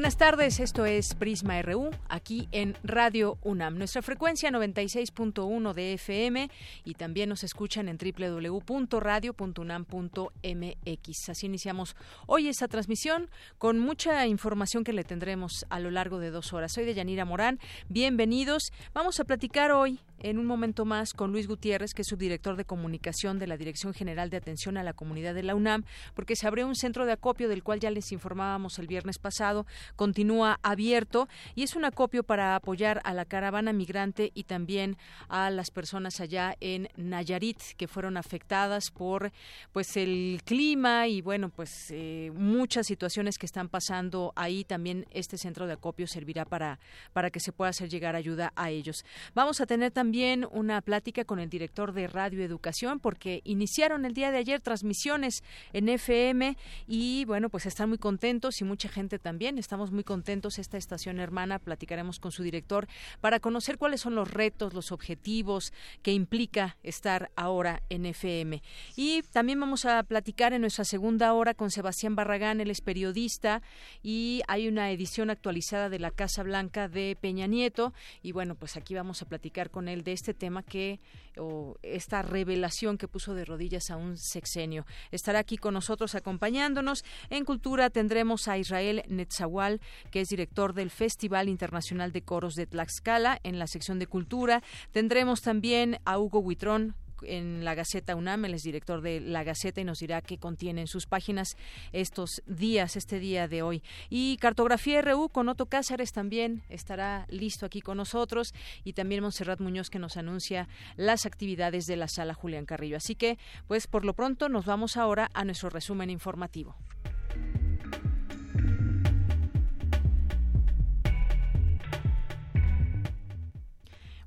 Buenas tardes, esto es Prisma RU, aquí en Radio UNAM. Nuestra frecuencia 96.1 de FM y también nos escuchan en www.radio.unam.mx. Así iniciamos hoy esta transmisión con mucha información que le tendremos a lo largo de dos horas. Soy de Yanira Morán, bienvenidos. Vamos a platicar hoy en un momento más con Luis Gutiérrez, que es subdirector de comunicación de la Dirección General de Atención a la Comunidad de la UNAM, porque se abrió un centro de acopio del cual ya les informábamos el viernes pasado, continúa abierto y es un acopio para apoyar a la caravana migrante y también a las personas allá en Nayarit que fueron afectadas por pues el clima y bueno pues eh, muchas situaciones que están pasando ahí también este centro de acopio servirá para para que se pueda hacer llegar ayuda a ellos. Vamos a tener también también una plática con el director de Radio Educación porque iniciaron el día de ayer transmisiones en FM y bueno, pues están muy contentos y mucha gente también. Estamos muy contentos esta estación hermana. Platicaremos con su director para conocer cuáles son los retos, los objetivos que implica estar ahora en FM. Y también vamos a platicar en nuestra segunda hora con Sebastián Barragán, él es periodista y hay una edición actualizada de la Casa Blanca de Peña Nieto y bueno, pues aquí vamos a platicar con él de este tema que o esta revelación que puso de rodillas a un sexenio. Estará aquí con nosotros acompañándonos. En Cultura tendremos a Israel Netzawal, que es director del Festival Internacional de Coros de Tlaxcala en la sección de Cultura. Tendremos también a Hugo Huitrón, en la Gaceta UNAM, él es director de la Gaceta y nos dirá qué contiene en sus páginas estos días, este día de hoy. Y Cartografía RU con Otto Cáceres también estará listo aquí con nosotros y también Monserrat Muñoz que nos anuncia las actividades de la sala Julián Carrillo. Así que, pues por lo pronto nos vamos ahora a nuestro resumen informativo.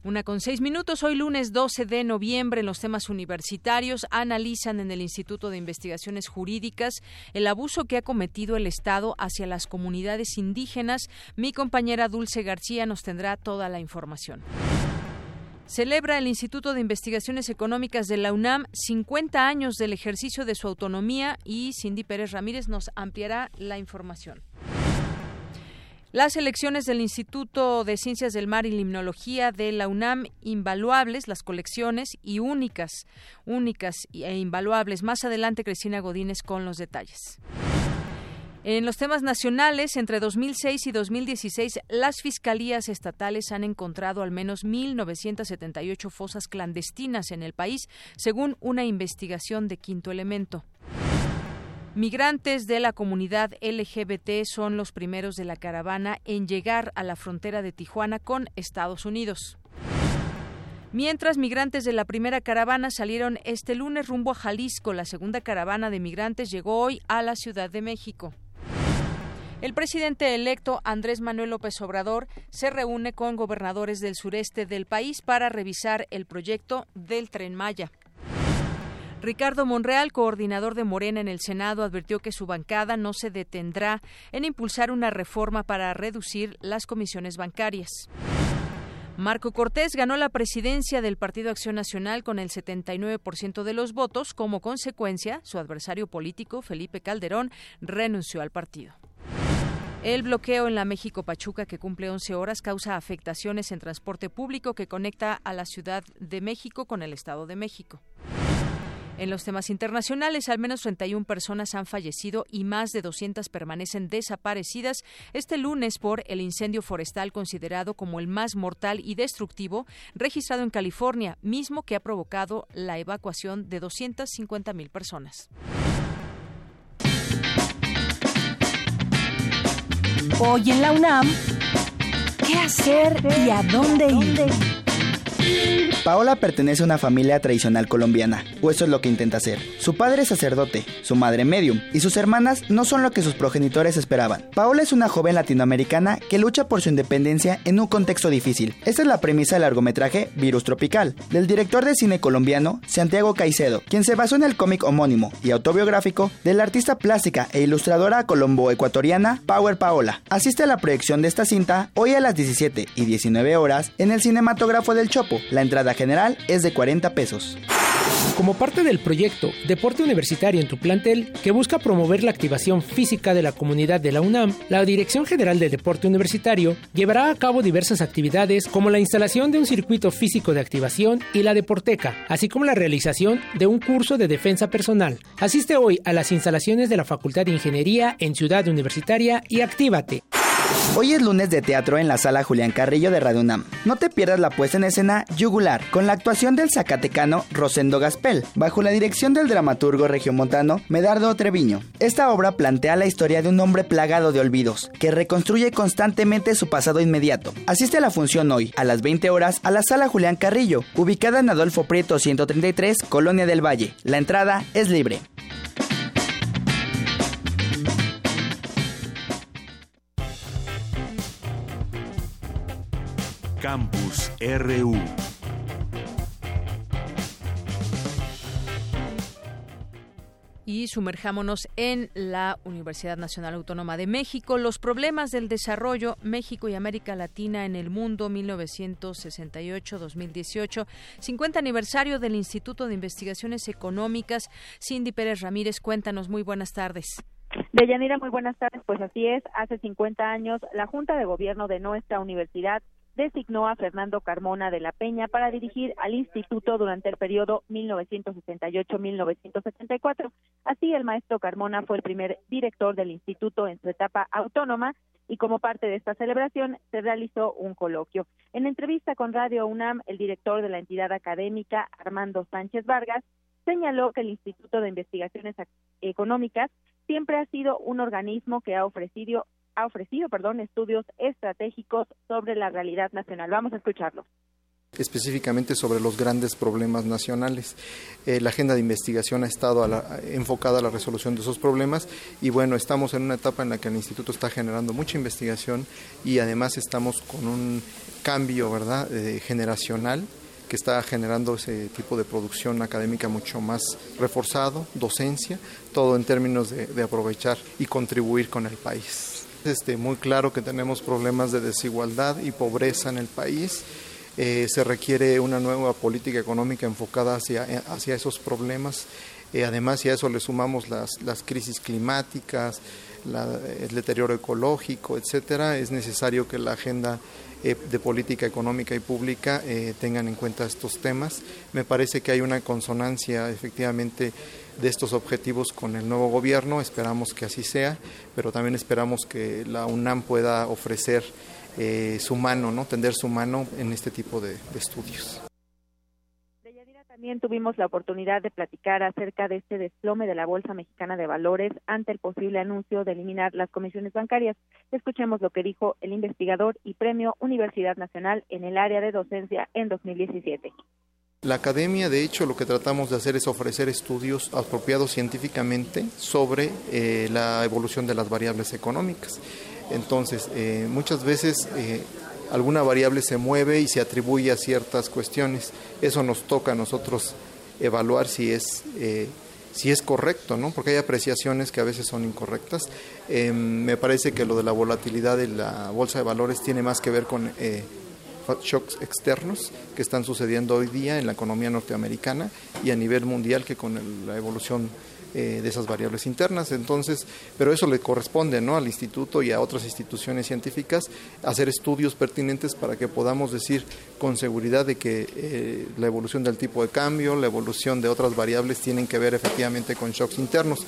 Una con seis minutos. Hoy lunes 12 de noviembre en los temas universitarios analizan en el Instituto de Investigaciones Jurídicas el abuso que ha cometido el Estado hacia las comunidades indígenas. Mi compañera Dulce García nos tendrá toda la información. Celebra el Instituto de Investigaciones Económicas de la UNAM 50 años del ejercicio de su autonomía y Cindy Pérez Ramírez nos ampliará la información. Las elecciones del Instituto de Ciencias del Mar y Limnología de la UNAM, invaluables las colecciones y únicas, únicas e invaluables. Más adelante, Cristina Godínez con los detalles. En los temas nacionales, entre 2006 y 2016, las fiscalías estatales han encontrado al menos 1.978 fosas clandestinas en el país, según una investigación de Quinto Elemento. Migrantes de la comunidad LGBT son los primeros de la caravana en llegar a la frontera de Tijuana con Estados Unidos. Mientras migrantes de la primera caravana salieron este lunes rumbo a Jalisco, la segunda caravana de migrantes llegó hoy a la Ciudad de México. El presidente electo Andrés Manuel López Obrador se reúne con gobernadores del sureste del país para revisar el proyecto del tren Maya. Ricardo Monreal, coordinador de Morena en el Senado, advirtió que su bancada no se detendrá en impulsar una reforma para reducir las comisiones bancarias. Marco Cortés ganó la presidencia del Partido Acción Nacional con el 79% de los votos. Como consecuencia, su adversario político, Felipe Calderón, renunció al partido. El bloqueo en la México Pachuca, que cumple 11 horas, causa afectaciones en transporte público que conecta a la Ciudad de México con el Estado de México. En los temas internacionales, al menos 31 personas han fallecido y más de 200 permanecen desaparecidas este lunes por el incendio forestal considerado como el más mortal y destructivo registrado en California, mismo que ha provocado la evacuación de 250 mil personas. Hoy en la UNAM, ¿qué hacer y a dónde ir? Paola pertenece a una familia tradicional colombiana, o eso es lo que intenta ser. Su padre es sacerdote, su madre medium, y sus hermanas no son lo que sus progenitores esperaban. Paola es una joven latinoamericana que lucha por su independencia en un contexto difícil. Esta es la premisa del largometraje Virus Tropical, del director de cine colombiano Santiago Caicedo, quien se basó en el cómic homónimo y autobiográfico de la artista plástica e ilustradora colombo-ecuatoriana Power Paola. Asiste a la proyección de esta cinta hoy a las 17 y 19 horas en el cinematógrafo del Chopo. La entrada general es de 40 pesos. Como parte del proyecto Deporte Universitario en tu plantel, que busca promover la activación física de la comunidad de la UNAM, la Dirección General del Deporte Universitario llevará a cabo diversas actividades como la instalación de un circuito físico de activación y la deporteca, así como la realización de un curso de defensa personal. Asiste hoy a las instalaciones de la Facultad de Ingeniería en Ciudad Universitaria y actívate. Hoy es lunes de teatro en la sala Julián Carrillo de Radio UNAM. No te pierdas la puesta en escena Yugular, con la actuación del zacatecano Rosendo Gaspel, bajo la dirección del dramaturgo regiomontano Medardo Treviño. Esta obra plantea la historia de un hombre plagado de olvidos, que reconstruye constantemente su pasado inmediato. Asiste a la función hoy, a las 20 horas, a la sala Julián Carrillo, ubicada en Adolfo Prieto 133, Colonia del Valle. La entrada es libre. Campus RU. Y sumerjámonos en la Universidad Nacional Autónoma de México, los problemas del desarrollo México y América Latina en el mundo 1968-2018, 50 aniversario del Instituto de Investigaciones Económicas. Cindy Pérez Ramírez, cuéntanos, muy buenas tardes. Deyanira, muy buenas tardes. Pues así es, hace 50 años la Junta de Gobierno de nuestra universidad designó a Fernando Carmona de la Peña para dirigir al instituto durante el periodo 1968-1974. Así, el maestro Carmona fue el primer director del instituto en su etapa autónoma y como parte de esta celebración se realizó un coloquio. En entrevista con Radio UNAM, el director de la entidad académica, Armando Sánchez Vargas, señaló que el Instituto de Investigaciones Económicas siempre ha sido un organismo que ha ofrecido ha ofrecido, perdón, estudios estratégicos sobre la realidad nacional. Vamos a escucharlo específicamente sobre los grandes problemas nacionales. Eh, la agenda de investigación ha estado enfocada a la resolución de esos problemas y bueno, estamos en una etapa en la que el instituto está generando mucha investigación y además estamos con un cambio, ¿verdad?, eh, generacional que está generando ese tipo de producción académica mucho más reforzado, docencia, todo en términos de aprovechar y contribuir con el país. Este, muy claro que tenemos problemas de desigualdad y pobreza en el país. Eh, se requiere una nueva política económica enfocada hacia, eh, hacia esos problemas. Eh, además, si a eso le sumamos las, las crisis climáticas, el deterioro ecológico, etcétera, es necesario que la agenda de política económica y pública tengan en cuenta estos temas. Me parece que hay una consonancia efectivamente de estos objetivos con el nuevo gobierno. Esperamos que así sea, pero también esperamos que la UNAM pueda ofrecer eh, su mano, ¿no? tender su mano en este tipo de, de estudios. También tuvimos la oportunidad de platicar acerca de este desplome de la Bolsa Mexicana de Valores ante el posible anuncio de eliminar las comisiones bancarias. Escuchemos lo que dijo el investigador y premio Universidad Nacional en el área de docencia en 2017. La academia, de hecho, lo que tratamos de hacer es ofrecer estudios apropiados científicamente sobre eh, la evolución de las variables económicas. Entonces, eh, muchas veces eh, alguna variable se mueve y se atribuye a ciertas cuestiones. Eso nos toca a nosotros evaluar si es, si es correcto, ¿no? porque hay apreciaciones que a veces son incorrectas. me parece que lo de la volatilidad de la bolsa de valores tiene más que ver con shocks externos que están sucediendo hoy día en la economía norteamericana y a nivel mundial que con la evolución eh, de esas variables internas. Entonces, pero eso le corresponde ¿no? al instituto y a otras instituciones científicas hacer estudios pertinentes para que podamos decir con seguridad de que eh, la evolución del tipo de cambio, la evolución de otras variables tienen que ver efectivamente con shocks internos.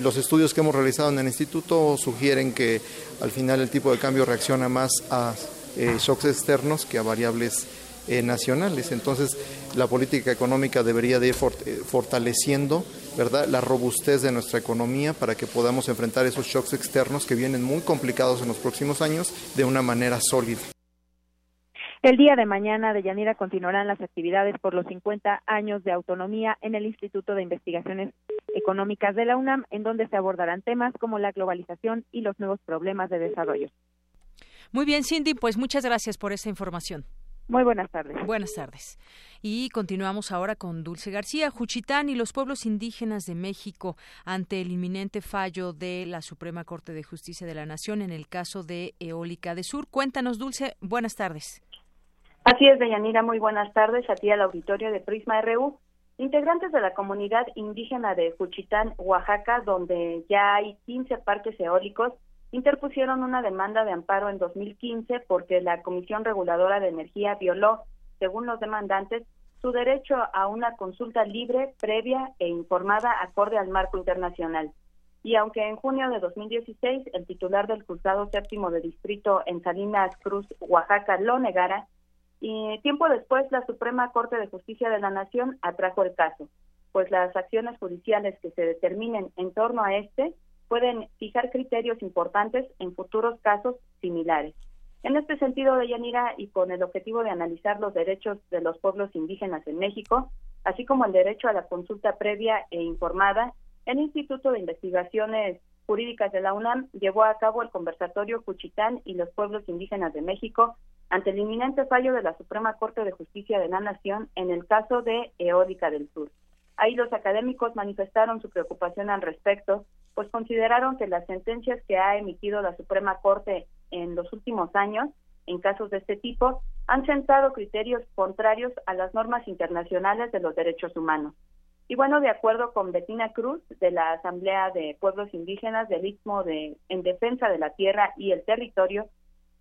los estudios que hemos realizado en el instituto sugieren que al final el tipo de cambio reacciona más a eh, shocks externos que a variables eh, nacionales. Entonces, la política económica debería de ir eh, fortaleciendo ¿verdad? la robustez de nuestra economía para que podamos enfrentar esos shocks externos que vienen muy complicados en los próximos años de una manera sólida. El día de mañana, de Yanira, continuarán las actividades por los 50 años de autonomía en el Instituto de Investigaciones Económicas de la UNAM, en donde se abordarán temas como la globalización y los nuevos problemas de desarrollo. Muy bien, Cindy, pues muchas gracias por esta información. Muy buenas tardes. Buenas tardes. Y continuamos ahora con Dulce García. Juchitán y los pueblos indígenas de México ante el inminente fallo de la Suprema Corte de Justicia de la Nación en el caso de Eólica de Sur. Cuéntanos, Dulce. Buenas tardes. Así es, Deyanira. Muy buenas tardes a ti al auditorio de Prisma RU. Integrantes de la comunidad indígena de Juchitán, Oaxaca, donde ya hay 15 parques eólicos, interpusieron una demanda de amparo en 2015 porque la Comisión Reguladora de Energía violó, según los demandantes, su derecho a una consulta libre, previa e informada acorde al marco internacional. Y aunque en junio de 2016 el titular del juzgado séptimo de distrito en Salinas Cruz, Oaxaca, lo negara, y tiempo después la Suprema Corte de Justicia de la Nación atrajo el caso, pues las acciones judiciales que se determinen en torno a este pueden fijar criterios importantes en futuros casos similares. En este sentido, Deyanira, y con el objetivo de analizar los derechos de los pueblos indígenas en México, así como el derecho a la consulta previa e informada, el Instituto de Investigaciones Jurídicas de la UNAM llevó a cabo el conversatorio Cuchitán y los pueblos indígenas de México ante el inminente fallo de la Suprema Corte de Justicia de la Nación en el caso de Eólica del Sur. Ahí los académicos manifestaron su preocupación al respecto, pues consideraron que las sentencias que ha emitido la Suprema Corte en los últimos años, en casos de este tipo, han sentado criterios contrarios a las normas internacionales de los derechos humanos. Y bueno, de acuerdo con Bettina Cruz, de la Asamblea de Pueblos Indígenas del Istmo de, en Defensa de la Tierra y el Territorio,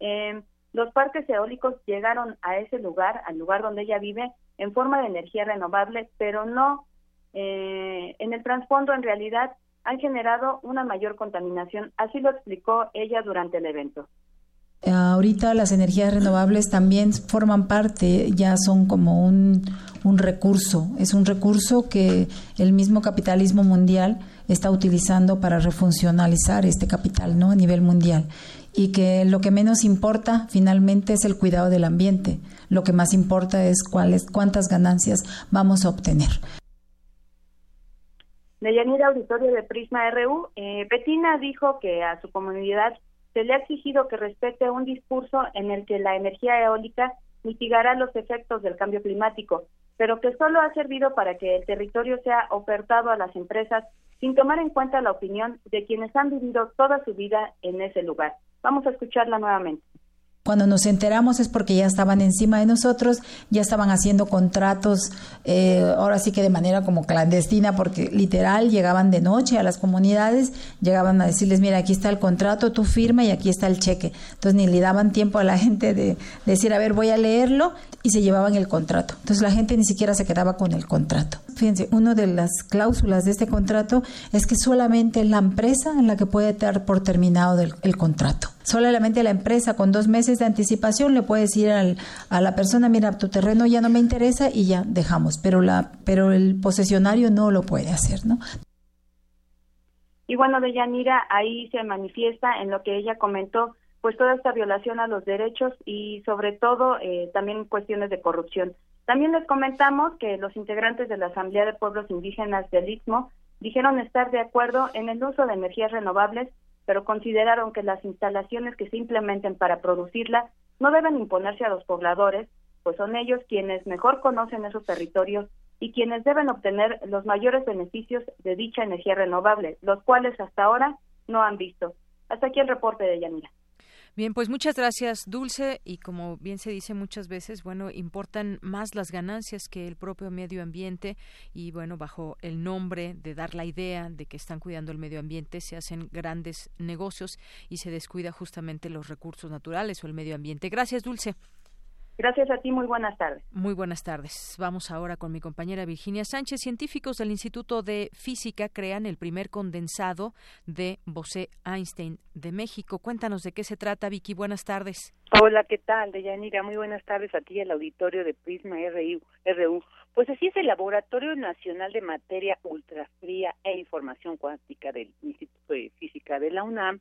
eh, los parques eólicos llegaron a ese lugar, al lugar donde ella vive, en forma de energía renovable, pero no eh, en el trasfondo, en realidad, han generado una mayor contaminación. Así lo explicó ella durante el evento. Ahorita las energías renovables también forman parte, ya son como un, un, recurso, es un recurso que el mismo capitalismo mundial está utilizando para refuncionalizar este capital ¿no? a nivel mundial y que lo que menos importa finalmente es el cuidado del ambiente, lo que más importa es cuáles, cuántas ganancias vamos a obtener. Deyanira Auditorio de Prisma RU, eh, Betina dijo que a su comunidad se le ha exigido que respete un discurso en el que la energía eólica mitigará los efectos del cambio climático, pero que solo ha servido para que el territorio sea ofertado a las empresas sin tomar en cuenta la opinión de quienes han vivido toda su vida en ese lugar. Vamos a escucharla nuevamente. Cuando nos enteramos es porque ya estaban encima de nosotros, ya estaban haciendo contratos, eh, ahora sí que de manera como clandestina, porque literal llegaban de noche a las comunidades, llegaban a decirles, mira, aquí está el contrato, tú firma y aquí está el cheque. Entonces ni le daban tiempo a la gente de, decir, a ver, voy a leerlo, y se llevaban el contrato. Entonces la gente ni siquiera se quedaba con el contrato. Fíjense, una de las cláusulas de este contrato es que solamente la empresa en la que puede dar por terminado el contrato. Solamente la empresa con dos meses de anticipación le puede decir al, a la persona, mira, tu terreno ya no me interesa y ya dejamos, pero, la, pero el posesionario no lo puede hacer, ¿no? Y bueno, de Yanira, ahí se manifiesta en lo que ella comentó, pues toda esta violación a los derechos y sobre todo eh, también cuestiones de corrupción. También les comentamos que los integrantes de la Asamblea de Pueblos Indígenas del Istmo dijeron estar de acuerdo en el uso de energías renovables pero consideraron que las instalaciones que se implementen para producirla no deben imponerse a los pobladores, pues son ellos quienes mejor conocen esos territorios y quienes deben obtener los mayores beneficios de dicha energía renovable, los cuales hasta ahora no han visto. Hasta aquí el reporte de Yanira. Bien, pues muchas gracias, Dulce. Y como bien se dice muchas veces, bueno, importan más las ganancias que el propio medio ambiente. Y bueno, bajo el nombre de dar la idea de que están cuidando el medio ambiente, se hacen grandes negocios y se descuida justamente los recursos naturales o el medio ambiente. Gracias, Dulce. Gracias a ti, muy buenas tardes. Muy buenas tardes. Vamos ahora con mi compañera Virginia Sánchez. Científicos del Instituto de Física crean el primer condensado de Bose-Einstein de México. Cuéntanos de qué se trata, Vicky. Buenas tardes. Hola, ¿qué tal, Deyanira? Muy buenas tardes a ti y al auditorio de Prisma RU. Pues así es el Laboratorio Nacional de Materia Ultrafría e Información Cuántica del Instituto de Física de la UNAM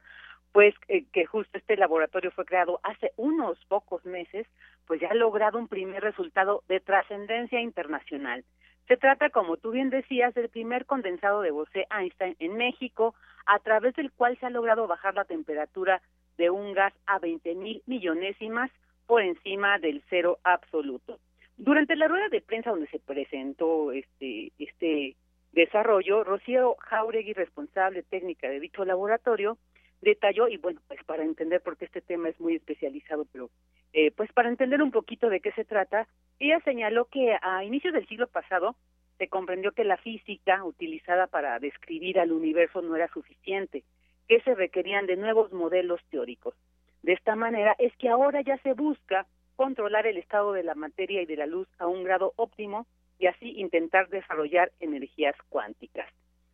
pues eh, que justo este laboratorio fue creado hace unos pocos meses pues ya ha logrado un primer resultado de trascendencia internacional. Se trata, como tú bien decías, del primer condensado de Bose-Einstein en México, a través del cual se ha logrado bajar la temperatura de un gas a 20 mil millonésimas por encima del cero absoluto. Durante la rueda de prensa donde se presentó este, este desarrollo, Rocío Jauregui, responsable técnica de dicho laboratorio, detalló, y bueno, pues para entender por qué este tema es muy especializado, pero eh, pues para entender un poquito de qué se trata, ella señaló que a inicios del siglo pasado se comprendió que la física utilizada para describir al universo no era suficiente, que se requerían de nuevos modelos teóricos. De esta manera es que ahora ya se busca controlar el estado de la materia y de la luz a un grado óptimo y así intentar desarrollar energías cuánticas.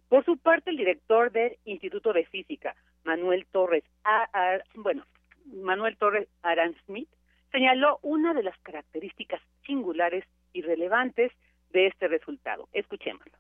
Por su parte, el director del Instituto de Física, Manuel Torres, bueno, Manuel Torres Aransmith, señaló una de las características singulares y relevantes de este resultado. Escuchémoslo.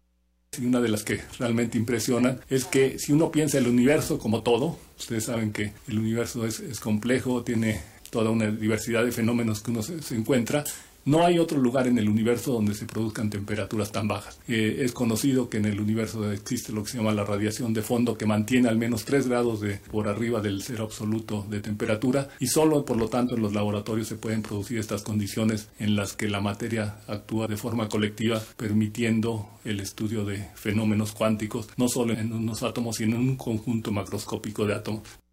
Y una de las que realmente impresiona es que si uno piensa el universo como todo, ustedes saben que el universo es, complejo, tiene toda una diversidad de fenómenos que uno se encuentra, no hay otro lugar en el universo donde se produzcan temperaturas tan bajas. Eh, es conocido que en el universo existe lo que se llama la radiación de fondo que mantiene al menos 3 grados de, por arriba del cero absoluto de temperatura y solo por lo tanto en los laboratorios se pueden producir estas condiciones en las que la materia actúa de forma colectiva permitiendo el estudio de fenómenos cuánticos no solo en unos átomos sino en un conjunto macroscópico de átomos.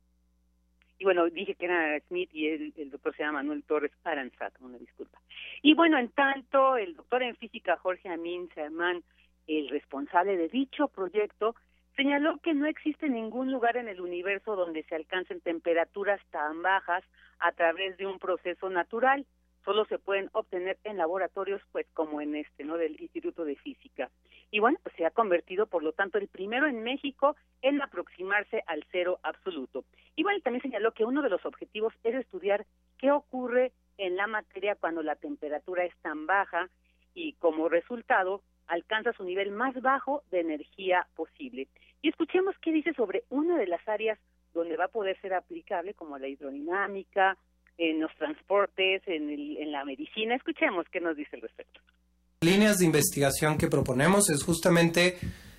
Y bueno, dije que era Smith y el, doctor se llama Manuel Torres Aranzat, una disculpa. Y bueno, en tanto, el doctor en física Jorge Amin Sermán, el responsable de dicho proyecto, señaló que no existe ningún lugar en el universo donde se alcancen temperaturas tan bajas a través de un proceso natural solo se pueden obtener en laboratorios pues como en este, ¿no? del Instituto de Física. Y bueno, pues se ha convertido por lo tanto el primero en México en aproximarse al cero absoluto. Y bueno, también señaló que uno de los objetivos es estudiar qué ocurre en la materia cuando la temperatura es tan baja y como resultado alcanza su nivel más bajo de energía posible. Y escuchemos qué dice sobre una de las áreas donde va a poder ser aplicable, como la hidrodinámica, en los transportes, en, en la medicina. Escuchemos qué nos dice el respecto. Líneas de investigación que proponemos es justamente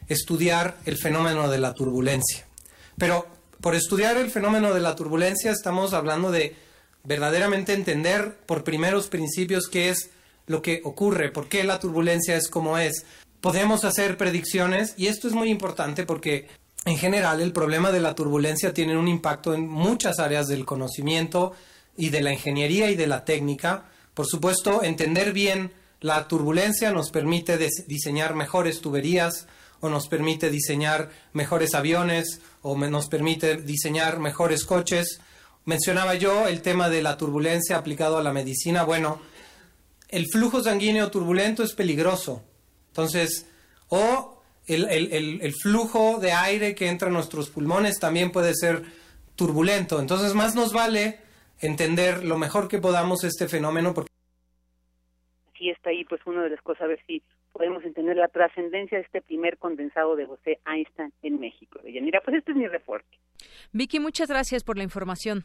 estudiar el fenómeno de la turbulencia. Pero por estudiar el fenómeno de la turbulencia estamos hablando de verdaderamente entender por primeros principios qué es lo que ocurre, por qué la turbulencia es como es. Podemos hacer predicciones y esto es muy importante porque en general el problema de la turbulencia tiene un impacto en muchas áreas del conocimiento, y de la ingeniería y de la técnica. Por supuesto, entender bien la turbulencia nos permite diseñar mejores tuberías o nos permite diseñar mejores aviones o nos permite diseñar mejores coches. Mencionaba yo el tema de la turbulencia aplicado a la medicina. Bueno, el flujo sanguíneo turbulento es peligroso. Entonces, o el, flujo de aire que entra a nuestros pulmones también puede ser turbulento. Entonces, más nos vale entender lo mejor que podamos este fenómeno. Porque... Está ahí pues una de las cosas, a ver si podemos entender la trascendencia de este primer condensado de José Einstein en México. Mira, pues este es mi reporte. Vicky, muchas gracias por la información.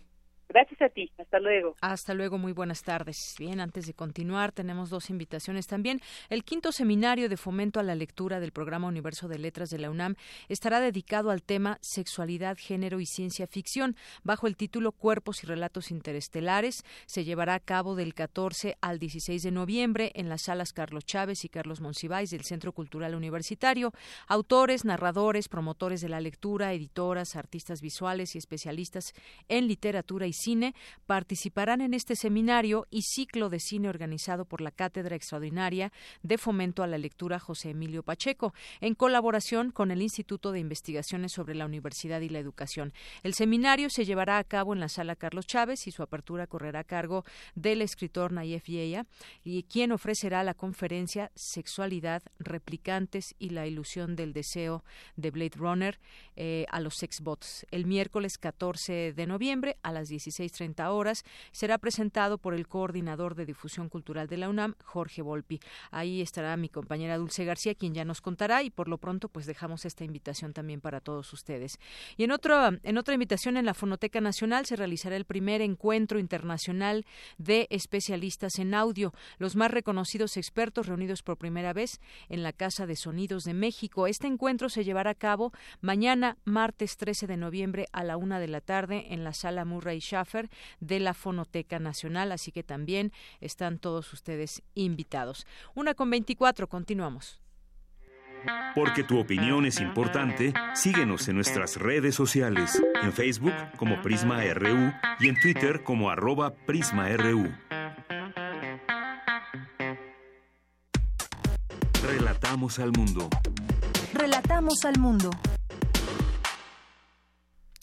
Gracias a ti. Hasta luego. Hasta luego. Muy buenas tardes. Bien, antes de continuar, tenemos dos invitaciones también. El quinto seminario de fomento a la lectura del programa Universo de Letras de la UNAM estará dedicado al tema Sexualidad, Género y Ciencia Ficción, bajo el título Cuerpos y Relatos Interestelares. Se llevará a cabo del 14 al 16 de noviembre en las salas Carlos Chávez y Carlos Monsiváis del Centro Cultural Universitario. Autores, narradores, promotores de la lectura, editoras, artistas visuales y especialistas en literatura y cine participarán en este seminario y ciclo de cine organizado por la Cátedra Extraordinaria de Fomento a la Lectura José Emilio Pacheco, en colaboración con el Instituto de Investigaciones sobre la Universidad y la Educación. El seminario se llevará a cabo en la Sala Carlos Chávez y su apertura correrá a cargo del escritor Nayef Yeya, y quien ofrecerá la conferencia Sexualidad, Replicantes y la Ilusión del Deseo de Blade Runner eh, a los sexbots el miércoles 14 de noviembre a las 17 16.30 horas. Será presentado por el coordinador de difusión cultural de la UNAM, Jorge Volpi. Ahí estará mi compañera Dulce García, quien ya nos contará y por lo pronto pues dejamos esta invitación también para todos ustedes. Y en, otro, en otra invitación en la Fonoteca Nacional se realizará el primer encuentro internacional de especialistas en audio, los más reconocidos expertos reunidos por primera vez en la Casa de Sonidos de México. Este encuentro se llevará a cabo mañana, martes 13 de noviembre a la una de la tarde en la sala Murray Schaffer de la Fonoteca Nacional, así que también están todos ustedes invitados. Una con 24, continuamos. Porque tu opinión es importante, síguenos en nuestras redes sociales, en Facebook como Prisma RU y en Twitter como arroba PrismaRU. Relatamos al mundo. Relatamos al mundo.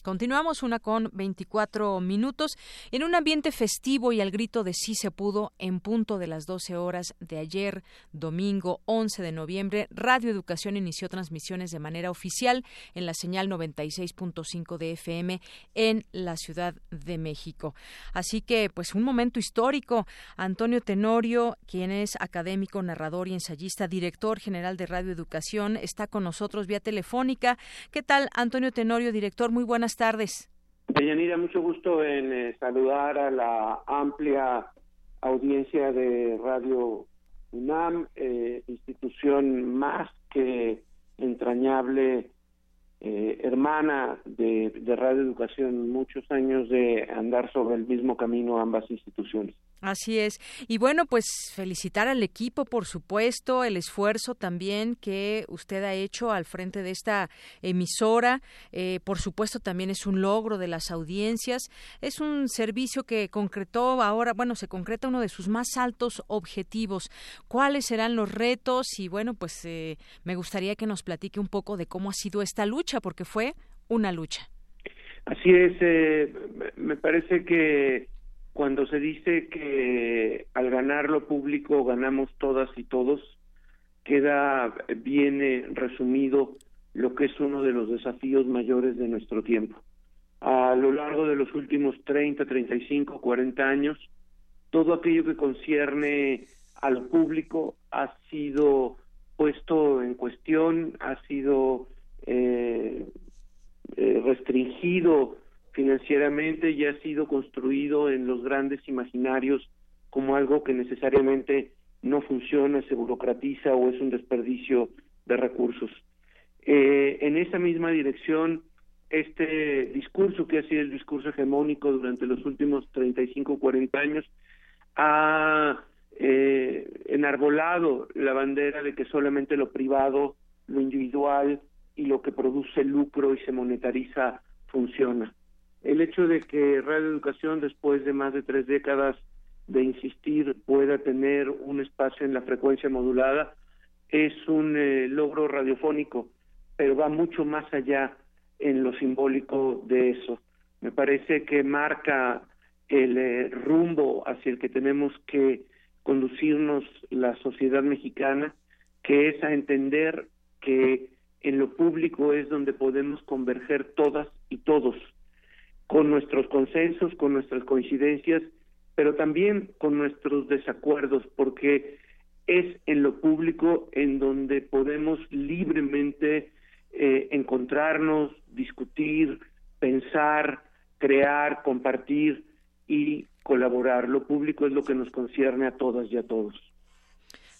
Continuamos una con 24 minutos en un ambiente festivo y al grito de sí se pudo en punto de las 12 horas de ayer, domingo 11 de noviembre, Radio Educación inició transmisiones de manera oficial en la señal 96.5 de FM en la Ciudad de México. Así que, pues un momento histórico. Antonio Tenorio, quien es académico, narrador y ensayista, director general de Radio Educación, está con nosotros vía telefónica. ¿Qué tal, Antonio Tenorio, director? Muy buenas tardes. Deyanira, mucho gusto en eh, saludar a la amplia audiencia de Radio UNAM, eh, institución más que entrañable, eh, hermana de, de Radio Educación, muchos años de andar sobre el mismo camino ambas instituciones. Así es. Y bueno, pues felicitar al equipo, por supuesto, el esfuerzo también que usted ha hecho al frente de esta emisora. Eh, por supuesto, también es un logro de las audiencias. Es un servicio que concretó ahora, bueno, se concreta uno de sus más altos objetivos. ¿Cuáles serán los retos? Y bueno, pues eh, me gustaría que nos platique un poco de cómo ha sido esta lucha, porque fue una lucha. Así es. Eh, me parece que cuando se dice que al ganar lo público ganamos todas y todos, queda bien resumido lo que es uno de los desafíos mayores de nuestro tiempo. A lo largo de los últimos 30, 35, 40 años, todo aquello que concierne al público ha sido puesto en cuestión, ha sido eh, eh, restringido financieramente ya ha sido construido en los grandes imaginarios como algo que necesariamente no funciona, se burocratiza o es un desperdicio de recursos. Eh, en esa misma dirección, este discurso que ha sido el discurso hegemónico durante los últimos 35 o 40 años ha eh, enarbolado la bandera de que solamente lo privado, lo individual y lo que produce lucro y se monetariza funciona el hecho de que Radio Educación, después de más de tres décadas de insistir, pueda tener un espacio en la frecuencia modulada, es un eh, logro radiofónico, pero va mucho más allá en lo simbólico de eso. Me parece que marca el eh, rumbo hacia el que tenemos que conducirnos la sociedad mexicana, que es a entender que en lo público es donde podemos converger todas y todos con nuestros consensos, con nuestras coincidencias, pero también con nuestros desacuerdos, porque es en lo público en donde podemos libremente eh, encontrarnos, discutir, pensar, crear, compartir y colaborar. Lo público es lo que nos concierne a todas y a todos.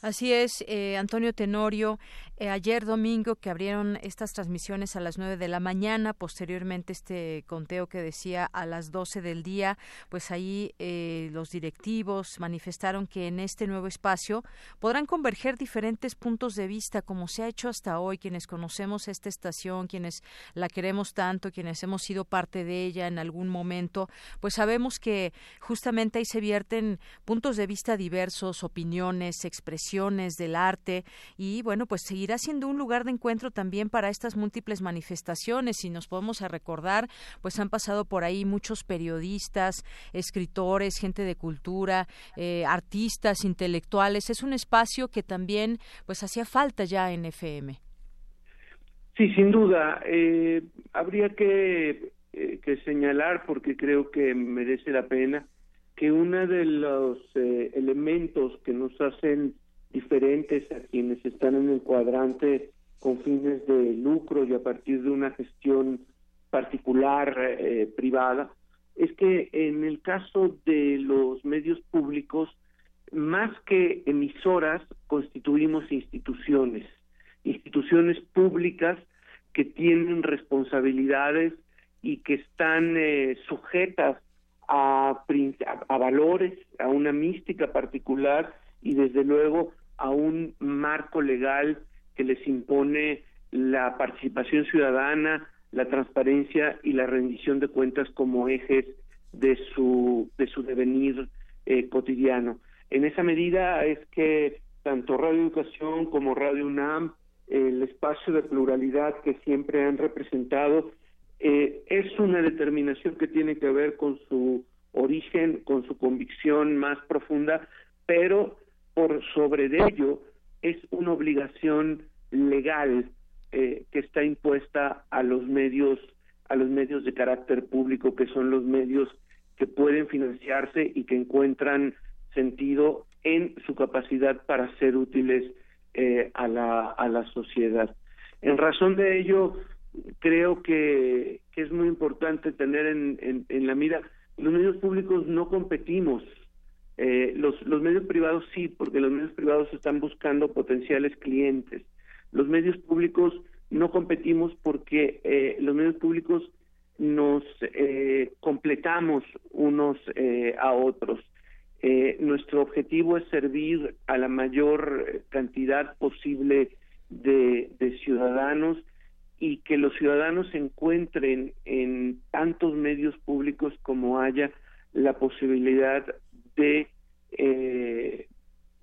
Así es, eh, Antonio Tenorio. Eh, ayer domingo que abrieron estas transmisiones a las nueve de la mañana, posteriormente este conteo que decía a las doce del día, pues ahí eh, los directivos manifestaron que en este nuevo espacio podrán converger diferentes puntos de vista, como se ha hecho hasta hoy, quienes conocemos esta estación, quienes la queremos tanto, quienes hemos sido parte de ella en algún momento, pues sabemos que justamente ahí se vierten puntos de vista diversos, opiniones, expresiones del arte y bueno, pues seguir seguirá siendo un lugar de encuentro también para estas múltiples manifestaciones. Y nos podemos recordar, pues han pasado por ahí muchos periodistas, escritores, gente de cultura, eh, artistas, intelectuales. Es un espacio que también, pues, hacía falta ya en FM. Sí, sin duda. Eh, habría que que señalar porque creo que merece la pena que uno de los elementos que nos hacen diferentes a quienes están en el cuadrante con fines de lucro y a partir de una gestión particular eh, privada, es que en el caso de los medios públicos, más que emisoras, constituimos instituciones, instituciones públicas que tienen responsabilidades y que están eh, sujetas a, a valores, a una mística particular y desde luego a un marco legal que les impone la participación ciudadana, la transparencia y la rendición de cuentas como ejes de su de su devenir eh, cotidiano. En esa medida es que tanto Radio Educación como Radio UNAM, el espacio de pluralidad que siempre han representado, eh, es una determinación que tiene que ver con su origen, con su convicción más profunda, pero por sobre de ello es una obligación legal eh, que está impuesta a los medios a los medios de carácter público que son los medios que pueden financiarse y que encuentran sentido en su capacidad para ser útiles eh, a la a la sociedad. En razón de ello creo que, que es muy importante tener en, en, en la mira los medios públicos no competimos eh, los, los medios privados sí, porque los medios privados están buscando potenciales clientes. Los medios públicos no competimos porque eh, los medios públicos nos eh, completamos unos eh, a otros. Eh, nuestro objetivo es servir a la mayor cantidad posible de, de ciudadanos y que los ciudadanos encuentren en tantos medios públicos como haya la posibilidad de eh,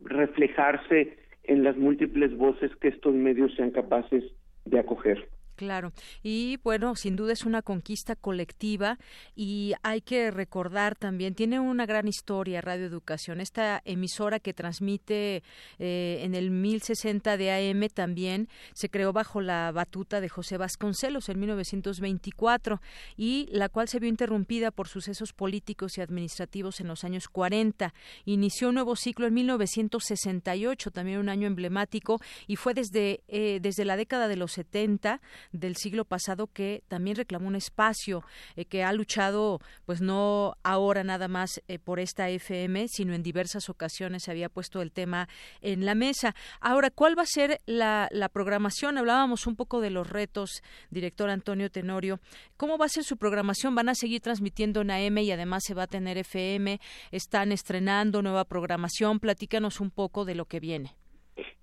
reflejarse en las múltiples voces que estos medios sean capaces de acoger. Claro, y bueno, sin duda es una conquista colectiva y hay que recordar también, tiene una gran historia Radio Educación, esta emisora que transmite eh, en el 1060 de AM también se creó bajo la batuta de José Vasconcelos en 1924 y la cual se vio interrumpida por sucesos políticos y administrativos en los años 40. Inició un nuevo ciclo en 1968, también un año emblemático y fue desde, eh, desde la década de los 70 del siglo pasado que también reclamó un espacio eh, que ha luchado pues no ahora nada más eh, por esta FM sino en diversas ocasiones se había puesto el tema en la mesa. Ahora cuál va a ser la, la programación hablábamos un poco de los retos director Antonio Tenorio. Cómo va a ser su programación van a seguir transmitiendo en AM y además se va a tener FM están estrenando nueva programación platícanos un poco de lo que viene.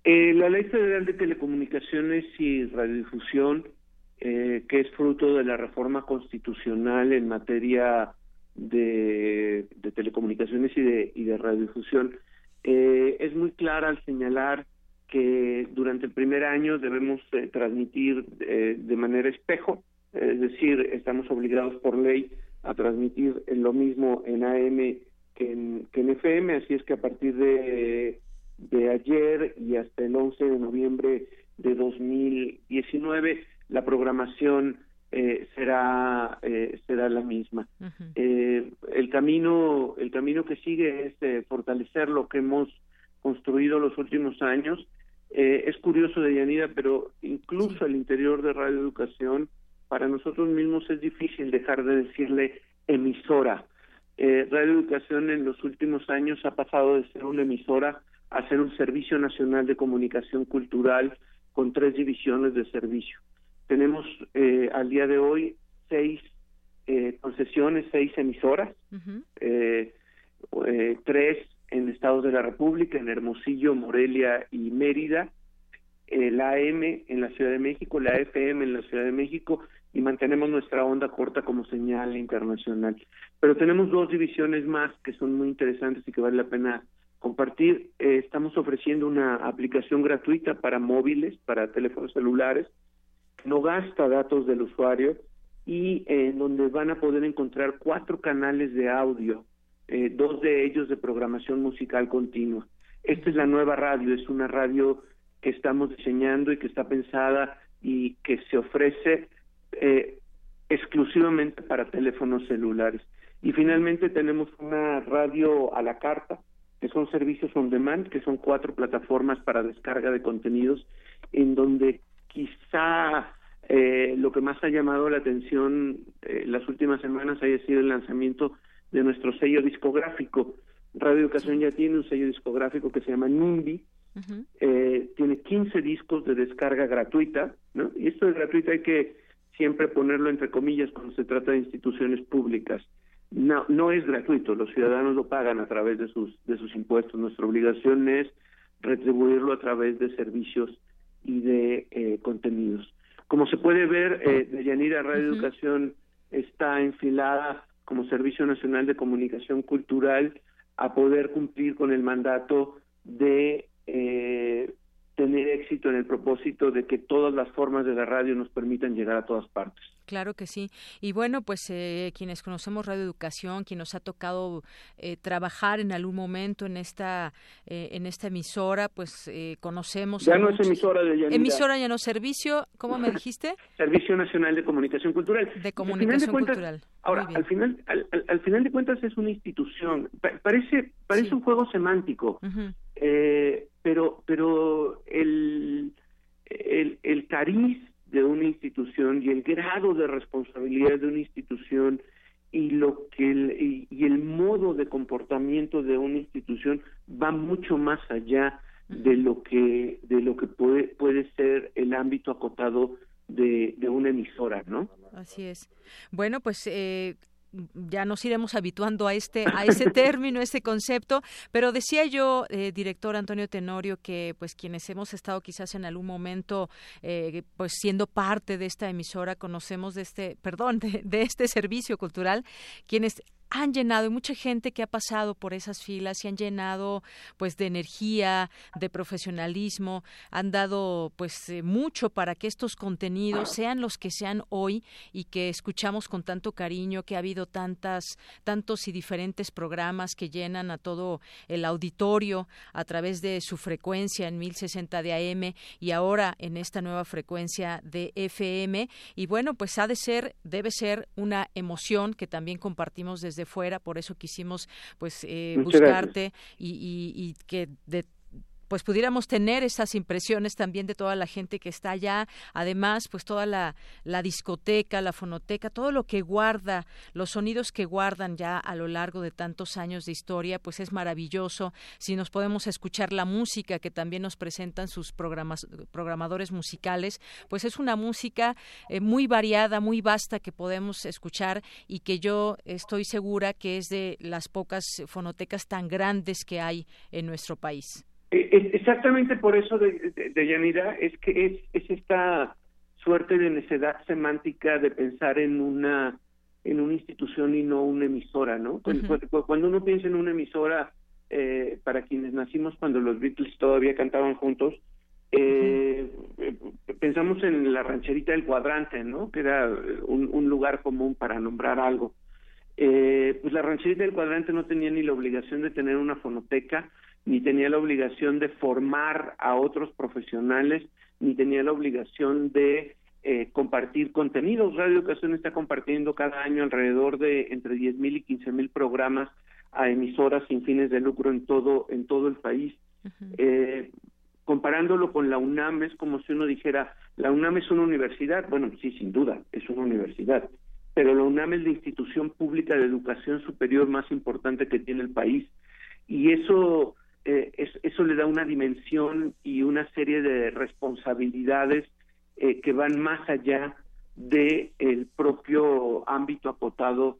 Eh, la Ley Federal de Telecomunicaciones y Radiodifusión eh, que es fruto de la reforma constitucional en materia de, telecomunicaciones y de, y de radiodifusión. Eh, es muy clara al señalar que durante el primer año debemos eh, transmitir de manera espejo, es decir, estamos obligados por ley a transmitir lo mismo en AM que en, que en FM, así es que a partir de, de ayer y hasta el 11 de noviembre de 2019 la programación eh, será eh, será la misma. eh, el camino el camino que sigue es eh, fortalecer lo que hemos construido los últimos años. Es curioso de Yanira, pero incluso al interior de Radio Educación para nosotros mismos es difícil dejar de decirle emisora. Radio Educación en los últimos años ha pasado de ser una emisora a ser un servicio nacional de comunicación cultural con tres divisiones de servicio. Tenemos eh, al día de hoy seis eh, concesiones, seis emisoras, eh, eh, tres en estados de la República, en Hermosillo, Morelia y Mérida, la AM en la Ciudad de México, la FM en la Ciudad de México y mantenemos nuestra onda corta como señal internacional. Pero tenemos dos divisiones más que son muy interesantes y que vale la pena compartir. estamos ofreciendo una aplicación gratuita para móviles, para teléfonos celulares, no gasta datos del usuario y en donde van a poder encontrar cuatro canales de audio, eh, dos de ellos de programación musical continua. Esta es la nueva radio, es una radio que estamos diseñando y que está pensada y que se ofrece eh, exclusivamente para teléfonos celulares. Y finalmente tenemos una radio a la carta, que son servicios on demand, que son cuatro plataformas para descarga de contenidos, en donde quizá eh, lo que más ha llamado la atención eh, las últimas semanas haya sido el lanzamiento de nuestro sello discográfico. Radio Educación ya tiene un sello discográfico que se llama NIMBY, eh, tiene 15 discos de descarga gratuita, ¿no? Y esto es gratuito, hay que siempre ponerlo entre comillas cuando se trata de instituciones públicas. No, no es gratuito, los ciudadanos lo pagan a través de sus, de sus impuestos. Nuestra obligación es retribuirlo a través de servicios y de eh, contenidos. Como se puede ver, eh, Deyanira Radio Educación está enfilada como Servicio Nacional de Comunicación Cultural a poder cumplir con el mandato de eh, tener éxito en el propósito de que todas las formas de la radio nos permitan llegar a todas partes. Claro que sí. Y bueno, pues eh, quienes conocemos Radio Educación, quien nos ha tocado eh, trabajar en algún momento en esta eh, en esta emisora, pues conocemos. Ya no es emisora de. Emisora ya no servicio, ¿cómo me dijiste? servicio Nacional de Comunicación Cultural. De Comunicación Cultural. Ahora, al final al, al, final de cuentas es una institución. parece parece un juego semántico. pero pero el el, el cariz de una institución y el grado de responsabilidad de una institución y lo que el, y, el modo de comportamiento de una institución va mucho más allá de lo que de lo que puede puede ser el ámbito acotado de, de una emisora, ¿no? Así es. Bueno, pues eh, ya nos iremos habituando a este a ese término, ese concepto, pero decía yo, eh, director Antonio Tenorio, que pues quienes hemos estado quizás en algún momento eh, pues siendo parte de esta emisora conocemos de este, perdón, de, de este servicio cultural, quienes han llenado, y mucha gente que ha pasado por esas filas y han llenado pues de energía, de profesionalismo, han dado pues eh, mucho para que estos contenidos sean los que sean hoy y que escuchamos con tanto cariño, que ha habido tantas, tantos y diferentes programas que llenan a todo el auditorio a través de su frecuencia en 1060 de AM y ahora en esta nueva frecuencia de FM. Y bueno, pues ha de ser, debe ser una emoción que también compartimos desde fuera, por eso quisimos pues eh, buscarte y, y, y, que de pues pudiéramos tener esas impresiones también de toda la gente que está allá, además pues toda la, discoteca, la fonoteca, todo lo que guarda, los sonidos que guardan ya a lo largo de tantos años de historia, pues es maravilloso. Si nos podemos escuchar la música que también nos presentan sus programadores musicales, pues es una música eh, muy variada, muy vasta que podemos escuchar y que yo estoy segura que es de las pocas fonotecas tan grandes que hay en nuestro país. Eh, exactamente por eso de, de, Yanira es que es, es esta suerte de necedad semántica de pensar en una en una institución y no una emisora, ¿no? Cuando, uno piensa en una emisora, eh, para quienes nacimos cuando los Beatles todavía cantaban juntos, eh, pensamos en la rancherita del cuadrante, ¿no? Que era un, un lugar común para nombrar algo. Eh, pues la rancherita del cuadrante no tenía ni la obligación de tener una fonoteca, ni tenía la obligación de formar a otros profesionales, ni tenía la obligación de eh, compartir contenidos. Radio Educación está compartiendo cada año alrededor de entre 10.000 y 15.000 programas a emisoras sin fines de lucro en todo en todo el país. eh, comparándolo con la UNAM es como si uno dijera, la UNAM es una universidad. Bueno, sí, sin duda, es una universidad. Pero la UNAM es la institución pública de educación superior más importante que tiene el país. Y eso eh, eso le da una dimensión y una serie de responsabilidades eh, que van más allá del el propio ámbito acotado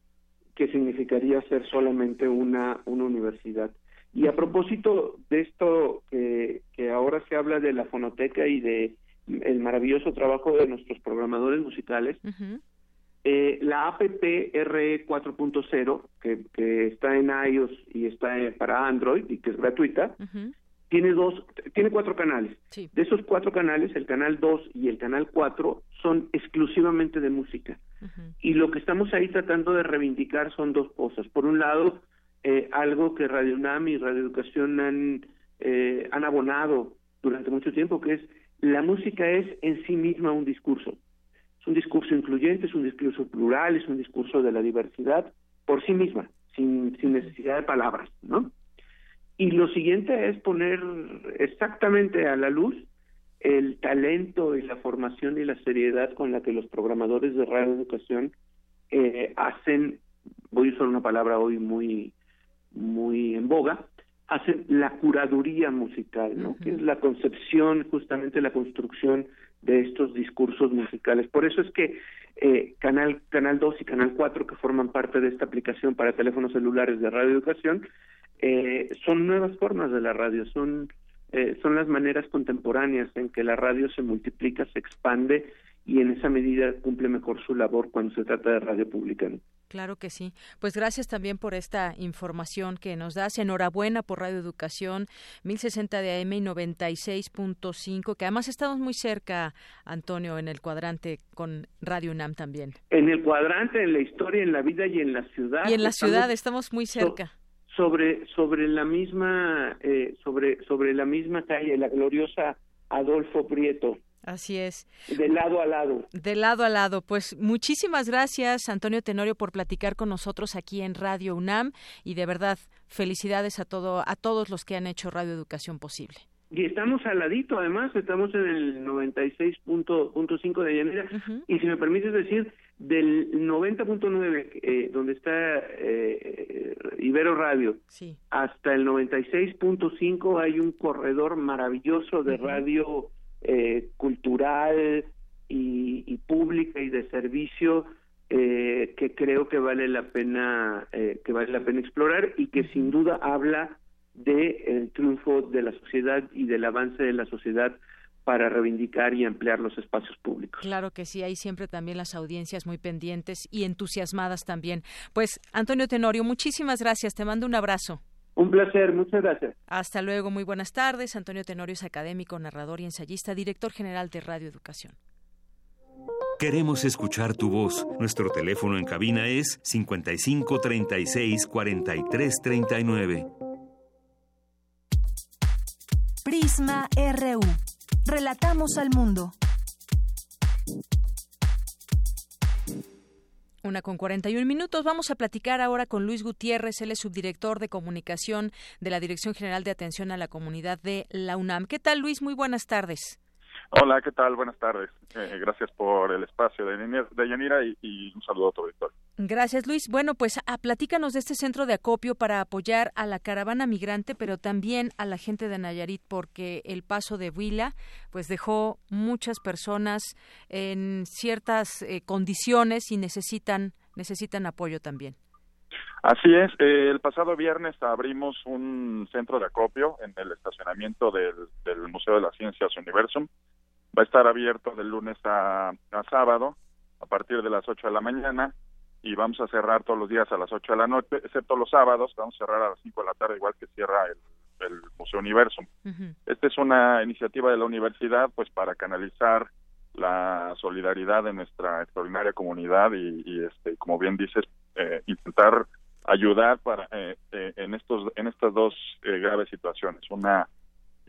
que significaría ser solamente una, una universidad. Y a propósito de esto que, que ahora se habla de la fonoteca y de el maravilloso trabajo de nuestros programadores musicales, eh, la app RE 4.0, que, que está en iOS y está para Android y que es gratuita, tiene dos, tiene cuatro canales. De esos cuatro canales, el canal 2 y el canal 4 son exclusivamente de música. Y lo que estamos ahí tratando de reivindicar son dos cosas. Por un lado, eh, algo que Radio UNAM y Radio Educación han, eh, han abonado durante mucho tiempo, que es la música es en sí misma un discurso un discurso incluyente, es un discurso plural, es un discurso de la diversidad por sí misma, sin, sin necesidad de palabras, ¿no? Y lo siguiente es poner exactamente a la luz el talento y la formación y la seriedad con la que los programadores de radio educación eh, hacen, voy a usar una palabra hoy muy, muy en boga, hacen la curaduría musical, ¿no? Que es la concepción, justamente la construcción de estos discursos musicales. Por eso es que eh, Canal Canal 2 y Canal 4, que forman parte de esta aplicación para teléfonos celulares de radio educación, eh, son nuevas formas de la radio, son eh, son las maneras contemporáneas en que la radio se multiplica, se expande y en esa medida cumple mejor su labor cuando se trata de radio pública. Claro que sí. Pues gracias también por esta información que nos das. Enhorabuena por Radio Educación 1060 de AM y 96.5, que además estamos muy cerca, Antonio, en el cuadrante con Radio UNAM también. En el cuadrante, en la historia, en la vida y en la ciudad. Y en la ciudad estamos muy cerca. sobre sobre la misma eh, sobre sobre la misma calle, la gloriosa Adolfo Prieto. Así es. De lado a lado. De lado a lado. Pues muchísimas gracias, Antonio Tenorio, por platicar con nosotros aquí en Radio UNAM y de verdad felicidades a todo a todos los que han hecho Radio Educación posible. Y estamos al ladito, además, estamos en el 96.5 de llanera. Y si me permites decir, del 90.9, eh, donde está eh, Ibero Radio, hasta el 96.5 hay un corredor maravilloso de radio eh, cultural y, pública y de servicio eh, que creo que vale la pena eh, que vale la pena explorar y que sin duda habla de el triunfo de la sociedad y del avance de la sociedad para reivindicar y ampliar los espacios públicos. Claro que sí, hay siempre también las audiencias muy pendientes y entusiasmadas también. Pues Antonio Tenorio, muchísimas gracias, te mando un abrazo. Un placer, muchas gracias. Hasta luego, muy buenas tardes. Antonio Tenorio es académico, narrador y ensayista, director general de Radio Educación. Queremos escuchar tu voz. Nuestro teléfono en cabina es 55 36 43 39. Prisma RU. Relatamos al mundo. Una con 41 minutos. Vamos a platicar ahora con Luis Gutiérrez. Él es subdirector de comunicación de la Dirección General de Atención a la Comunidad de la UNAM. ¿Qué tal, Luis? Muy buenas tardes. Hola, ¿qué tal? Buenas tardes. Eh, gracias por el espacio de, Yanira y, un saludo a tu auditorio. Gracias, Luis. Bueno, pues a, ah, platícanos de este centro de acopio para apoyar a la caravana migrante, pero también a la gente de Nayarit, porque el paso de Huila pues dejó muchas personas en ciertas eh, condiciones y necesitan necesitan apoyo también. Así es, eh, el pasado viernes abrimos un centro de acopio en el estacionamiento del, del Museo de las Ciencias Universum va a estar abierto de lunes a, sábado a partir de las 8 de la mañana y vamos a cerrar todos los días a las 8 de la noche, excepto los sábados, vamos a cerrar a las 5 de la tarde, igual que cierra el, Museo Universo. Esta es una iniciativa de la universidad, pues para canalizar la solidaridad de nuestra extraordinaria comunidad y, este, como bien dices, eh, intentar ayudar para eh, eh, en estos en estas dos graves situaciones. Una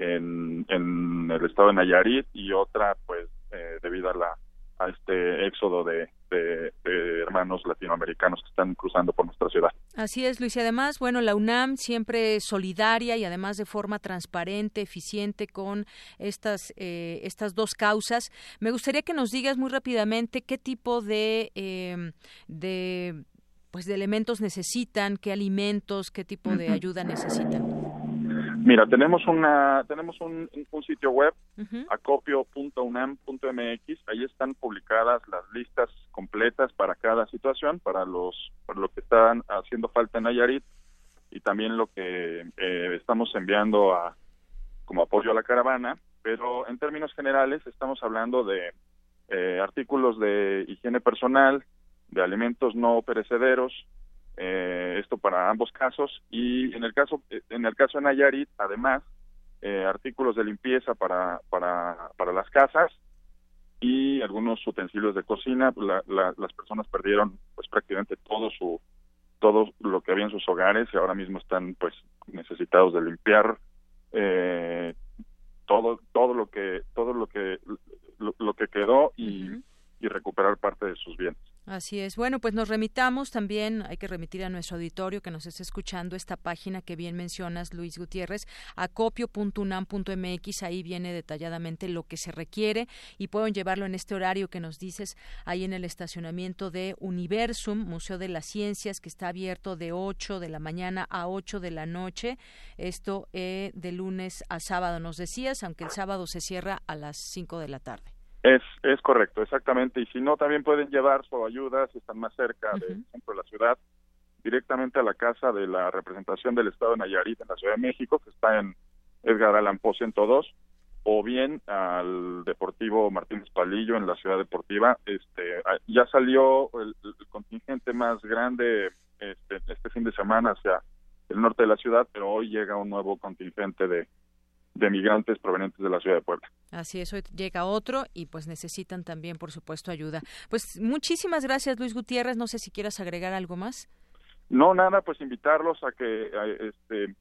en, en el estado de Nayarit y otra pues eh, debido a la a este éxodo de, de, hermanos latinoamericanos que están cruzando por nuestra ciudad. Así es, Luis. Y además, bueno, la UNAM siempre solidaria y además de forma transparente, eficiente con estas, eh, estas dos causas. Me gustaría que nos digas muy rápidamente qué tipo de, eh, de, pues de elementos necesitan, qué alimentos, qué tipo de ayuda necesitan. Mira, tenemos una tenemos un, sitio web acopio.unam.mx, ahí están publicadas las listas completas para cada situación, para los para lo que están haciendo falta en Nayarit y también lo que eh, estamos enviando a como apoyo a la caravana, pero en términos generales estamos hablando de eh, artículos de higiene personal, de alimentos no perecederos, eh, esto para ambos casos y en el caso en el caso de Nayarit además eh, artículos de limpieza para para para las casas y algunos utensilios de cocina las personas perdieron pues prácticamente todo su todo lo que había en sus hogares y ahora mismo están pues necesitados de limpiar eh, todo todo lo que todo lo que lo, que quedó y, y recuperar parte de sus bienes. Así es. Bueno, pues nos remitamos también, hay que remitir a nuestro auditorio que nos esté escuchando esta página que bien mencionas, Luis Gutiérrez, acopio.unam.mx, ahí viene detalladamente lo que se requiere y pueden llevarlo en este horario que nos dices ahí en el estacionamiento de Universum, Museo de las Ciencias, que está abierto de 8 de la mañana a 8 de la noche, esto eh, de lunes a sábado, nos decías, aunque el sábado se cierra a las 5 de la tarde. Es, es correcto, exactamente. Y si no, también pueden llevar su ayuda, si están más cerca del centro de la ciudad, directamente a la casa de la representación del Estado de Nayarit en la Ciudad de México, que está en Edgar Allan Poe 102, o bien al Deportivo Martínez Palillo en la Ciudad Deportiva. Este, ya salió el, contingente más grande este, este fin de semana hacia el norte de la ciudad, pero hoy llega un nuevo contingente de de migrantes provenientes de la ciudad de Puebla. Así es, hoy llega otro y pues necesitan también, por supuesto, ayuda. Pues muchísimas gracias, Luis Gutiérrez. No sé si quieras agregar algo más. No, nada, pues invitarlos a que este,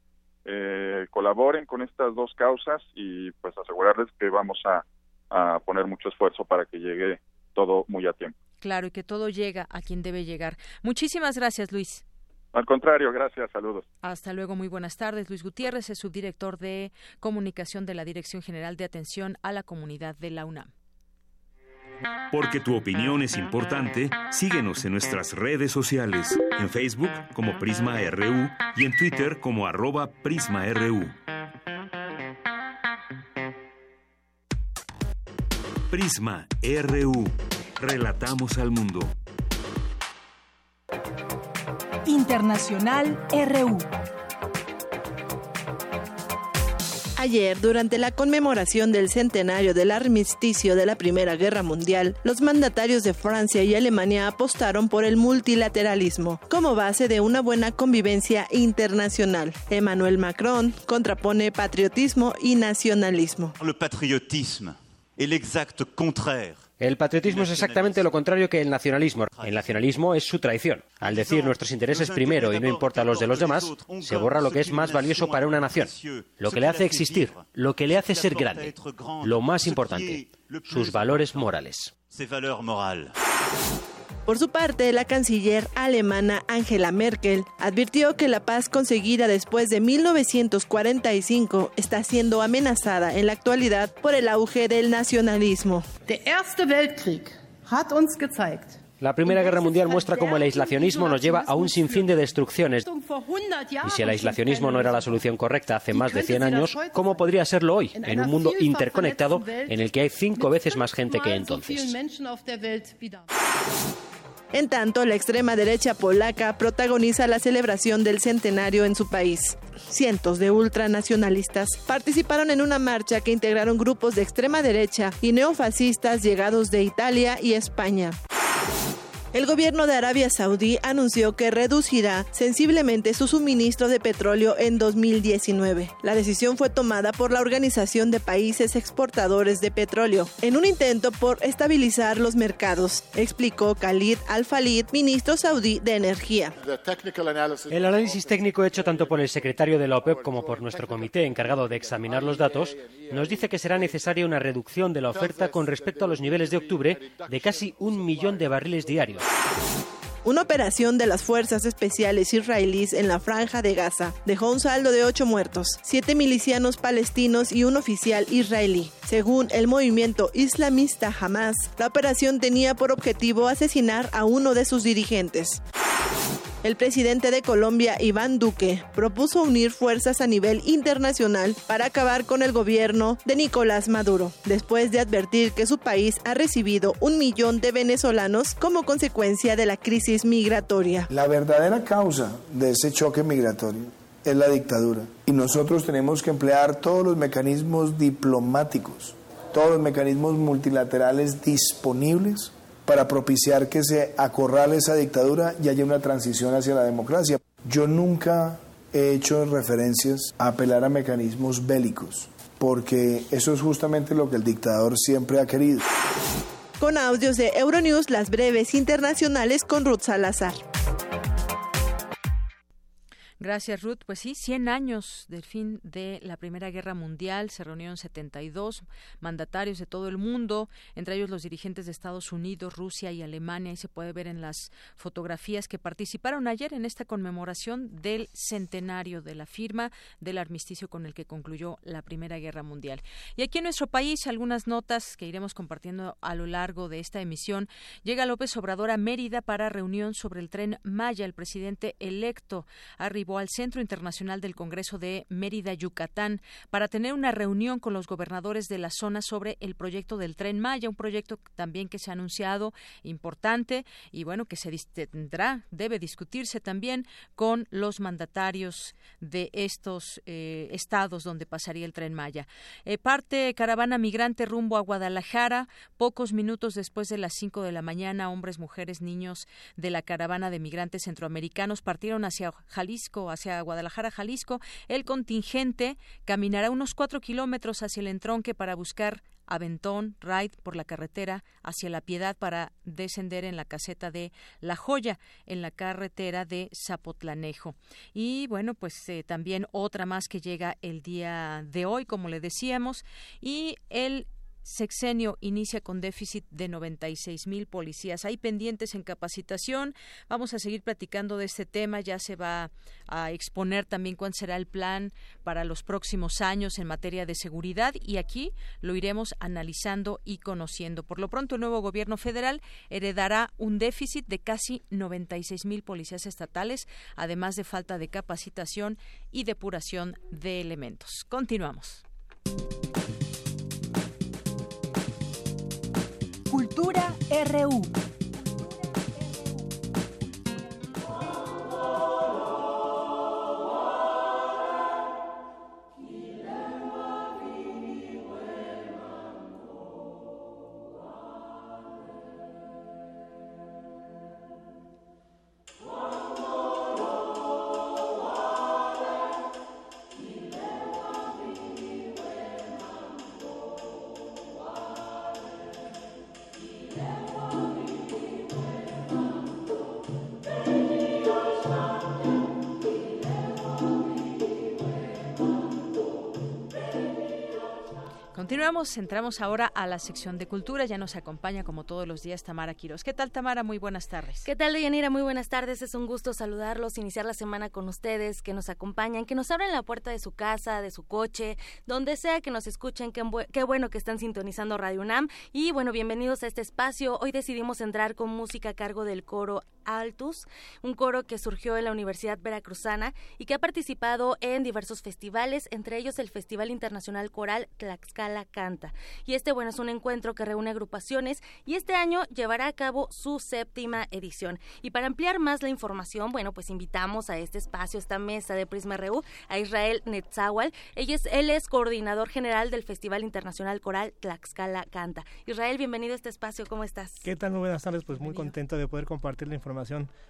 eh, colaboren con estas dos causas y pues asegurarles que vamos a, a poner mucho esfuerzo para que llegue todo muy a tiempo. Claro, y que todo llega a quien debe llegar. Muchísimas gracias, Luis. Al contrario, gracias, saludos. Hasta luego, muy buenas tardes. Luis Gutiérrez es subdirector de comunicación de la Dirección General de Atención a la Comunidad de la UNAM. Porque tu opinión es importante, síguenos en nuestras redes sociales, en Facebook como Prisma RU y en Twitter como arroba PrismaRU. Prisma RU. Relatamos al mundo. Internacional RU. Ayer, durante la conmemoración del centenario del armisticio de la Primera Guerra Mundial, los mandatarios de Francia y Alemania apostaron por el multilateralismo como base de una buena convivencia internacional. Emmanuel Macron contrapone patriotismo y nacionalismo. El patriotismo el exacto contrario el patriotismo es exactamente lo contrario que el nacionalismo. El nacionalismo es su traición. Al decir nuestros intereses primero y no importa los de los demás, se borra lo que es más valioso para una nación, lo que le hace existir, lo que le hace ser grande, lo más importante, sus valores morales. Por su parte, la canciller alemana Angela Merkel advirtió que la paz conseguida después de 1945 está siendo amenazada en la actualidad por el auge del nacionalismo. La Primera Guerra Mundial muestra cómo el aislacionismo nos lleva a un sinfín de destrucciones. Y si el aislacionismo no era la solución correcta hace más de 100 años, ¿cómo podría serlo hoy, en un mundo interconectado en el que hay cinco veces más gente que entonces? En tanto, la extrema derecha polaca protagoniza la celebración del centenario en su país. Cientos de ultranacionalistas participaron en una marcha que integraron grupos de extrema derecha y neofascistas llegados de Italia y España. El gobierno de Arabia Saudí anunció que reducirá sensiblemente su suministro de petróleo en 2019. La decisión fue tomada por la Organización de Países Exportadores de Petróleo en un intento por estabilizar los mercados, explicó Khalid Al-Falid, ministro saudí de Energía. El análisis técnico hecho tanto por el secretario de la OPEP como por nuestro comité encargado de examinar los datos nos dice que será necesaria una reducción de la oferta con respecto a los niveles de octubre de casi un millón de barriles diarios. Una operación de las fuerzas especiales israelíes en la franja de Gaza dejó un saldo de ocho muertos, siete milicianos palestinos y un oficial israelí. Según el movimiento islamista Hamas, la operación tenía por objetivo asesinar a uno de sus dirigentes. El presidente de Colombia, Iván Duque, propuso unir fuerzas a nivel internacional para acabar con el gobierno de Nicolás Maduro, después de advertir que su país ha recibido un millón de venezolanos como consecuencia de la crisis migratoria. La verdadera causa de ese choque migratorio es la dictadura y nosotros tenemos que emplear todos los mecanismos diplomáticos, todos los mecanismos multilaterales disponibles para propiciar que se acorrale esa dictadura y haya una transición hacia la democracia. Yo nunca he hecho referencias a apelar a mecanismos bélicos, porque eso es justamente lo que el dictador siempre ha querido. Con audios de Euronews, las breves internacionales con Ruth Salazar. Gracias, Ruth. Pues sí, 100 años del fin de la Primera Guerra Mundial. Se reunieron 72 mandatarios de todo el mundo, entre ellos los dirigentes de Estados Unidos, Rusia y Alemania. Y se puede ver en las fotografías que participaron ayer en esta conmemoración del centenario de la firma del armisticio con el que concluyó la Primera Guerra Mundial. Y aquí en nuestro país, algunas notas que iremos compartiendo a lo largo de esta emisión. Llega López Obrador a Mérida para reunión sobre el tren Maya. El presidente electo arribó al Centro Internacional del Congreso de Mérida, Yucatán, para tener una reunión con los gobernadores de la zona sobre el proyecto del Tren Maya, un proyecto también que se ha anunciado importante y bueno, que se tendrá, debe discutirse también con los mandatarios de estos eh, estados donde pasaría el Tren Maya. Eh, parte caravana migrante rumbo a Guadalajara, pocos minutos después de las cinco de la mañana, hombres, mujeres, niños de la caravana de migrantes centroamericanos partieron hacia Jalisco hacia Guadalajara, Jalisco, el contingente caminará unos cuatro kilómetros hacia el entronque para buscar Aventón, Ride por la carretera hacia La Piedad para descender en la caseta de La Joya, en la carretera de Zapotlanejo. Y bueno, pues eh, también otra más que llega el día de hoy, como le decíamos, y el sexenio inicia con déficit de 96 mil policías. Hay pendientes en capacitación. Vamos a seguir platicando de este tema. Ya se va a exponer también cuál será el plan para los próximos años en materia de seguridad y aquí lo iremos analizando y conociendo. Por lo pronto, el nuevo gobierno federal heredará un déficit de casi 96 mil policías estatales, además de falta de capacitación y depuración de elementos. Continuamos. Cultura RU. Entramos ahora a la sección de cultura. Ya nos acompaña como todos los días Tamara Quiroz. ¿Qué tal Tamara? Muy buenas tardes. ¿Qué tal Deyanira? Muy buenas tardes. Es un gusto saludarlos, iniciar la semana con ustedes, que nos acompañan, que nos abren la puerta de su casa, de su coche, donde sea que nos escuchen. Qué, qué bueno que están sintonizando Radio UNAM. Y bueno, bienvenidos a este espacio. Hoy decidimos entrar con música a cargo del coro Altus, un coro que surgió en la Universidad Veracruzana y que ha participado en diversos festivales, entre ellos el Festival Internacional Coral Tlaxcala Canta. Y este, bueno, es un encuentro que reúne agrupaciones y este año llevará a cabo su séptima edición. Y para ampliar más la información, bueno, pues invitamos a este espacio, esta mesa de Prisma RU, a Israel Netzawal. Ella es, él es coordinador general del Festival Internacional Coral Tlaxcala Canta. Israel, bienvenido a este espacio, ¿cómo estás? ¿Qué tal? Muy buenas tardes, pues muy contento de poder compartir la información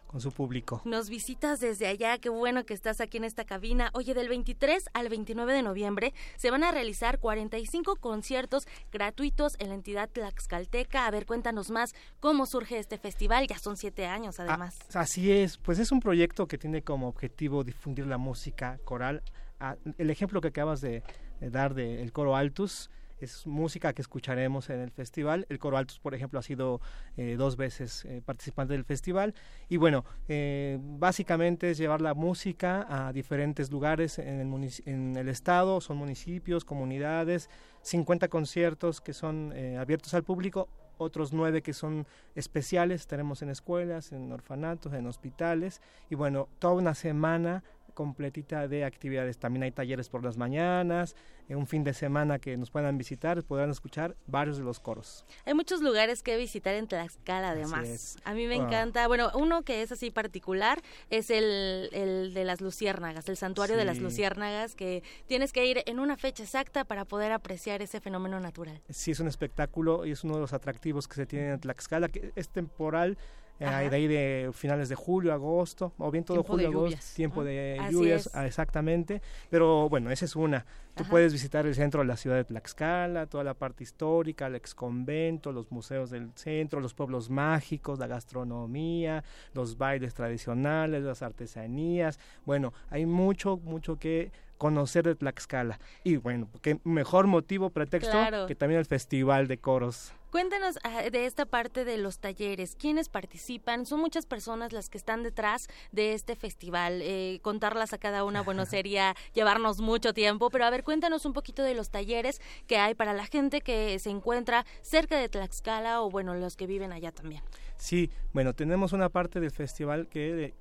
con su público. Nos visitas desde allá, qué bueno que estás aquí en esta cabina. Oye, del 23 al 29 de noviembre se van a realizar 45 conciertos gratuitos en la entidad Tlaxcalteca. A ver, cuéntanos más cómo surge este festival. Ya son siete años, además. así es, pues es un proyecto que tiene como objetivo difundir la música coral. Ah, el ejemplo que acabas de, dar del coro Altus es música que escucharemos en el festival. El Coro Altos, por ejemplo, ha sido eh, dos veces eh, participante del festival. Y bueno, eh, básicamente es llevar la música a diferentes lugares en el, en el estado, son municipios, comunidades, 50 conciertos que son abiertos al público otros nueve que son especiales, estaremos en escuelas, en orfanatos, en hospitales y bueno, toda una semana completita de actividades. También hay talleres por las mañanas, en un fin de semana que nos puedan visitar, podrán escuchar varios de los coros. Hay muchos lugares que visitar en Tlaxcala además. A mí me encanta, bueno, uno que es así particular es el, el de las luciérnagas, el santuario de las luciérnagas, que tienes que ir en una fecha exacta para poder apreciar ese fenómeno natural. Sí, es un espectáculo y es uno de los atractivos que se tiene en Tlaxcala, que es temporal de ahí de finales de julio, agosto, o bien todo julio, agosto, tiempo de lluvias, ah, exactamente. Pero bueno, esa es una. Tú puedes visitar el centro de la ciudad de Tlaxcala, toda la parte histórica, el exconvento, los museos del centro, los pueblos mágicos, la gastronomía, los bailes tradicionales, las artesanías. Bueno, hay mucho, mucho que conocer de Tlaxcala. Y bueno, qué mejor motivo, pretexto, que también el Festival de Coros. Cuéntanos ah, de esta parte de los talleres, quiénes participan, son muchas personas las que están detrás de este festival. Eh, contarlas a cada una, bueno, sería llevarnos mucho tiempo, pero a ver, cuéntanos un poquito de los talleres que hay para la gente que se encuentra cerca de Tlaxcala o bueno, los que viven allá también. Sí, bueno, tenemos una parte del festival que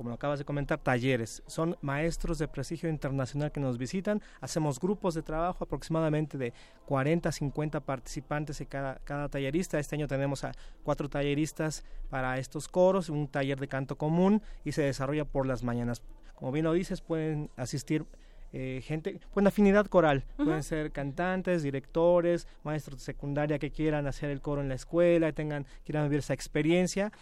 como lo acabas de comentar, talleres. Son maestros de prestigio internacional que nos visitan. Hacemos grupos de trabajo, aproximadamente de 40 50 participantes en cada, cada tallerista. Este año tenemos a cuatro talleristas para estos coros, un taller de canto común y se desarrolla por las mañanas. Como bien lo dices, pueden asistir eh, gente con afinidad coral. Pueden ser cantantes, directores, maestros de secundaria que quieran hacer el coro en la escuela, y tengan, quieran vivir esa experiencia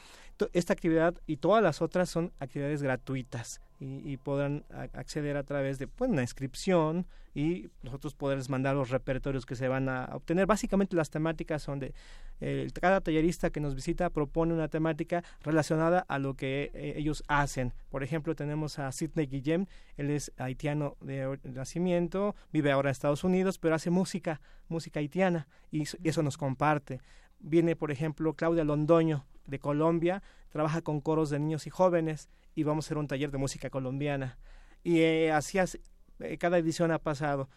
esta actividad y todas las otras son actividades gratuitas y, podrán acceder a través de pues, una inscripción y nosotros poderles mandar los repertorios que se van a obtener. Básicamente las temáticas son de cada tallerista que nos visita propone una temática relacionada a lo que eh, ellos hacen. Por ejemplo, tenemos a Sidney Guillem, él es haitiano de nacimiento, vive ahora en Estados Unidos, pero hace música, música haitiana y eso nos comparte. Viene, por ejemplo, Claudia Londoño, de Colombia, trabaja con coros de niños y jóvenes y vamos a hacer un taller de música colombiana. Y eh, así cada edición ha pasado.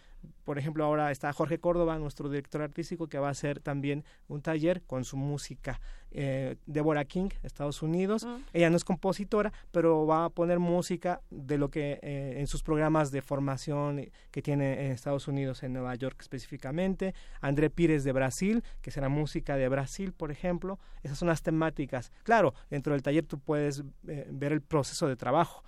Por ejemplo, ahora está Jorge Córdoba, nuestro director artístico, que va a hacer también un taller con su música. Eh, Deborah King, Estados Unidos. Mm. Ella no es compositora, pero va a poner música de lo que eh, en sus programas de formación que tiene en Estados Unidos, en Nueva York específicamente. André Pires de Brasil, que será música de Brasil, por ejemplo. Esas son las temáticas. Claro, dentro del taller tú puedes eh, ver el proceso de trabajo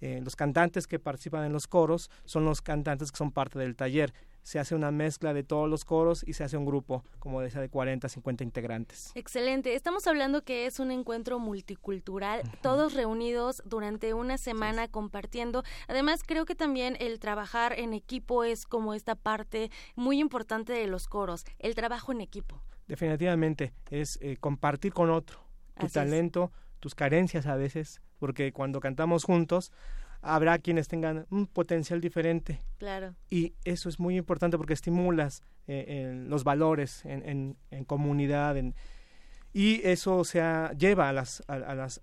eh, los cantantes que participan en los coros son los cantantes que son parte del taller. Se hace una mezcla de todos los coros y se hace un grupo, como decía, de 40, 50 integrantes. Excelente. Estamos hablando que es un encuentro multicultural, todos reunidos durante una semana compartiendo. Además, creo que también el trabajar en equipo es como esta parte muy importante de los coros, el trabajo en equipo. Definitivamente, es eh, compartir con otro tu talento, tus carencias a veces, porque cuando cantamos juntos habrá quienes tengan un potencial diferente. Claro. Y eso es muy importante porque estimulas eh, los valores en, en, comunidad y eso se lleva a las, a, las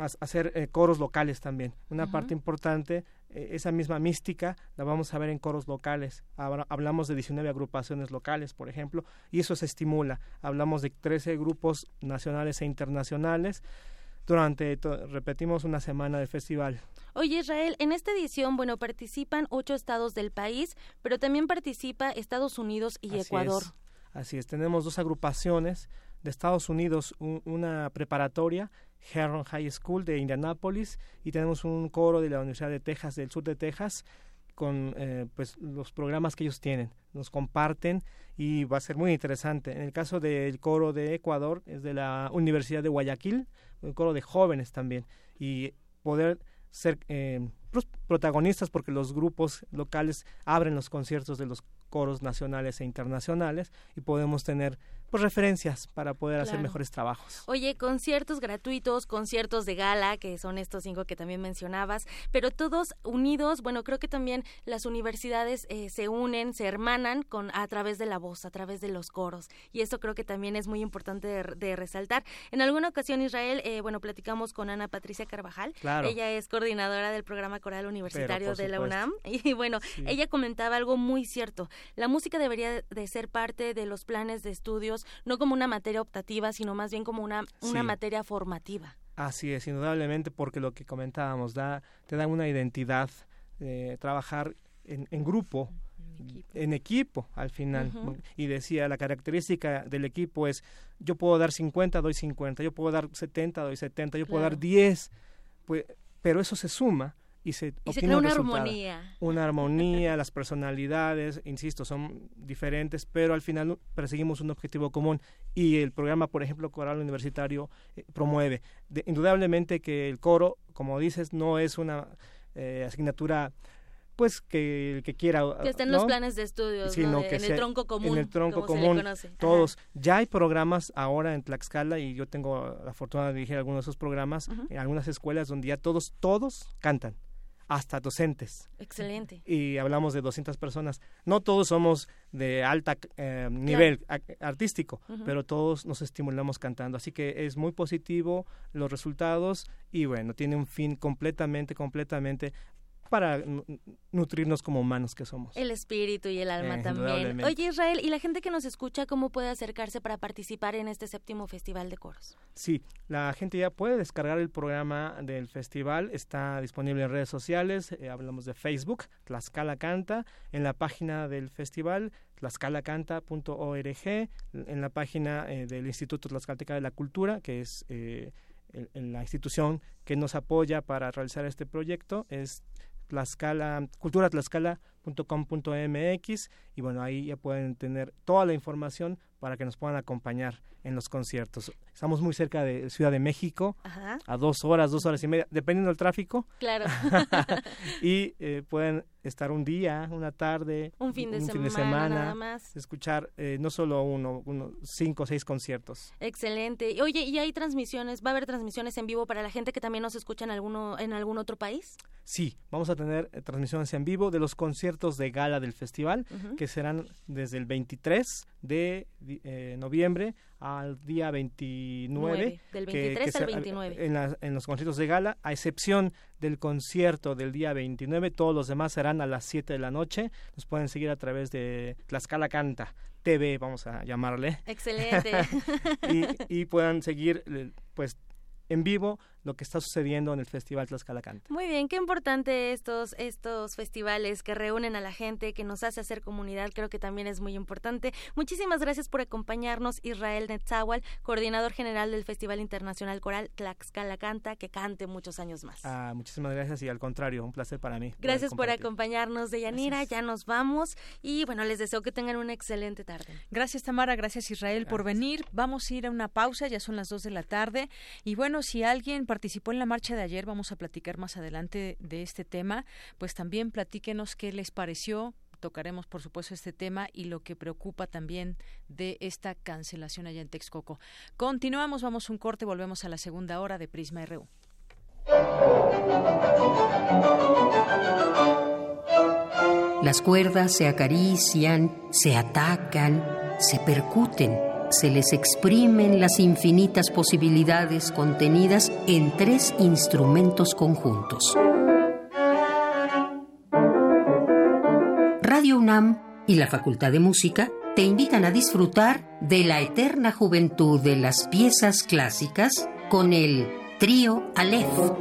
a hacer eh, coros locales también. Una parte importante, eh, esa misma mística la vamos a ver en coros locales. hablamos de 19 agrupaciones locales, por ejemplo, y eso se estimula. Hablamos de 13 grupos nacionales e internacionales durante, repetimos, una semana de festival. Oye, Israel, en esta edición, bueno, participan ocho estados del país, pero también participa Estados Unidos y Ecuador. así es, tenemos dos agrupaciones de Estados Unidos, una preparatoria, Heron High School de Indianapolis, y tenemos un coro de la Universidad de Texas, del sur de Texas, con eh, pues los programas que ellos tienen, nos comparten y va a ser muy interesante. En el caso del coro de Ecuador es de la Universidad de Guayaquil, un coro de jóvenes también y poder ser eh, protagonistas porque los grupos locales abren los conciertos de los coros nacionales e internacionales y podemos tener pues referencias para poder hacer mejores trabajos. Oye, conciertos gratuitos, conciertos de gala, que son estos cinco que también mencionabas, pero todos unidos, bueno, creo que también las universidades eh, se unen, se hermanan con a través de la voz, a través de los coros, y eso creo que también es muy importante de, resaltar. En alguna ocasión, Israel, eh, bueno, platicamos con Ana Patricia Carvajal, ella es coordinadora del programa coral universitario de la UNAM, y bueno, ella comentaba algo muy cierto, la música debería de ser parte de los planes de estudios no como una materia optativa, sino más bien como una, una materia formativa. Así es, indudablemente, porque lo que comentábamos, da, te da una identidad, eh, trabajar en, en grupo, en equipo al final. Y decía, la característica del equipo es, yo puedo dar 50, doy 50, yo puedo dar 70, doy 70, yo puedo dar 10, pues, pero eso se suma y se, y se crea una armonía. Una armonía, las personalidades, insisto, son diferentes, pero al final perseguimos un objetivo común. Y el programa, por ejemplo, Coral Universitario eh, promueve. indudablemente que el coro, como dices, no es una eh, asignatura pues que el que quiera que esté en los planes de estudios en el tronco común en el tronco común. todos ya hay programas ahora en Tlaxcala y yo tengo la fortuna de dirigir algunos de esos programas en algunas escuelas donde ya todos todos cantan hasta docentes. Excelente. Y hablamos de 200 personas. No todos somos de alta eh, nivel artístico, pero todos nos estimulamos cantando. Así que es muy positivo los resultados y bueno, tiene un fin completamente, completamente para nutrirnos como humanos que somos. El espíritu y el alma eh, también. Oye Israel, ¿y la gente que nos escucha cómo puede acercarse para participar en este séptimo festival de coros? Sí, la gente ya puede descargar el programa del festival, está disponible en redes sociales, eh, hablamos de Facebook, Tlaxcala Canta, en la página del festival, tlaxcalacanta.org, en la página eh, del Instituto Tlaxcalteca de la Cultura, que es la institución que nos apoya para realizar este proyecto, es Tlaxcala, culturatlaxcala.com.mx y bueno, ahí ya pueden tener toda la información para que nos puedan acompañar en los conciertos. Estamos muy cerca de Ciudad de México, a dos horas, dos horas y media, dependiendo del tráfico. Claro. y eh, pueden estar un día, una tarde, un fin de, semana, nada más. escuchar eh, no solo uno, uno, cinco o seis conciertos. Excelente. Oye, ¿y hay transmisiones? ¿Va a haber transmisiones en vivo para la gente que también nos escucha en, alguno, en algún otro país? Sí, vamos a tener eh, transmisiones en vivo de los conciertos de gala del festival, que serán desde el 23 de eh, noviembre al día 29. del 23 al 29. En, en, los conciertos de gala, a excepción del concierto del día 29, todos los demás serán a las 7 de la noche. Nos pueden seguir a través de Tlaxcala Canta. TV, vamos a llamarle. Excelente. y, y puedan seguir pues en vivo lo que está sucediendo en el Festival Tlaxcala Canta. Muy bien, qué importante estos, estos festivales que reúnen a la gente, que nos hace hacer comunidad, creo que también es muy importante. Muchísimas gracias por acompañarnos, Israel Netzahual, coordinador general del Festival Internacional Coral Tlaxcala Canta, que cante muchos años más. Ah, muchísimas gracias y al contrario, un placer para mí. Gracias por acompañarnos, Deyanira, ya nos vamos y bueno, les deseo que tengan una excelente tarde. Gracias Tamara, gracias Israel por venir. Vamos a ir a una pausa, ya son las dos de la tarde y bueno, si alguien participó en la marcha de ayer, vamos a platicar más adelante de este tema, pues también platíquenos qué les pareció, tocaremos por supuesto este tema y lo que preocupa también de esta cancelación allá en Texcoco. Continuamos, vamos un corte, volvemos a la segunda hora de Prisma RU. Las cuerdas se acarician, se atacan, se percuten se les exprimen las infinitas posibilidades contenidas en tres instrumentos conjuntos. Radio UNAM y la Facultad de Música te invitan a disfrutar de la eterna juventud de las piezas clásicas con el trío Aleph.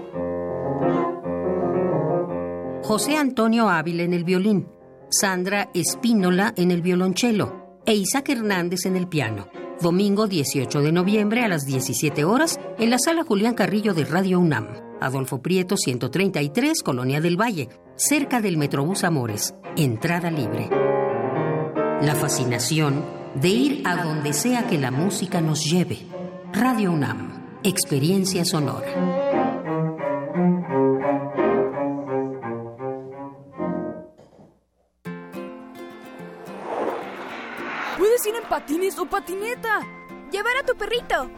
José Antonio Ávila en el violín, Sandra Espínola en el violonchelo, e Isaac Hernández en el piano. Domingo 18 de noviembre a las 17 horas en la sala Julián Carrillo de Radio UNAM. Adolfo Prieto 133, Colonia del Valle, cerca del Metrobús Amores. Entrada libre. La fascinación de ir a donde sea que la música nos lleve. Radio UNAM, experiencia sonora. Patines o patineta. Llevar a tu perrito.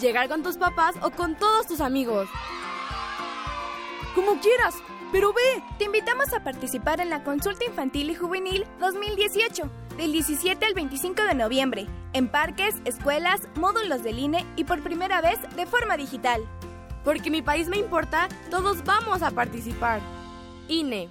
Llegar con tus papás o con todos tus amigos. Como quieras, pero ve. Te invitamos a participar en la Consulta Infantil y Juvenil 2018, del 17 al 25 de noviembre, en parques, escuelas, módulos del INE y por primera vez de forma digital. Porque mi país me importa, todos vamos a participar. INE.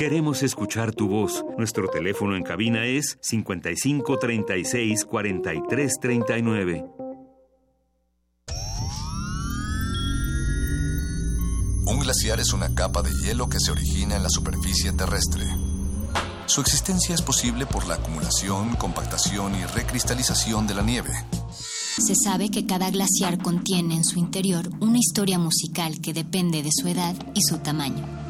Queremos escuchar tu voz. Nuestro teléfono en cabina es 55 36 43 39. Un glaciar es una capa de hielo que se origina en la superficie terrestre. Su existencia es posible por la acumulación, compactación y recristalización de la nieve. Se sabe que cada glaciar contiene en su interior una historia musical que depende de su edad y su tamaño.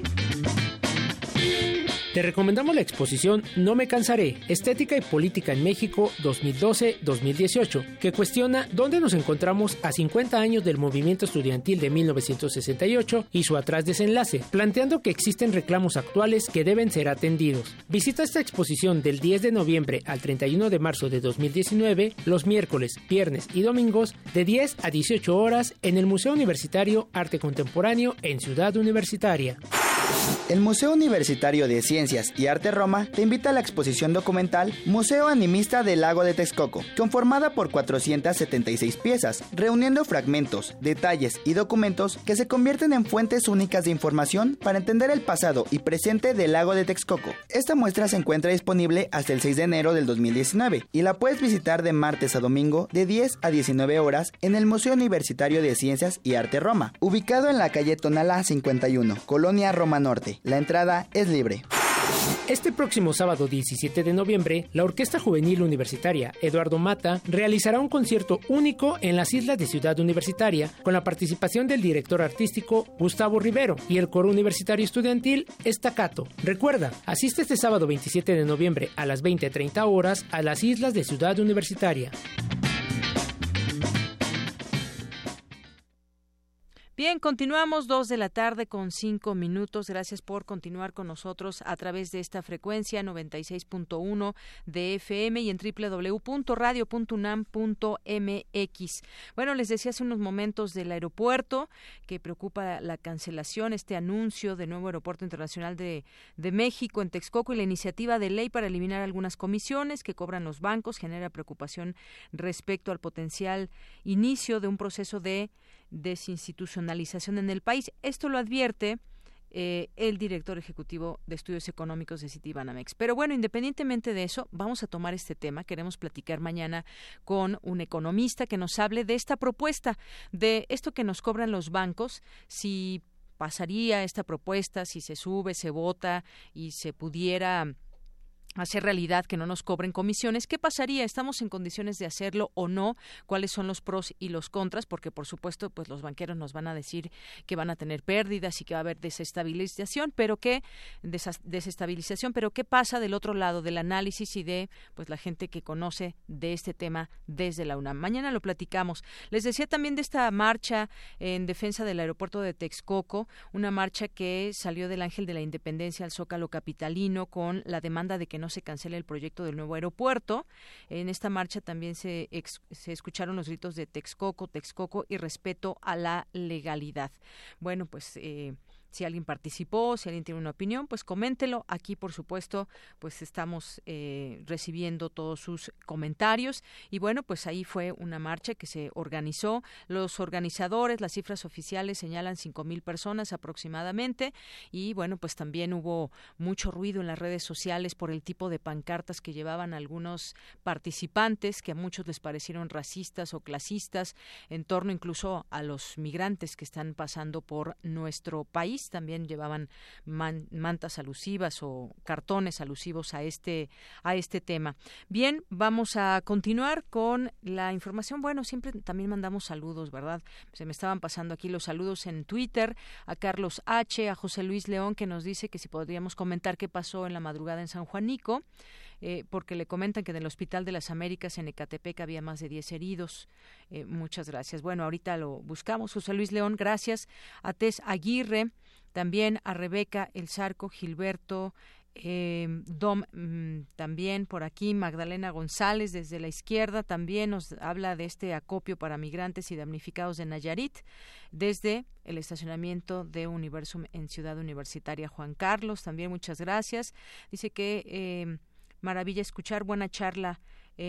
Te recomendamos la exposición No me cansaré, Estética y Política en México 2012-2018, que cuestiona dónde nos encontramos a 50 años del movimiento estudiantil de 1968 y su atrás desenlace, planteando que existen reclamos actuales que deben ser atendidos. Visita esta exposición del 10 de noviembre al 31 de marzo de 2019, los miércoles, viernes y domingos, de 10 a 18 horas en el Museo Universitario Arte Contemporáneo en Ciudad Universitaria. El Museo Universitario de Ciencias y Arte Roma te invita a la exposición documental Museo Animista del Lago de Texcoco, conformada por 476 piezas, reuniendo fragmentos, detalles y documentos que se convierten en fuentes únicas de información para entender el pasado y presente del Lago de Texcoco. Esta muestra se encuentra disponible hasta el 6 de enero del 2019 y la puedes visitar de martes a domingo de 10 a 19 horas en el Museo Universitario de Ciencias y Arte Roma, ubicado en la calle Tonalá 51, Colonia Roma Norte. La entrada es libre. Este próximo sábado 17 de noviembre, la Orquesta Juvenil Universitaria Eduardo Mata realizará un concierto único en las islas de Ciudad Universitaria con la participación del director artístico Gustavo Rivero y el coro universitario estudiantil Estacato. Recuerda, asiste este sábado 27 de noviembre a las 20.30 horas a las islas de Ciudad Universitaria. Bien, continuamos dos de la tarde con cinco minutos. Gracias por continuar con nosotros a través de esta frecuencia 96.1 de FM y en www.radio.unam.mx. Bueno, les decía hace unos momentos del aeropuerto que preocupa la cancelación, este anuncio del nuevo aeropuerto internacional de, de México en Texcoco y la iniciativa de ley para eliminar algunas comisiones que cobran los bancos genera preocupación respecto al potencial inicio de un proceso de desinstitucionalización en el país. Esto lo advierte eh, el director ejecutivo de estudios económicos de Citibanamex. Pero bueno, independientemente de eso, vamos a tomar este tema. Queremos platicar mañana con un economista que nos hable de esta propuesta, de esto que nos cobran los bancos, si pasaría esta propuesta, si se sube, se vota y se pudiera hacer realidad que no nos cobren comisiones. ¿Qué pasaría? ¿Estamos en condiciones de hacerlo o no? ¿Cuáles son los pros y los contras? Porque, por supuesto, pues los banqueros nos van a decir que van a tener pérdidas y que va a haber desestabilización, pero ¿qué? desestabilización, pero ¿qué pasa del otro lado del análisis y de pues la gente que conoce de este tema desde la UNAM? Mañana lo platicamos. Les decía también de esta marcha en defensa del aeropuerto de Texcoco, una marcha que salió del Ángel de la Independencia al Zócalo Capitalino con la demanda de que no se cancele el proyecto del nuevo aeropuerto. En esta marcha también se, se escucharon los gritos de Texcoco, Texcoco y respeto a la legalidad. Bueno, pues eh, si alguien participó, si alguien tiene una opinión, pues coméntelo. Aquí, por supuesto, pues estamos eh, recibiendo todos sus comentarios. Y bueno, pues ahí fue una marcha que se organizó. Los organizadores, las cifras oficiales señalan cinco mil personas aproximadamente. Y bueno, pues también hubo mucho ruido en las redes sociales por el tipo de pancartas que llevaban algunos participantes, que a muchos les parecieron racistas o clasistas, en torno incluso a los migrantes que están pasando por nuestro país También llevaban mantas alusivas o cartones alusivos a este, a este tema. Bien, vamos a continuar con la información. Bueno, siempre también mandamos saludos, ¿verdad? Se me estaban pasando aquí los saludos en Twitter a Carlos H., a José Luis León, que nos dice que si podríamos comentar qué pasó en la madrugada en San Juanico. Eh, porque le comentan que en el Hospital de las Américas en Ecatepec había más de 10 heridos. Eh, muchas gracias. Bueno, ahorita lo buscamos. José Luis León, gracias. A Tess Aguirre, también a Rebeca El Zarco, Gilberto, eh, Dom mm, también por aquí, Magdalena González desde la izquierda también nos habla de este acopio para migrantes y damnificados de Nayarit desde el estacionamiento de Universum en Ciudad Universitaria Juan Carlos. También muchas gracias. Dice que maravilla escuchar, buena charla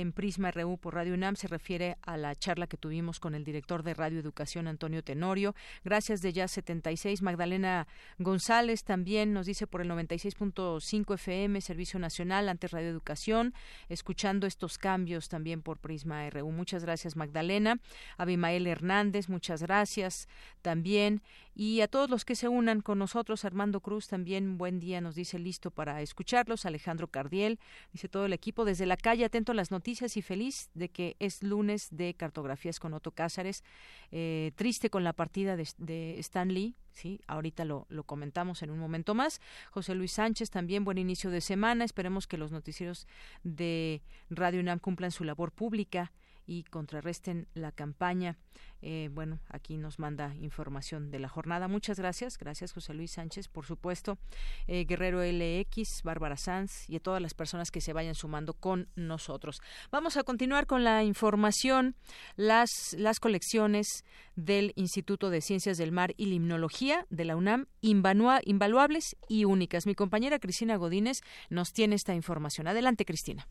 en Prisma RU por Radio UNAM se refiere a la charla que tuvimos con el director de Radio Educación Antonio Tenorio. Gracias de ya 76 Magdalena González también nos dice por el 96.5 FM Servicio Nacional ante Radio Educación, escuchando estos cambios también por Prisma RU. Muchas gracias Magdalena. Abimael Hernández, muchas gracias también y a todos los que se unan con nosotros, Armando Cruz también buen día nos dice listo para escucharlos, Alejandro Cardiel, dice todo el equipo desde la calle atento a las noticias y feliz de que es lunes de cartografías con Otto Cázares, eh, triste con la partida de, de Stan Lee, sí, ahorita lo, lo comentamos en un momento más. José Luis Sánchez también buen inicio de semana, esperemos que los noticieros de Radio UNAM cumplan su labor pública y contrarresten la campaña. Eh, bueno, aquí nos manda información de la jornada. Muchas gracias. Gracias, José Luis Sánchez, por supuesto. Eh, Guerrero LX, Bárbara Sanz y a todas las personas que se vayan sumando con nosotros. Vamos a continuar con la información. Las, las colecciones del Instituto de Ciencias del Mar y Limnología de la UNAM, invaluables y únicas. Mi compañera Cristina Godínez nos tiene esta información. Adelante, Cristina.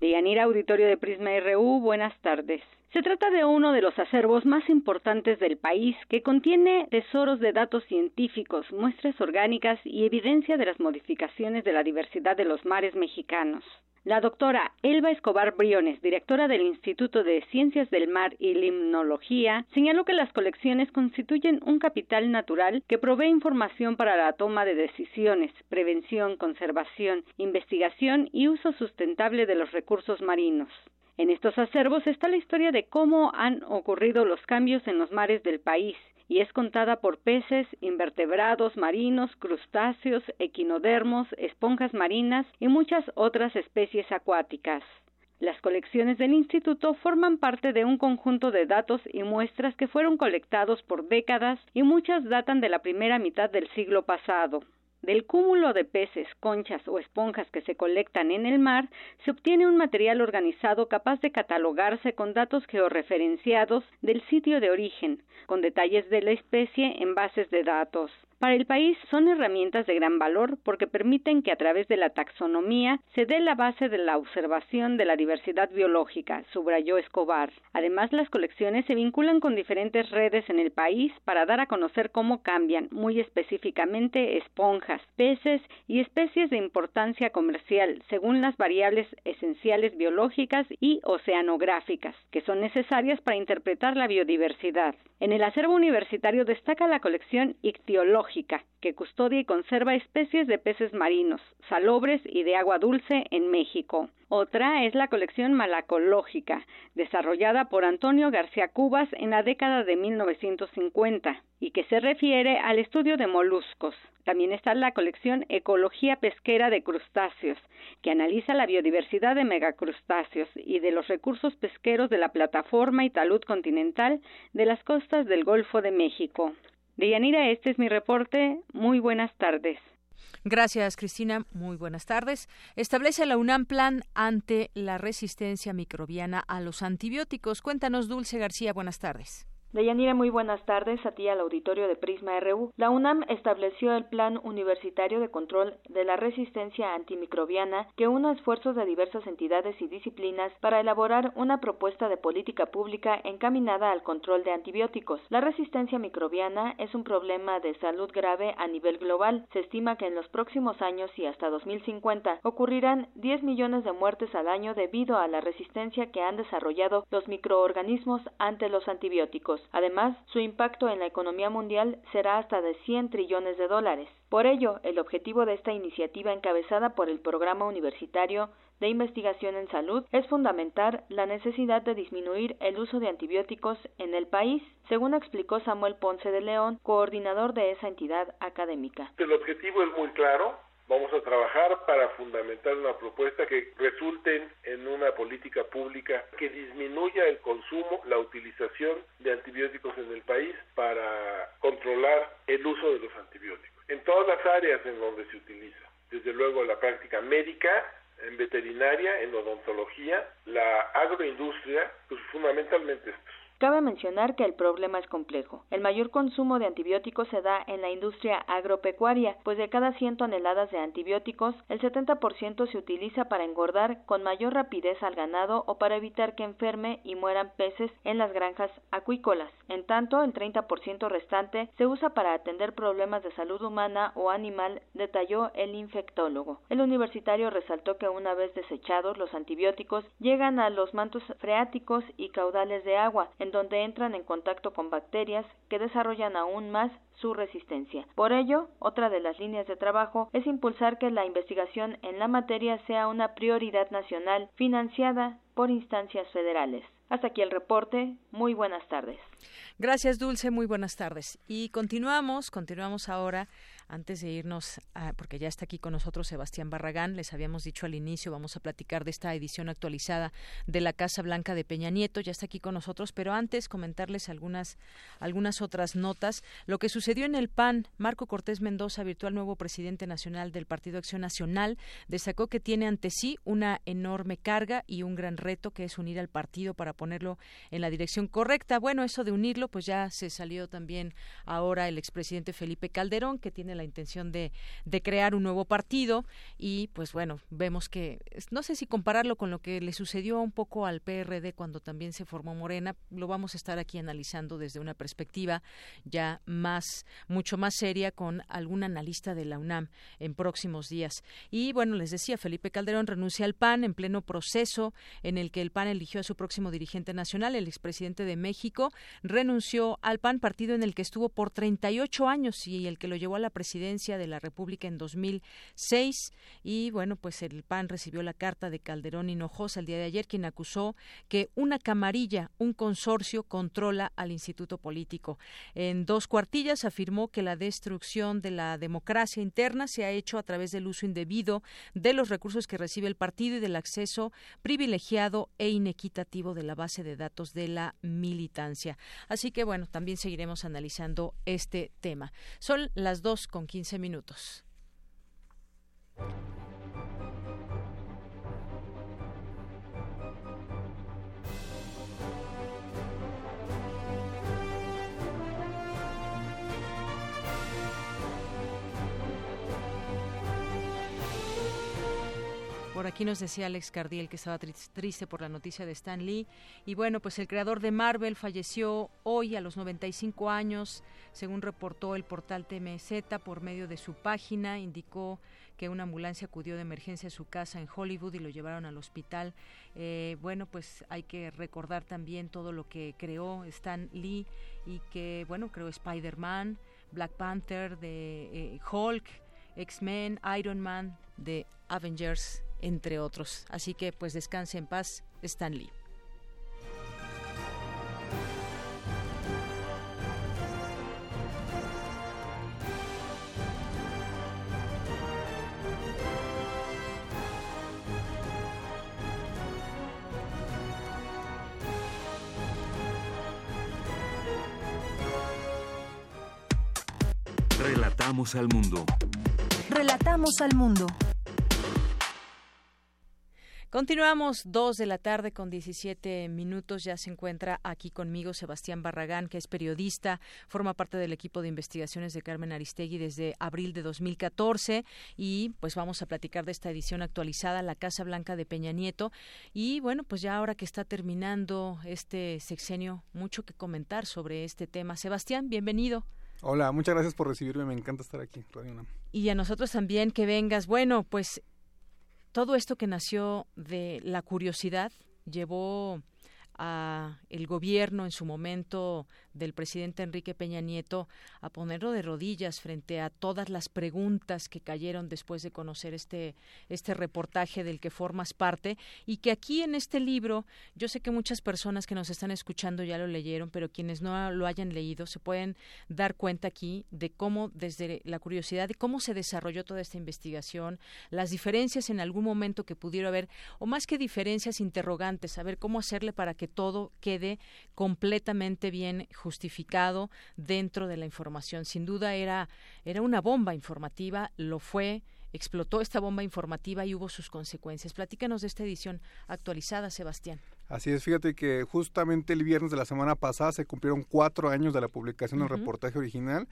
Deyanira Auditorio de Prisma RU, buenas tardes. Se trata de uno de los acervos más importantes del país que contiene tesoros de datos científicos, muestras orgánicas y evidencia de las modificaciones de la diversidad de los mares mexicanos. La doctora Elba Escobar Briones, directora del Instituto de Ciencias del Mar y Limnología, señaló que las colecciones constituyen un capital natural que provee información para la toma de decisiones, prevención, conservación, investigación y uso sustentable de los recursos marinos. En estos acervos está la historia de cómo han ocurrido los cambios en los mares del país, y es contada por peces, invertebrados marinos, crustáceos, equinodermos, esponjas marinas y muchas otras especies acuáticas. Las colecciones del instituto forman parte de un conjunto de datos y muestras que fueron colectados por décadas y muchas datan de la primera mitad del siglo pasado. Del cúmulo de peces, conchas o esponjas que se colectan en el mar, se obtiene un material organizado capaz de catalogarse con datos georreferenciados del sitio de origen, con detalles de la especie en bases de datos. Para el país son herramientas de gran valor porque permiten que a través de la taxonomía se dé la base de la observación de la diversidad biológica, subrayó Escobar. Además, las colecciones se vinculan con diferentes redes en el país para dar a conocer cómo cambian, muy específicamente, esponjas, peces y especies de importancia comercial según las variables esenciales biológicas y oceanográficas que son necesarias para interpretar la biodiversidad. En el acervo universitario destaca la colección ictiológica, que custodia y conserva especies de peces marinos, salobres y de agua dulce en México. Otra es la colección malacológica, desarrollada por Antonio García Cubas en la década de 1950 y que se refiere al estudio de moluscos. También está la colección Ecología Pesquera de Crustáceos, que analiza la biodiversidad de megacrustáceos y de los recursos pesqueros de la plataforma y talud continental de las costas del Golfo de México. Deyanira, este es mi reporte. Muy buenas tardes. Gracias, Cristina. Muy buenas tardes. Establece la UNAM plan ante la resistencia microbiana a los antibióticos. Cuéntanos, Dulce García. Buenas tardes. Deyanira, muy buenas tardes a ti al auditorio de Prisma RU. La UNAM estableció el Plan Universitario de Control de la Resistencia Antimicrobiana que une esfuerzos de diversas entidades y disciplinas para elaborar una propuesta de política pública encaminada al control de antibióticos. La resistencia microbiana es un problema de salud grave a nivel global. Se estima que en los próximos años y hasta 2050 ocurrirán 10 millones de muertes al año debido a la resistencia que han desarrollado los microorganismos ante los antibióticos. Además, su impacto en la economía mundial será hasta de 100 trillones de dólares. Por ello, el objetivo de esta iniciativa encabezada por el Programa Universitario de Investigación en Salud es fundamentar la necesidad de disminuir el uso de antibióticos en el país, según explicó Samuel Ponce de León, coordinador de esa entidad académica. El objetivo es muy claro, Vamos a trabajar para fundamentar una propuesta que resulte en una política pública que disminuya el consumo, la utilización de antibióticos en el país para controlar el uso de los antibióticos. En todas las áreas en donde se utiliza. Desde luego la práctica médica, en veterinaria, en odontología, la agroindustria, pues fundamentalmente estos. Cabe mencionar que el problema es complejo. El mayor consumo de antibióticos se da en la industria agropecuaria, pues de cada 100 toneladas de antibióticos, el 70% se utiliza para engordar con mayor rapidez al ganado o para evitar que enferme y mueran peces en las granjas acuícolas. En tanto, el 30% restante se usa para atender problemas de salud humana o animal, detalló el infectólogo. El universitario resaltó que una vez desechados los antibióticos llegan a los mantos freáticos y caudales de agua, donde entran en contacto con bacterias que desarrollan aún más su resistencia. Por ello, otra de las líneas de trabajo es impulsar que la investigación en la materia sea una prioridad nacional financiada por instancias federales. Hasta aquí el reporte. Muy buenas tardes. Gracias, Dulce. Muy buenas tardes. Y continuamos, continuamos ahora antes de irnos, porque ya está aquí con nosotros Sebastián Barragán, les habíamos dicho al inicio, vamos a platicar de esta edición actualizada de la Casa Blanca de Peña Nieto, ya está aquí con nosotros, pero antes comentarles algunas, algunas otras notas. Lo que sucedió en el PAN, Marco Cortés Mendoza, virtual nuevo presidente nacional del Partido Acción Nacional, destacó que tiene ante sí una enorme carga y un gran reto que es unir al partido para ponerlo en la dirección correcta. Bueno, eso de unirlo, pues ya se salió también ahora el expresidente Felipe Calderón, que tiene la intención de, de crear un nuevo partido y pues bueno, vemos que no sé si compararlo con lo que le sucedió un poco al PRD cuando también se formó Morena, lo vamos a estar aquí analizando desde una perspectiva ya más, mucho más seria con algún analista de la UNAM en próximos días. Y bueno, les decía, Felipe Calderón renuncia al PAN en pleno proceso en el que el PAN eligió a su próximo dirigente nacional, el expresidente de México, renunció al PAN, partido en el que estuvo por 38 años y el que lo llevó a la presidencia presidencia de la República en 2006 y bueno, pues el PAN recibió la carta de Calderón Hinojosa el día de ayer quien acusó que una camarilla, un consorcio controla al instituto político. En dos cuartillas afirmó que la destrucción de la democracia interna se ha hecho a través del uso indebido de los recursos que recibe el partido y del acceso privilegiado e inequitativo de la base de datos de la militancia. Así que bueno, también seguiremos analizando este tema. Son las dos 15 minutos. Por aquí nos decía Alex Cardiel que estaba triste por la noticia de Stan Lee. Y bueno, pues el creador de Marvel falleció hoy a los 95 años, según reportó el portal TMZ por medio de su página. Indicó que una ambulancia acudió de emergencia a su casa en Hollywood y lo llevaron al hospital. Eh, bueno, pues hay que recordar también todo lo que creó Stan Lee y que, bueno, creó Spider-Man, Black Panther, de eh, Hulk, X-Men, Iron Man, de Avengers entre otros. Así que pues descanse en paz, Stan Lee. Relatamos al mundo. Relatamos al mundo. Continuamos dos de la tarde con 17 minutos. Ya se encuentra aquí conmigo Sebastián Barragán, que es periodista, forma parte del equipo de investigaciones de Carmen Aristegui desde abril de 2014 y pues vamos a platicar de esta edición actualizada, La Casa Blanca de Peña Nieto. Y bueno, pues ya ahora que está terminando este sexenio, mucho que comentar sobre este tema. Sebastián, bienvenido. Hola, muchas gracias por recibirme, me encanta estar aquí, Y a nosotros también que vengas. Bueno, pues todo esto que nació de la curiosidad llevó a el gobierno en su momento del presidente Enrique Peña Nieto a ponerlo de rodillas frente a todas las preguntas que cayeron después de conocer este este reportaje del que formas parte y que aquí en este libro yo sé que muchas personas que nos están escuchando ya lo leyeron, pero quienes no lo hayan leído se pueden dar cuenta aquí de cómo desde la curiosidad de cómo se desarrolló toda esta investigación, las diferencias en algún momento que pudiera haber o más que diferencias interrogantes, saber cómo hacerle para que todo quede completamente bien justificado dentro de la información. Sin duda era, era una bomba informativa, lo fue, explotó esta bomba informativa y hubo sus consecuencias. Platícanos de esta edición actualizada, Sebastián. Así es, fíjate que justamente el viernes de la semana pasada se cumplieron cuatro años de la publicación del reportaje original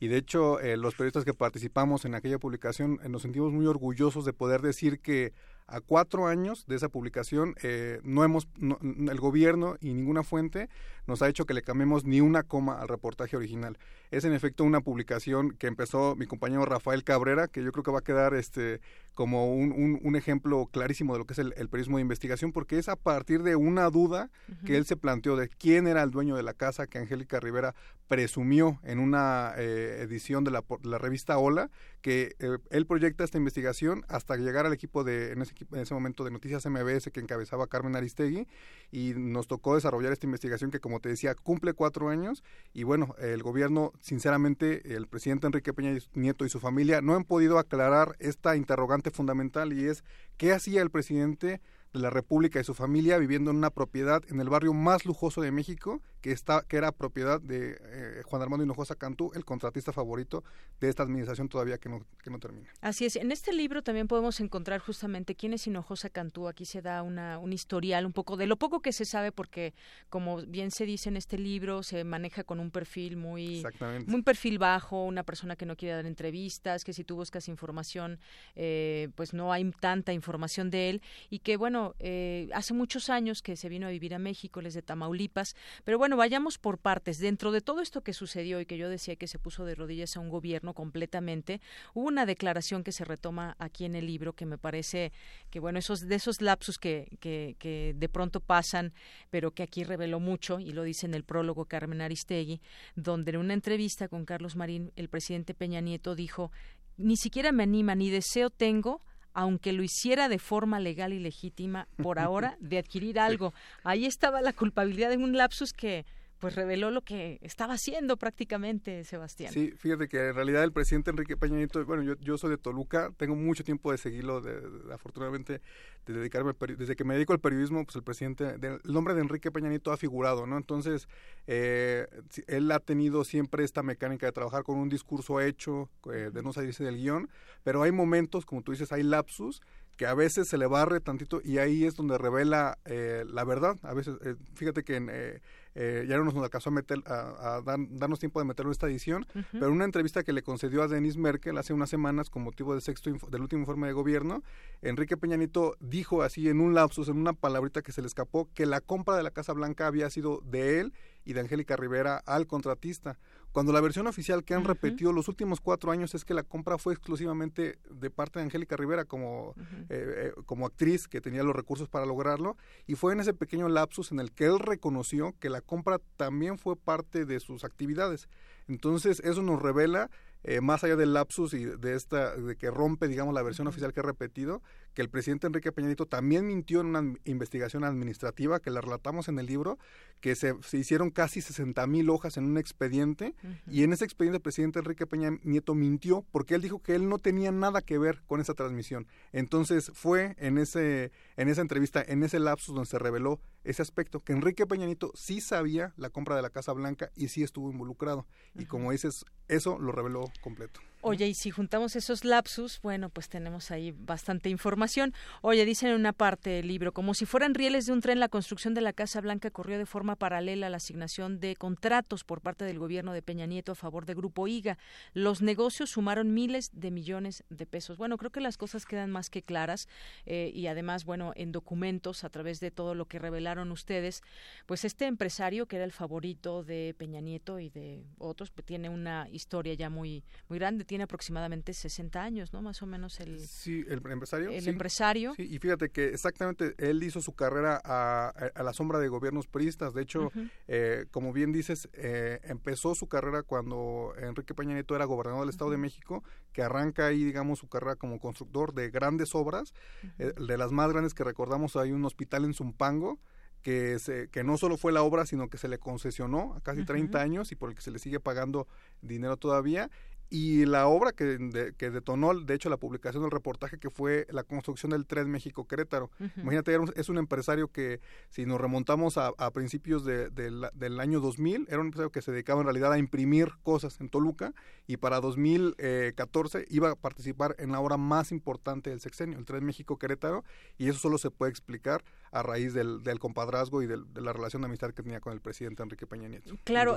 y de hecho eh, los periodistas que participamos en aquella publicación eh, nos sentimos muy orgullosos de poder decir que a cuatro años de esa publicación, eh, no hemos, el gobierno y ninguna fuente nos ha hecho que le cambiemos ni una coma al reportaje original. Es en efecto una publicación que empezó mi compañero Rafael Cabrera, que yo creo que va a quedar este como un, un, ejemplo clarísimo de lo que es el, periodismo de investigación, porque es a partir de una duda que él se planteó de quién era el dueño de la casa que Angélica Rivera presumió en una eh, edición de la, la, revista Hola, que eh, él proyecta esta investigación hasta llegar al equipo de, en ese, en ese momento de Noticias MBS que encabezaba Carmen Aristegui, y nos tocó desarrollar esta investigación que, como te decía, cumple cuatro años, y bueno, el gobierno, sinceramente, el presidente Enrique Peña Nieto y su familia no han podido aclarar esta interrogante fundamental y es qué hacía el presidente de la República y su familia viviendo en una propiedad en el barrio más lujoso de México que está que era propiedad de eh, Juan Armando Hinojosa Cantú, el contratista favorito de esta administración todavía que no que no termina. Así es. En este libro también podemos encontrar justamente quién es Hinojosa Cantú. Aquí se da una un historial un poco de lo poco que se sabe porque como bien se dice en este libro se maneja con un perfil muy muy perfil bajo, una persona que no quiere dar entrevistas, que si tú buscas información eh, pues no hay tanta información de él y que bueno eh, hace muchos años que se vino a vivir a México, les de Tamaulipas, pero bueno bueno, vayamos por partes. Dentro de todo esto que sucedió y que yo decía que se puso de rodillas a un gobierno completamente, hubo una declaración que se retoma aquí en el libro que me parece que, bueno, esos de esos lapsus que, que, que de pronto pasan, pero que aquí reveló mucho, y lo dice en el prólogo Carmen Aristegui, donde en una entrevista con Carlos Marín, el presidente Peña Nieto dijo, ni siquiera me anima ni deseo tengo aunque lo hiciera de forma legal y legítima por ahora, de adquirir algo. Ahí estaba la culpabilidad de un lapsus que pues reveló lo que estaba haciendo prácticamente Sebastián. Sí, fíjate que en realidad el presidente Enrique Peña Nieto, bueno, yo, yo soy de Toluca, tengo mucho tiempo de seguirlo, de, afortunadamente, de dedicarme desde que me dedico al periodismo, pues el presidente, el nombre de Enrique Peña Nieto ha figurado, ¿no? Entonces, eh, él ha tenido siempre esta mecánica de trabajar con un discurso hecho, eh, de no salirse del guion, pero hay momentos, como tú dices, hay lapsus que a veces se le barre tantito y ahí es donde revela eh, la verdad. A veces, fíjate que en, eh, ya no nos alcanzó a, meter, a, darnos tiempo de meterlo en esta edición, pero una entrevista que le concedió a Denis Merkel hace unas semanas con motivo del sexto del último informe de gobierno, Enrique Peñanito dijo así en un lapsus, en una palabrita que se le escapó, que la compra de la Casa Blanca había sido de él y de Angélica Rivera al contratista. Cuando la versión oficial que han repetido los últimos cuatro años es que la compra fue exclusivamente de parte de Angélica Rivera como, eh, eh, como actriz que tenía los recursos para lograrlo y fue en ese pequeño lapsus en el que él reconoció que la compra también fue parte de sus actividades. Entonces eso nos revela eh, más allá del lapsus y de esta de que rompe digamos la versión oficial que he repetido que el presidente Enrique Peñanito también mintió en una investigación administrativa que la relatamos en el libro, que se, hicieron casi 60 mil hojas en un expediente y en ese expediente el presidente Enrique Peña Nieto mintió porque él dijo que él no tenía nada que ver con esa transmisión. Entonces fue en, ese, en esa entrevista, en ese lapsus donde se reveló ese aspecto, que Enrique Peña Nieto sí sabía la compra de la Casa Blanca y sí estuvo involucrado. Y como dices, eso lo reveló completo. Oye, y si juntamos esos lapsus, bueno, pues tenemos ahí bastante información. Oye, dicen en una parte del libro, como si fueran rieles de un tren, la construcción de la Casa Blanca corrió de forma paralela a la asignación de contratos por parte del gobierno de Peña Nieto a favor de Grupo IGA. Los negocios sumaron miles de millones de pesos. Bueno, creo que las cosas quedan más que claras eh, y además, bueno, en documentos, a través de todo lo que revelaron ustedes, pues este empresario que era el favorito de Peña Nieto y de otros, pues tiene una historia ya muy, muy grande tiene aproximadamente 60 años, ¿no? Más o menos el... Sí, el empresario. El empresario. Sí, y fíjate que exactamente él hizo su carrera a, a la sombra de gobiernos priistas. De hecho, eh, como bien dices, eh, empezó su carrera cuando Enrique Peña Nieto era gobernador del Estado de México, que arranca ahí, digamos, su carrera como constructor de grandes obras. Eh, de las más grandes que recordamos, hay un hospital en Zumpango, que, se, que no solo fue la obra, sino que se le concesionó a casi 30 años y por el que se le sigue pagando dinero todavía. Y la obra que, que, detonó, de hecho, la publicación del reportaje, que fue la construcción del tren México-Querétaro. Imagínate, es un empresario que, si nos remontamos a, principios de, del año 2000, era un empresario que se dedicaba en realidad a imprimir cosas en Toluca y para 2014 iba a participar en la obra más importante del sexenio, el tren México-Querétaro, y eso solo se puede explicar a raíz del, del compadrazgo y de la relación de amistad que tenía con el presidente Enrique Peña Nieto. Claro,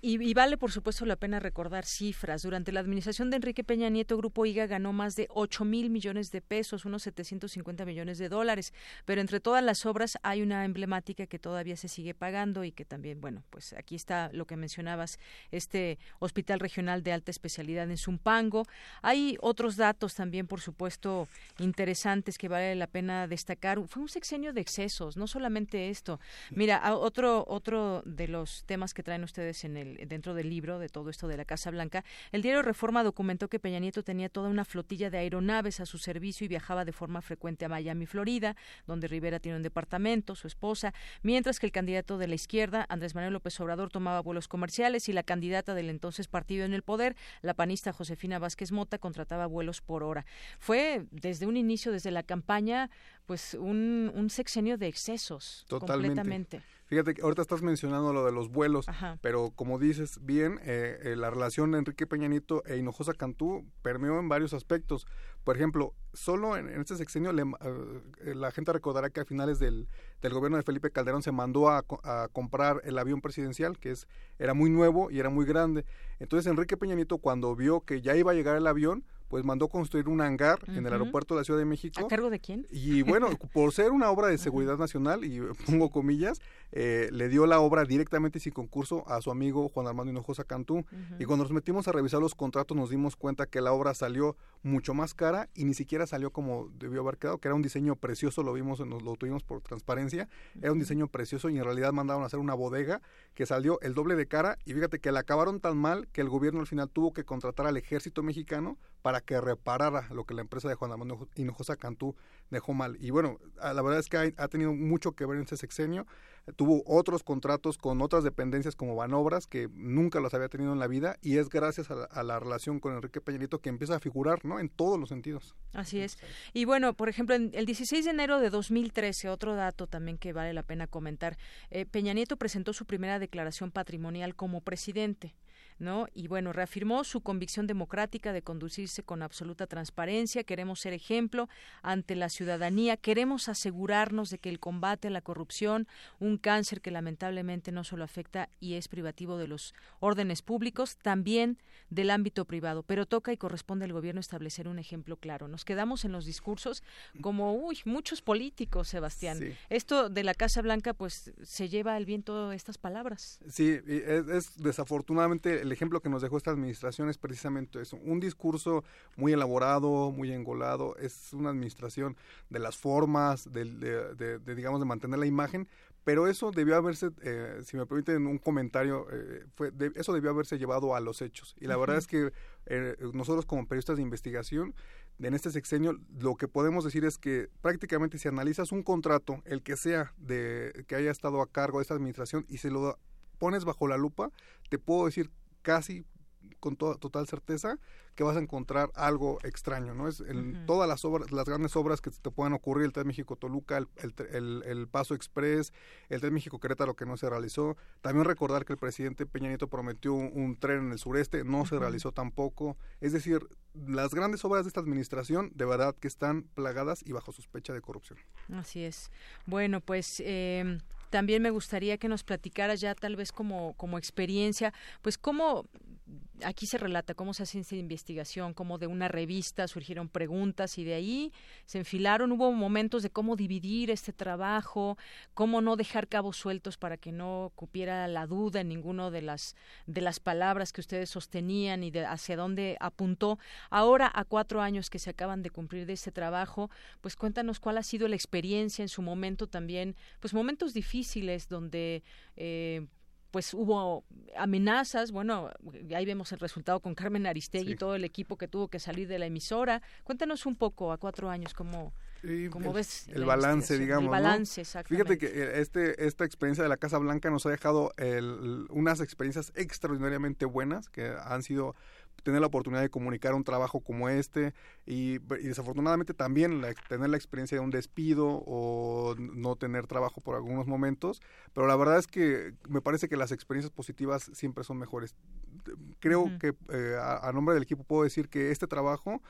y, y, vale por supuesto la pena recordar cifras. Durante la administración de Enrique Peña Nieto, Grupo IGA ganó más de 8 mil millones de pesos, unos 750 millones de dólares, pero entre todas las obras hay una emblemática que todavía se sigue pagando y que también, bueno, pues aquí está lo que mencionabas, este Hospital Regional de Alta Especialidad en Zumpango. Hay otros datos también, por supuesto, interesantes que vale la pena destacar. Fue un sexenio de no solamente esto. Mira, otro otro de los temas que traen ustedes en el dentro del libro de todo esto de la Casa Blanca, el diario Reforma documentó que Peña Nieto tenía toda una flotilla de aeronaves a su servicio y viajaba de forma frecuente a Miami, Florida, donde Rivera tiene un departamento, su esposa, mientras que el candidato de la izquierda, Andrés Manuel López Obrador, tomaba vuelos comerciales y la candidata del entonces partido en el poder, la panista Josefina Vázquez Mota, contrataba vuelos por hora. Fue desde un inicio, desde la campaña, pues un, un sexenio de excesos. Completamente. Fíjate que ahorita estás mencionando lo de los vuelos, pero como dices bien, eh, eh, la relación de Enrique Peñanito e Hinojosa Cantú permeó en varios aspectos. Por ejemplo, solo en, este sexenio eh, la gente recordará que a finales del, del, gobierno de Felipe Calderón se mandó a, a, comprar el avión presidencial, que es era muy nuevo y era muy grande. Entonces Enrique Peñanito cuando vio que ya iba a llegar el avión, pues mandó construir un hangar en el aeropuerto de la Ciudad de México. ¿A cargo de quién? Y bueno, por ser una obra de seguridad nacional, y pongo comillas, eh, le dio la obra directamente sin concurso a su amigo Juan Armando Hinojosa Cantú. Y cuando nos metimos a revisar los contratos nos dimos cuenta que la obra salió mucho más cara y ni siquiera salió como debió haber quedado, que era un diseño precioso, lo vimos, nos lo tuvimos por transparencia, era un diseño precioso y en realidad mandaron a hacer una bodega que salió el doble de cara y fíjate que la acabaron tan mal que el gobierno al final tuvo que contratar al ejército mexicano para que reparara lo que la empresa de Juan Armando Hinojosa Cantú dejó mal. Y bueno, la verdad es que ha, tenido mucho que ver en ese sexenio. Tuvo otros contratos con otras dependencias como Banobras, que nunca los había tenido en la vida, y es gracias a la, relación con Enrique Peñanito que empieza a figurar ¿no? en todos los sentidos. Así es. Y bueno, por ejemplo, en el 16 de enero de 2013, otro dato también que vale la pena comentar, eh, Peña Nieto presentó su primera declaración patrimonial como presidente. ¿No? Y bueno, reafirmó su convicción democrática de conducirse con absoluta transparencia, queremos ser ejemplo ante la ciudadanía, queremos asegurarnos de que el combate a la corrupción, un cáncer que lamentablemente no solo afecta y es privativo de los órdenes públicos, también del ámbito privado, pero toca y corresponde al gobierno establecer un ejemplo claro. Nos quedamos en los discursos como, uy, muchos políticos, Sebastián. Esto de la Casa Blanca, pues se lleva al viento estas palabras. Sí, es, es desafortunadamente el ejemplo que nos dejó esta administración es precisamente eso, un discurso muy elaborado, muy engolado, es una administración de las formas, de, digamos, de mantener la imagen, pero eso debió haberse, eh, si me permiten un comentario, eh, fue eso debió haberse llevado a los hechos. Y la verdad es que eh, nosotros como periodistas de investigación, en este sexenio, lo que podemos decir es que prácticamente si analizas un contrato, el que sea de que haya estado a cargo de esta administración y se lo pones bajo la lupa, te puedo decir casi con toda, total certeza que vas a encontrar algo extraño, ¿no? Es en todas las obras, las grandes obras que te puedan ocurrir, el Tren México Toluca, el, el, el, Paso Express, el Tren México Querétaro que no se realizó. También recordar que el presidente Peña Nieto prometió un, tren en el sureste, no se realizó tampoco. Es decir, las grandes obras de esta administración de verdad que están plagadas y bajo sospecha de corrupción. Así es. Bueno, pues eh, también me gustaría que nos platicara ya tal vez como, como experiencia, pues cómo aquí se relata cómo se hace esta investigación, cómo de una revista surgieron preguntas y de ahí se enfilaron, hubo momentos de cómo dividir este trabajo, cómo no dejar cabos sueltos para que no cupiera la duda en ninguno de las de las palabras que ustedes sostenían y de hacia dónde apuntó. Ahora, a cuatro años que se acaban de cumplir de este trabajo, pues cuéntanos cuál ha sido la experiencia en su momento también, pues momentos difíciles donde eh, pues hubo amenazas, bueno, ahí vemos el resultado con Carmen Aristegui y todo el equipo que tuvo que salir de la emisora. Cuéntanos un poco a cuatro años cómo, cómo ves el balance, digamos. El balance, exactamente. Fíjate que este, esta experiencia de la Casa Blanca nos ha dejado el, unas experiencias extraordinariamente buenas que han sido tener la oportunidad de comunicar un trabajo como este y, desafortunadamente también tener la experiencia de un despido o no tener trabajo por algunos momentos, pero la verdad es que me parece que las experiencias positivas siempre son mejores. Creo que eh, a, nombre del equipo puedo decir que este trabajo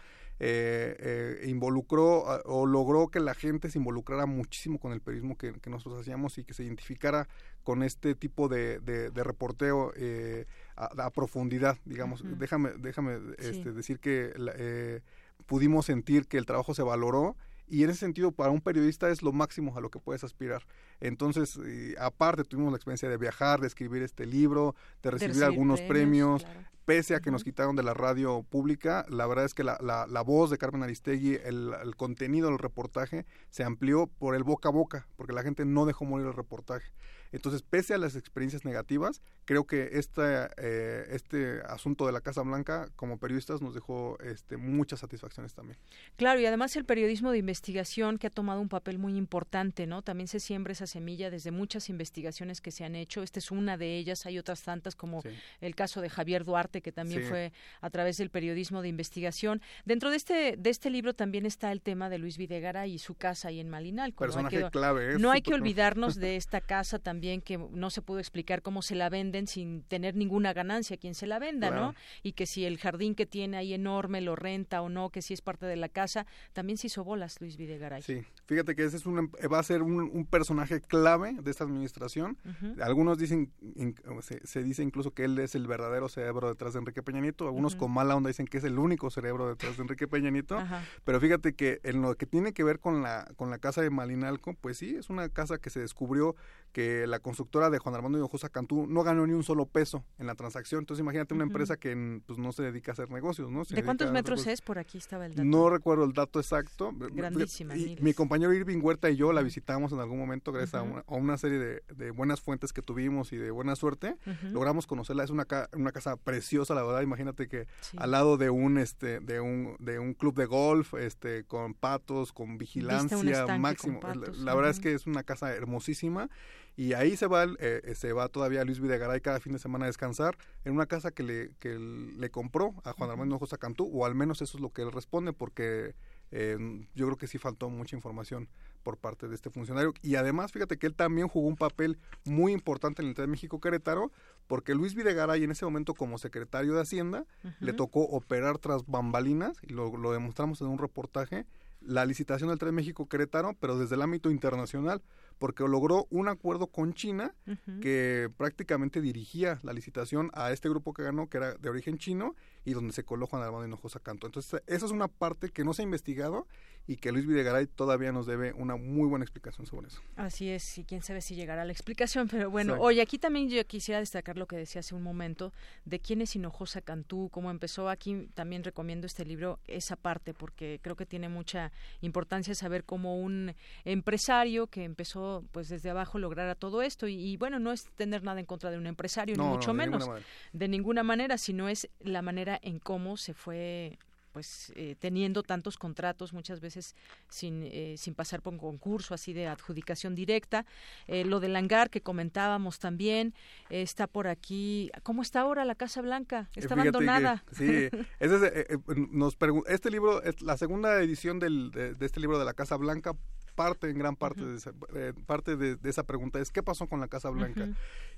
eh, eh, involucró o logró que la gente se involucrara muchísimo con el periodismo que, nosotros hacíamos y que se identificara con este tipo de, de, reporteo eh, a, profundidad, digamos. Déjame, déjame este, decir que eh, pudimos sentir que el trabajo se valoró y en ese sentido para un periodista es lo máximo a lo que puedes aspirar. Entonces, aparte tuvimos la experiencia de viajar, de escribir este libro, de recibir, algunos premios, pese a que nos quitaron de la radio pública, la verdad es que la, la, voz de Carmen Aristegui, el, el, contenido del reportaje se amplió por el boca a boca, porque la gente no dejó morir el reportaje. Entonces, pese a las experiencias negativas, creo que esta, eh, este asunto de la Casa Blanca, como periodistas, nos dejó este, muchas satisfacciones también. Claro, y además el periodismo de investigación que ha tomado un papel muy importante, ¿no? También se siembra esa semilla desde muchas investigaciones que se han hecho. Esta es una de ellas, hay otras tantas como el caso de Javier Duarte, que también fue a través del periodismo de investigación. Dentro de este, de este libro también está el tema de Luis Videgara y su casa ahí en Malinalco. Personaje ¿no? clave. ¿eh? No hay que olvidarnos de esta casa también que no se pudo explicar cómo se la venden sin tener ninguna ganancia quien se la venda, ¿no? Y que si el jardín que tiene ahí enorme lo renta o no, que si es parte de la casa, también se hizo bolas Luis Videgaray. Sí, fíjate que ese es un, va a ser un, personaje clave de esta administración. Algunos dicen, se, dice incluso que él es el verdadero cerebro detrás de Enrique Peña Nieto, algunos con mala onda dicen que es el único cerebro detrás de Enrique Peña Nieto, pero fíjate que en lo que tiene que ver con la, con la casa de Malinalco, pues sí, es una casa que se descubrió que la constructora de Juan Armando Hinojosa Cantú no ganó ni un solo peso en la transacción. Entonces imagínate una empresa que pues, no se dedica a hacer negocios, ¿no? ¿De cuántos metros es? Por aquí estaba el dato. No recuerdo el dato exacto. Grandísima. Y mi compañero Irving Huerta y yo la visitamos en algún momento gracias a, una, serie de, buenas fuentes que tuvimos y de buena suerte. Logramos conocerla. Es una, una casa preciosa, la verdad. Imagínate que al lado de un este de un de un club de golf, este con patos, con vigilancia máximo. la, verdad es que es una casa hermosísima y ahí se va, eh, eh, se va todavía Luis Videgaray cada fin de semana a descansar en una casa que le, que le compró a Juan Armando Hinojosa Cantú, o al menos eso es lo que él responde, porque eh, yo creo que sí faltó mucha información por parte de este funcionario. Y además, fíjate que él también jugó un papel muy importante en el de México Querétaro, porque Luis Videgaray en ese momento como secretario de Hacienda le tocó operar tras bambalinas, y lo, lo demostramos en un reportaje, la licitación del Tren México Querétaro, pero desde el ámbito internacional porque logró un acuerdo con China que prácticamente dirigía la licitación a este grupo que ganó, que era de origen chino, y donde se coló Juan Armando Hinojosa Canto. Entonces, esa es una parte que no se ha investigado y que Luis Videgaray todavía nos debe una muy buena explicación sobre eso. Así es, y quién sabe si llegará la explicación, pero bueno, oye, aquí también yo quisiera destacar lo que decía hace un momento de quién es Hinojosa Cantú, cómo empezó. Aquí también recomiendo este libro, esa parte, porque creo que tiene mucha importancia saber cómo un empresario que empezó pues desde abajo lograra todo esto. Y, bueno, no es tener nada en contra de un empresario, ni mucho menos, de ninguna manera, sino es la manera en cómo se fue pues eh, teniendo tantos contratos muchas veces sin, eh, sin pasar por un concurso así de adjudicación directa. Eh, lo del hangar que comentábamos también está por aquí. ¿Cómo está ahora la Casa Blanca? Está abandonada. sí, nos este libro es la segunda edición del, de, este libro de la Casa Blanca parte, en gran parte, de, esa, parte de, esa pregunta es ¿qué pasó con la Casa Blanca?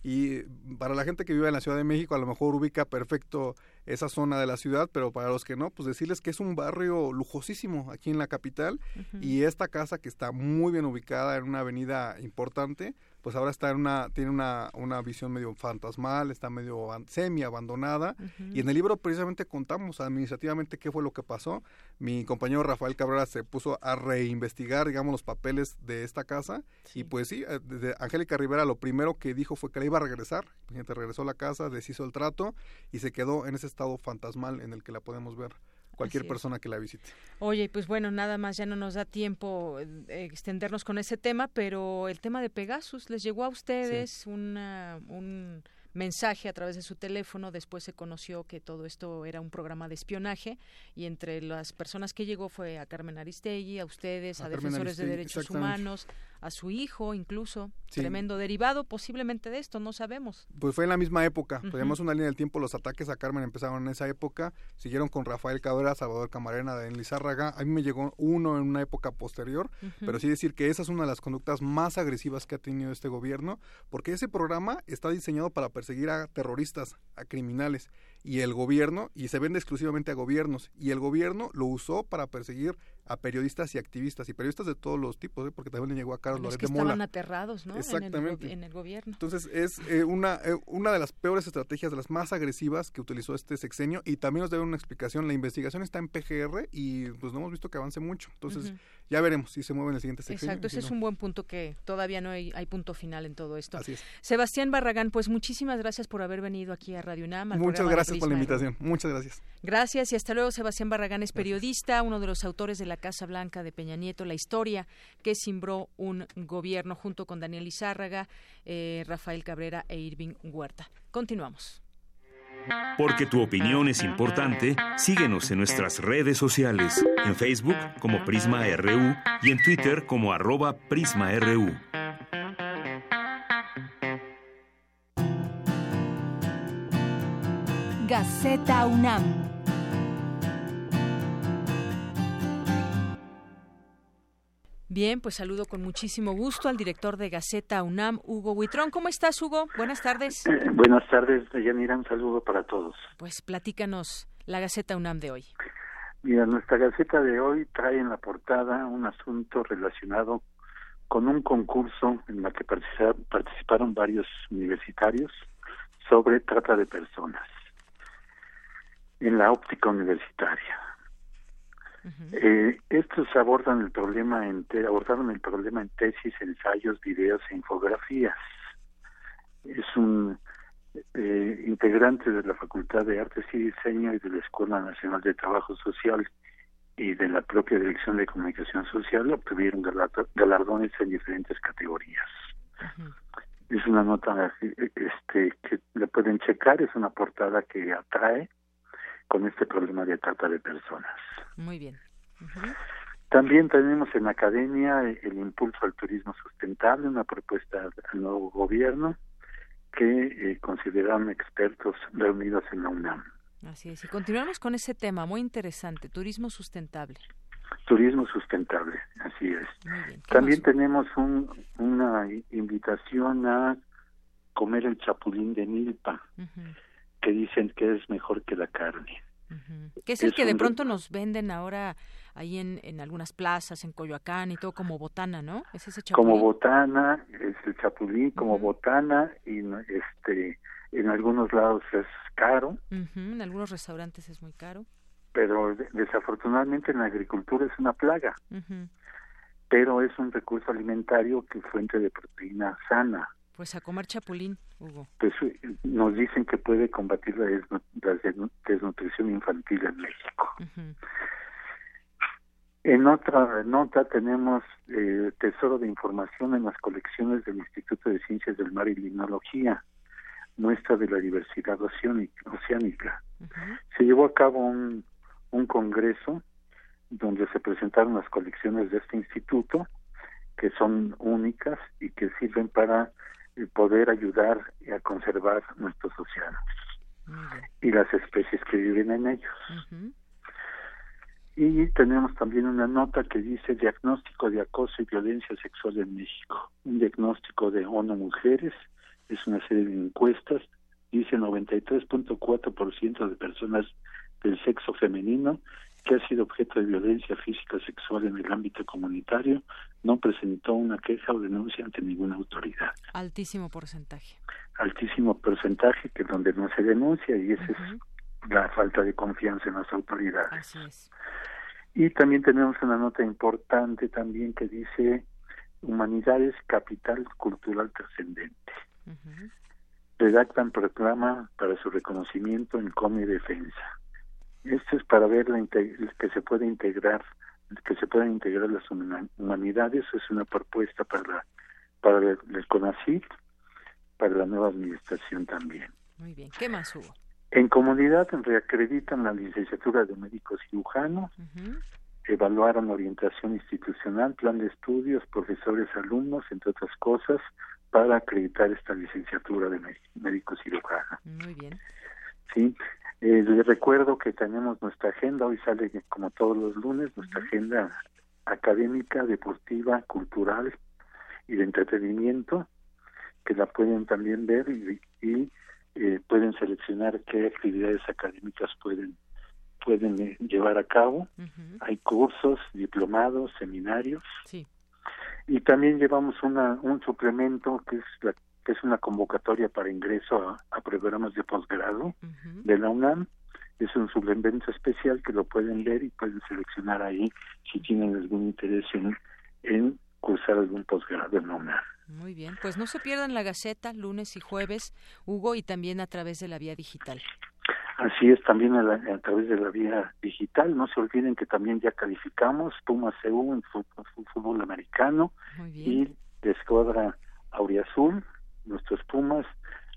Y para la gente que vive en la Ciudad de México a lo mejor ubica perfecto esa zona de la ciudad, pero para los que no, pues decirles que es un barrio lujosísimo aquí en la capital y esta casa que está muy bien ubicada en una avenida importante, pues ahora está en una, tiene una, una visión medio fantasmal, está medio semi abandonada. Y en el libro precisamente contamos administrativamente qué fue lo que pasó. Mi compañero Rafael Cabrera se puso a reinvestigar, digamos, los papeles de esta casa. Y pues sí, eh, desde Angélica Rivera lo primero que dijo fue que la iba a regresar. Gente regresó a la casa, deshizo el trato y se quedó en ese estado fantasmal en el que la podemos ver cualquier persona que la visite. Oye, pues bueno, nada más ya no nos da tiempo eh, extendernos con ese tema, pero el tema de Pegasus, ¿les llegó a ustedes una, un mensaje a través de su teléfono. Después se conoció que todo esto era un programa de espionaje y entre las personas que llegó fue a Carmen Aristegui, a ustedes, a, defensores de derechos humanos, a su hijo incluso. Tremendo derivado posiblemente de esto, no sabemos. Pues fue en la misma época. Tenemos una línea del tiempo. Los ataques a Carmen empezaron en esa época. Siguieron con Rafael Cadera, Salvador Camarena, Daniel Lizárraga. A mí me llegó uno en una época posterior. Pero sí decir que esa es una de las conductas más agresivas que ha tenido este gobierno. Porque ese programa está diseñado para seguir a terroristas, a criminales, y el gobierno, y se vende exclusivamente a gobiernos, y el gobierno lo usó para perseguir a periodistas y activistas, y periodistas de todos los tipos, ¿eh? porque también le llegó a Carlos Loret de Mola. estaban aterrados, ¿no? Exactamente. En el, gobierno. Entonces, es eh, una, eh, una de las peores estrategias, de las más agresivas que utilizó este sexenio, y también nos debe una explicación. La investigación está en PGR, y pues no hemos visto que avance mucho. Entonces, ya veremos si se mueve en el siguiente sexenio. Exacto, ese es un buen punto que todavía no hay, hay, punto final en todo esto. Así es. Sebastián Barragán, pues muchísimas gracias por haber venido aquí a Radio UNAM. Muchas gracias por la invitación. Muchas gracias. Gracias y hasta luego. Sebastián Barragán es periodista, uno de los autores de La Casa Blanca de Peña Nieto, la historia que simbró un gobierno junto con Daniel Izárraga, eh, Rafael Cabrera e Irving Huerta. Continuamos. Porque tu opinión es importante, síguenos en nuestras redes sociales, en Facebook como Prisma RU y en Twitter como arroba PrismaRU. Gaceta UNAM. Bien, pues saludo con muchísimo gusto al director de Gaceta UNAM, Hugo Huitrón. ¿Cómo estás, Hugo? Buenas tardes. Eh, buenas tardes, Yanira. Un saludo para todos. Pues platícanos la Gaceta UNAM de hoy. Mira, nuestra Gaceta de hoy trae en la portada un asunto relacionado con un concurso en la que participaron varios universitarios sobre trata de personas en la óptica universitaria. Eh, estos abordan el problema en abordaron el problema en tesis, ensayos, videos e infografías. Es un eh, integrante de la Facultad de Artes y Diseño y de la Escuela Nacional de Trabajo Social y de la propia Dirección de Comunicación Social obtuvieron galardones en diferentes categorías. Es una nota este, que la pueden checar, es una portada que atrae con este problema de trata de personas. Muy bien. También tenemos en la academia el impulso al turismo sustentable, una propuesta al nuevo gobierno que eh, consideran expertos reunidos en la UNAM. Así es, y continuamos con ese tema muy interesante, turismo sustentable. Turismo sustentable, así es. También tenemos un, una invitación a comer el chapulín de milpa, que dicen que es mejor que la carne. Que es el que de pronto nos venden ahora ahí en, en algunas plazas, en Coyoacán y todo como botana, ¿no? Es ese chapulín. Como botana, es el chapulín como botana y este en algunos lados es caro. En algunos restaurantes es muy caro. Pero desafortunadamente en la agricultura es una plaga. Pero es un recurso alimentario que es fuente de proteína sana. Pues a comer chapulín, Hugo. Pues eh, nos dicen que puede combatir la, desnutrición infantil en México. En otra nota tenemos eh, tesoro de información en las colecciones del Instituto de Ciencias del Mar y Limnología, muestra de la diversidad oceánica. Se llevó a cabo un, un congreso donde se presentaron las colecciones de este instituto, que son únicas y que sirven para y poder ayudar a conservar nuestros océanos y las especies que viven en ellos. Y tenemos también una nota que dice diagnóstico de acoso y violencia sexual en México. Un diagnóstico de ONU Mujeres, es una serie de encuestas, dice 93.4% de personas del sexo femenino que ha sido objeto de violencia física o sexual en el ámbito comunitario no presentó una queja o denuncia ante ninguna autoridad. Altísimo porcentaje. Altísimo porcentaje que donde no se denuncia y esa es la falta de confianza en las autoridades. Así es. Y también tenemos una nota importante también que dice Humanidades, capital cultural trascendente. Redactan proclama para su reconocimiento en Come Defensa. Esto es para ver la que se puede integrar, que se puedan integrar las humanidades. Es una propuesta para para el, el CONACYT, para la nueva administración también. Muy bien. ¿Qué más hubo? En comunidad reacreditan la licenciatura de médico cirujano, evaluaron orientación institucional, plan de estudios, profesores, alumnos, entre otras cosas, para acreditar esta licenciatura de médico cirujano. Muy bien. Sí, eh, les recuerdo que tenemos nuestra agenda, hoy sale como todos los lunes, nuestra agenda académica, deportiva, cultural y de entretenimiento, que la pueden también ver y, y eh, pueden seleccionar qué actividades académicas pueden pueden eh, llevar a cabo. Hay cursos, diplomados, seminarios. Sí. Y también llevamos una, un suplemento que es la que es una convocatoria para ingreso a, programas de posgrado de la UNAM. Es un suplemento especial que lo pueden ver y pueden seleccionar ahí si tienen algún interés en, en cursar algún posgrado en la UNAM. Muy bien, pues no se pierdan la Gaceta lunes y jueves, Hugo, y también a través de la vía digital. Así es, también a, través de la vía digital. No se olviden que también ya calificamos Pumas CU en fútbol, fútbol americano y de Escuadra Auriazul, nuestros Pumas,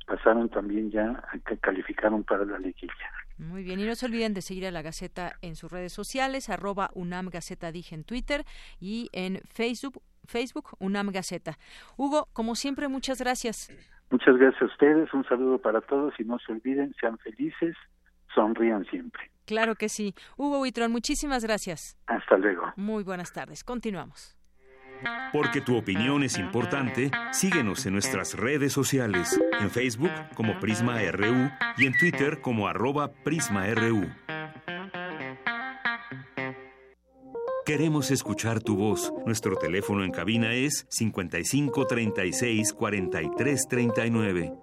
pasaron también ya, que calificaron para la liguilla. Muy bien, y no se olviden de seguir a la Gaceta en sus redes sociales, arroba UNAM Gaceta Dije en Twitter y en Facebook, Facebook UNAM Gaceta. Hugo, como siempre, muchas gracias. Muchas gracias a ustedes, un saludo para todos y no se olviden, sean felices, sonrían siempre. Claro que sí. Hugo Huitrón, muchísimas gracias. Hasta luego. Muy buenas tardes. Continuamos. Porque tu opinión es importante, síguenos en nuestras redes sociales, en Facebook como Prisma RU y en Twitter como arroba PrismaRU. Queremos escuchar tu voz. Nuestro teléfono en cabina es 55 36 43 39.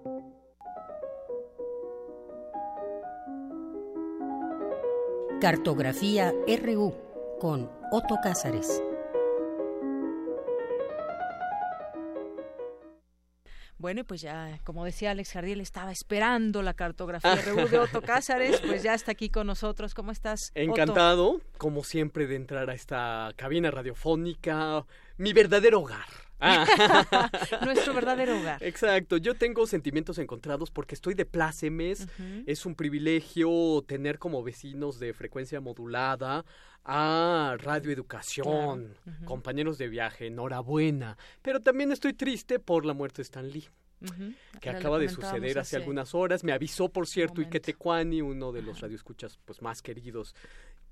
Cartografía RU con Otto Cázares. Bueno, pues ya, como decía Alex Jardiel, estaba esperando la cartografía de Otto Cázares, pues ya está aquí con nosotros. ¿Cómo estás? Encantado, como siempre, de entrar a esta cabina radiofónica, mi verdadero hogar. Ah. Nuestro verdadero hogar. Exacto, yo tengo sentimientos encontrados porque estoy de plácemes, es un privilegio tener como vecinos de frecuencia modulada a Radio Educación, compañeros de viaje, enhorabuena. Pero también estoy triste por la muerte de Stan Lee. que acaba de suceder hace, algunas horas. Me avisó, por cierto, Ike Tecuani, uno de los radioescuchas pues, más queridos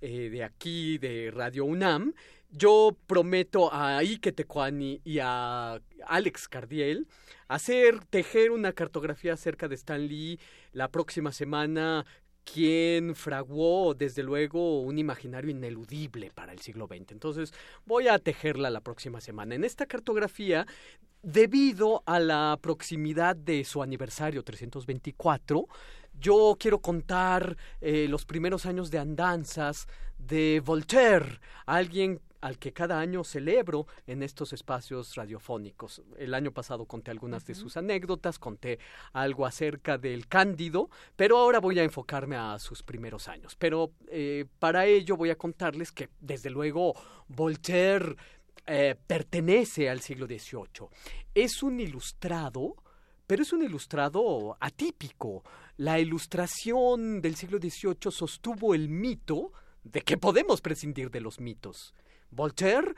eh, de aquí, de Radio UNAM. Yo prometo a Ike Tecuani y a Alex Cardiel hacer, tejer una cartografía acerca de Stan Lee la próxima semana quien fraguó desde luego un imaginario ineludible para el siglo XX. Entonces voy a tejerla la próxima semana. En esta cartografía, debido a la proximidad de su aniversario 324, yo quiero contar eh, los primeros años de andanzas de Voltaire, alguien al que cada año celebro en estos espacios radiofónicos. El año pasado conté algunas de sus anécdotas, conté algo acerca del Cándido, pero ahora voy a enfocarme a sus primeros años. Pero eh, para ello voy a contarles que, desde luego, Voltaire eh, pertenece al siglo XVIII. Es un ilustrado, pero es un ilustrado atípico. La ilustración del siglo XVIII sostuvo el mito de que podemos prescindir de los mitos. Voltaire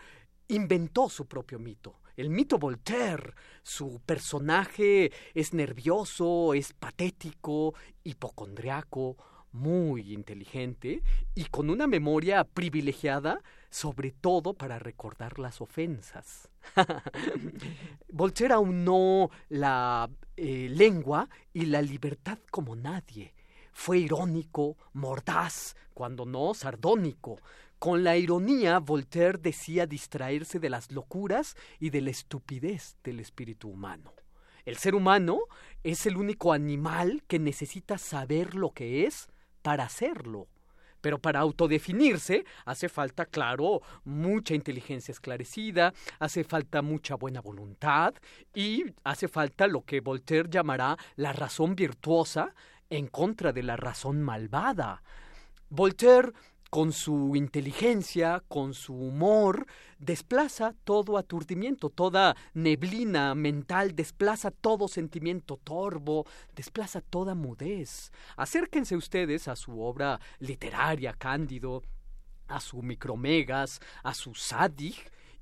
inventó su propio mito. El mito Voltaire. Su personaje es nervioso, es patético, hipocondriaco, muy inteligente y con una memoria privilegiada, sobre todo para recordar las ofensas. Voltaire aunó la eh, lengua y la libertad como nadie fue irónico, mordaz, cuando no sardónico. Con la ironía, Voltaire decía distraerse de las locuras y de la estupidez del espíritu humano. El ser humano es el único animal que necesita saber lo que es para hacerlo. Pero para autodefinirse hace falta, claro, mucha inteligencia esclarecida, hace falta mucha buena voluntad y hace falta lo que Voltaire llamará la razón virtuosa en contra de la razón malvada. Voltaire con su inteligencia, con su humor, desplaza todo aturdimiento, toda neblina mental, desplaza todo sentimiento torvo, desplaza toda mudez. Acérquense ustedes a su obra literaria, Cándido, a su Micromegas, a su Sadig,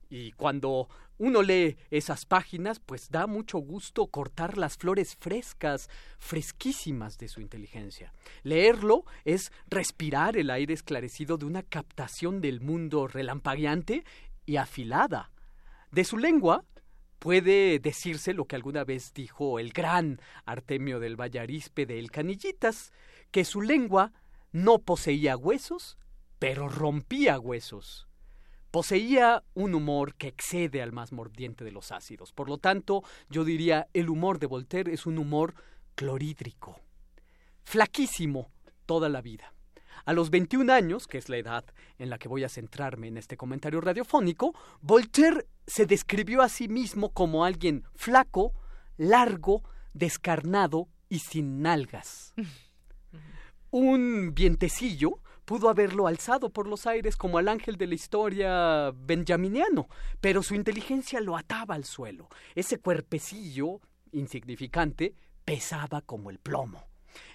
y cuando uno lee esas páginas, pues da mucho gusto cortar las flores frescas, fresquísimas de su inteligencia. Leerlo es respirar el aire esclarecido de una captación del mundo relampagueante y afilada. De su lengua puede decirse lo que alguna vez dijo el gran Artemio del Vallarispe de El Canillitas, que su lengua no poseía huesos, pero rompía huesos. Poseía un humor que excede al más mordiente de los ácidos. Por lo tanto, yo diría, el humor de Voltaire es un humor clorhídrico. Flaquísimo toda la vida. A los 21 años, que es la edad en la que voy a centrarme en este comentario radiofónico, Voltaire se describió a sí mismo como alguien flaco, largo, descarnado y sin nalgas. Un vientecillo pudo haberlo alzado por los aires como al ángel de la historia benjaminiano, pero su inteligencia lo ataba al suelo. Ese cuerpecillo insignificante pesaba como el plomo.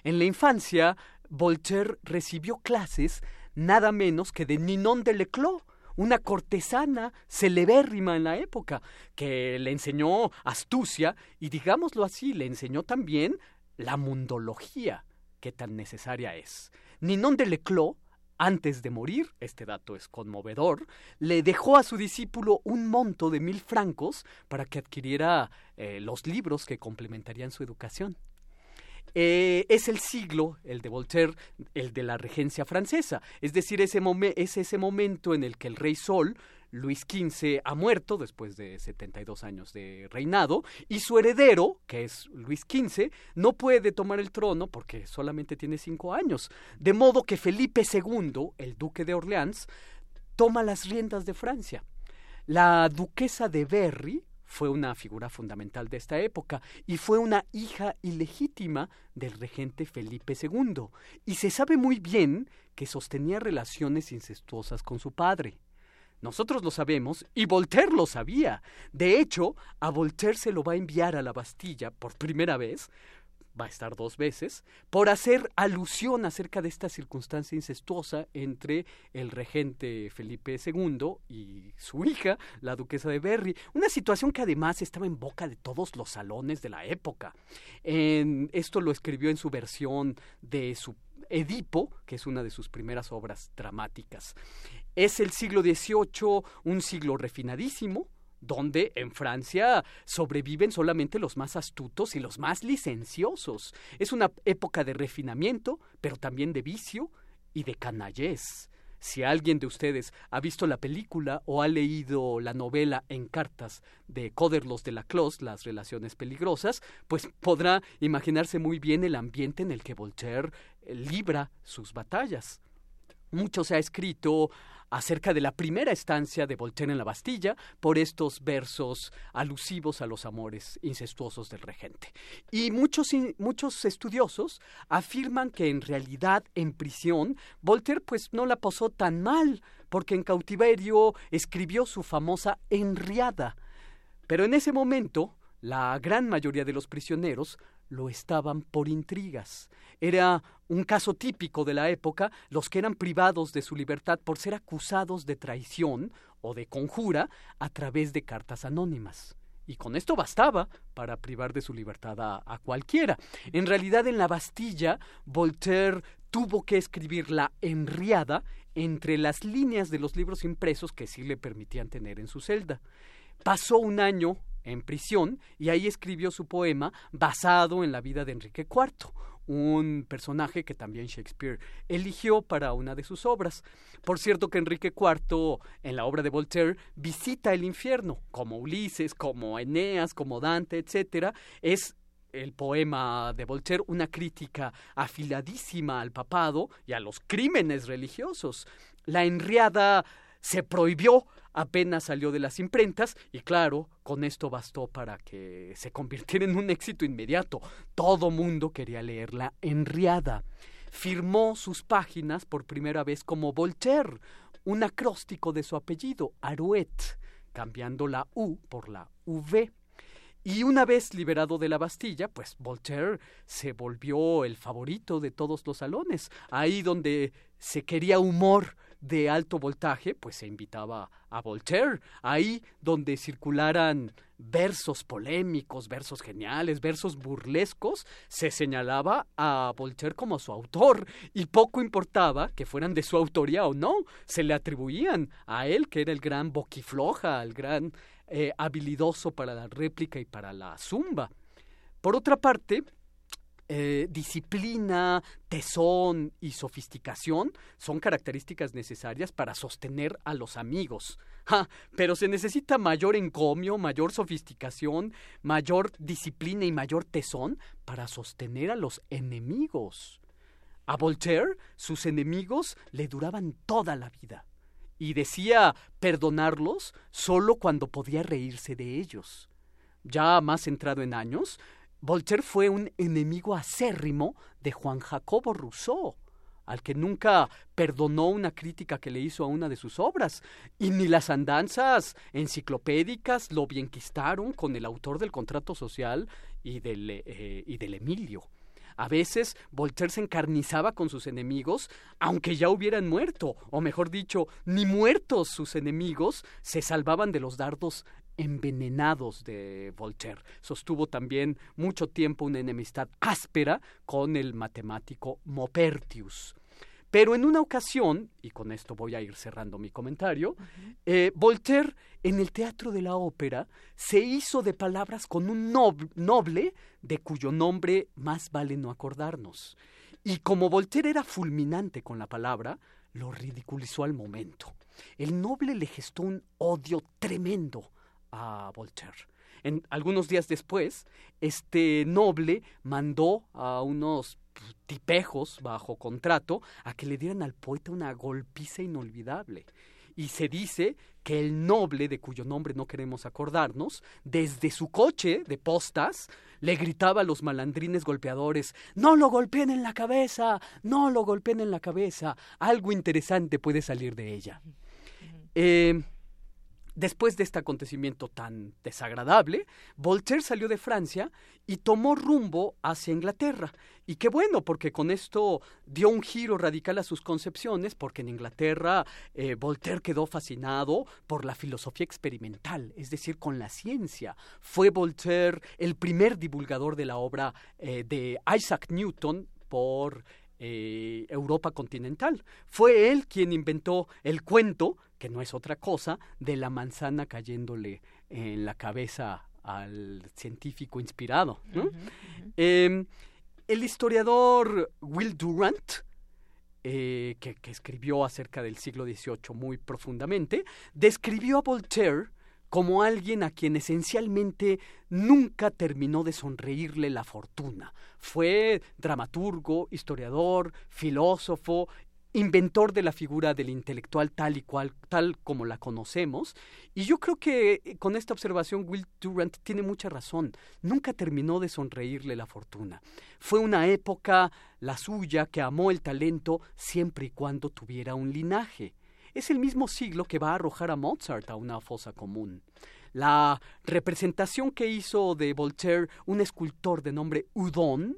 En la infancia, Voltaire recibió clases nada menos que de Ninon de Leclos, una cortesana celebérrima en la época, que le enseñó astucia y, digámoslo así, le enseñó también la mundología que tan necesaria es. Ninon de Leclos, antes de morir, este dato es conmovedor, le dejó a su discípulo un monto de mil francos para que adquiriera eh, los libros que complementarían su educación. Eh, es el siglo, el de Voltaire, el de la regencia francesa. Es decir, es ese momento en el que el rey Sol Luis XV ha muerto después de 72 años de reinado y su heredero, que es Luis XV, no puede tomar el trono porque solamente tiene cinco años. De modo que Felipe II, el duque de Orleans, toma las riendas de Francia. La duquesa de Berry fue una figura fundamental de esta época y fue una hija ilegítima del regente Felipe II, y se sabe muy bien que sostenía relaciones incestuosas con su padre. Nosotros lo sabemos y Voltaire lo sabía. De hecho, a Voltaire se lo va a enviar a la Bastilla por primera vez, va a estar dos veces, por hacer alusión acerca de esta circunstancia incestuosa entre el regente Felipe II y su hija, la duquesa de Berry. Una situación que además estaba en boca de todos los salones de la época. En, esto lo escribió en su versión de su Edipo, que es una de sus primeras obras dramáticas. Es el siglo XVIII un siglo refinadísimo, donde en Francia sobreviven solamente los más astutos y los más licenciosos. Es una época de refinamiento, pero también de vicio y de canallés. Si alguien de ustedes ha visto la película o ha leído la novela en cartas de Coderlos de la Clos, Las Relaciones Peligrosas, pues podrá imaginarse muy bien el ambiente en el que Voltaire eh, libra sus batallas. Mucho se ha escrito acerca de la primera estancia de Voltaire en la Bastilla por estos versos alusivos a los amores incestuosos del regente. Y muchos, muchos estudiosos afirman que en realidad en prisión Voltaire pues no la pasó tan mal, porque en cautiverio escribió su famosa Enriada. Pero en ese momento, la gran mayoría de los prisioneros lo estaban por intrigas. Era un caso típico de la época, los que eran privados de su libertad por ser acusados de traición o de conjura a través de cartas anónimas. Y con esto bastaba para privar de su libertad a, cualquiera. En realidad, en la Bastilla, Voltaire tuvo que escribir la enriada entre las líneas de los libros impresos que sí le permitían tener en su celda. Pasó un año en prisión y ahí escribió su poema basado en la vida de Enrique IV, un personaje que también Shakespeare eligió para una de sus obras. Por cierto que Enrique IV, en la obra de Voltaire, visita el infierno, como Ulises, como Eneas, como Dante, etc. Es el poema de Voltaire una crítica afiladísima al papado y a los crímenes religiosos. La enriada se prohibió apenas salió de las imprentas y claro, con esto bastó para que se convirtiera en un éxito inmediato. Todo mundo quería leerla enriada. Firmó sus páginas por primera vez como Voltaire, un acróstico de su apellido, Arouet, cambiando la U por la V. Y una vez liberado de la Bastilla, pues Voltaire se volvió el favorito de todos los salones. Ahí donde se quería humor de alto voltaje, pues se invitaba a Voltaire. Ahí donde circularan versos polémicos, versos geniales, versos burlescos, se señalaba a Voltaire como su autor y poco importaba que fueran de su autoría o no, se le atribuían a él que era el gran boquifloja, el gran eh, habilidoso para la réplica y para la zumba. Por otra parte, eh, disciplina, tesón y sofisticación son características necesarias para sostener a los amigos. pero se necesita mayor encomio, mayor sofisticación, mayor disciplina y mayor tesón para sostener a los enemigos. A Voltaire sus enemigos le duraban toda la vida y decía perdonarlos solo cuando podía reírse de ellos. Ya más entrado en años, Voltaire fue un enemigo acérrimo de Juan Jacobo Rousseau, al que nunca perdonó una crítica que le hizo a una de sus obras, y ni las andanzas enciclopédicas lo bienquistaron con el autor del contrato social y del, eh, y del Emilio. A veces Voltaire se encarnizaba con sus enemigos, aunque ya hubieran muerto, o mejor dicho, ni muertos sus enemigos se salvaban de los dardos envenenados de Voltaire. Sostuvo también mucho tiempo una enemistad áspera con el matemático Maupertius. Pero en una ocasión, y con esto voy a ir cerrando mi comentario, eh, Voltaire en el Teatro de la Ópera se hizo de palabras con un noble de cuyo nombre más vale no acordarnos. Y como Voltaire era fulminante con la palabra, lo ridiculizó al momento. El noble le gestó un odio tremendo a Voltaire. En, algunos días después, este noble mandó a unos tipejos bajo contrato a que le dieran al poeta una golpiza inolvidable. Y se dice que el noble, de cuyo nombre no queremos acordarnos, desde su coche de postas, le gritaba a los malandrines golpeadores No lo golpeen en la cabeza, no lo golpeen en la cabeza, algo interesante puede salir de ella. Eh, Después de este acontecimiento tan desagradable, Voltaire salió de Francia y tomó rumbo hacia Inglaterra. Y qué bueno, porque con esto dio un giro radical a sus concepciones, porque en Inglaterra eh, Voltaire quedó fascinado por la filosofía experimental, es decir, con la ciencia. Fue Voltaire el primer divulgador de la obra eh, de Isaac Newton por eh, Europa continental. Fue él quien inventó el cuento que no es otra cosa, de la manzana cayéndole en la cabeza al científico inspirado. Em, el historiador Will Durant, eh, que, que, escribió acerca del siglo XVIII muy profundamente, describió a Voltaire como alguien a quien esencialmente nunca terminó de sonreírle la fortuna. Fue dramaturgo, historiador, filósofo inventor de la figura del intelectual tal y cual, tal como la conocemos. Y yo creo que eh, con esta observación Will Durant tiene mucha razón. Nunca terminó de sonreírle la fortuna. Fue una época, la suya, que amó el talento siempre y cuando tuviera un linaje. Es el mismo siglo que va a arrojar a Mozart a una fosa común. La representación que hizo de Voltaire un escultor de nombre Udon,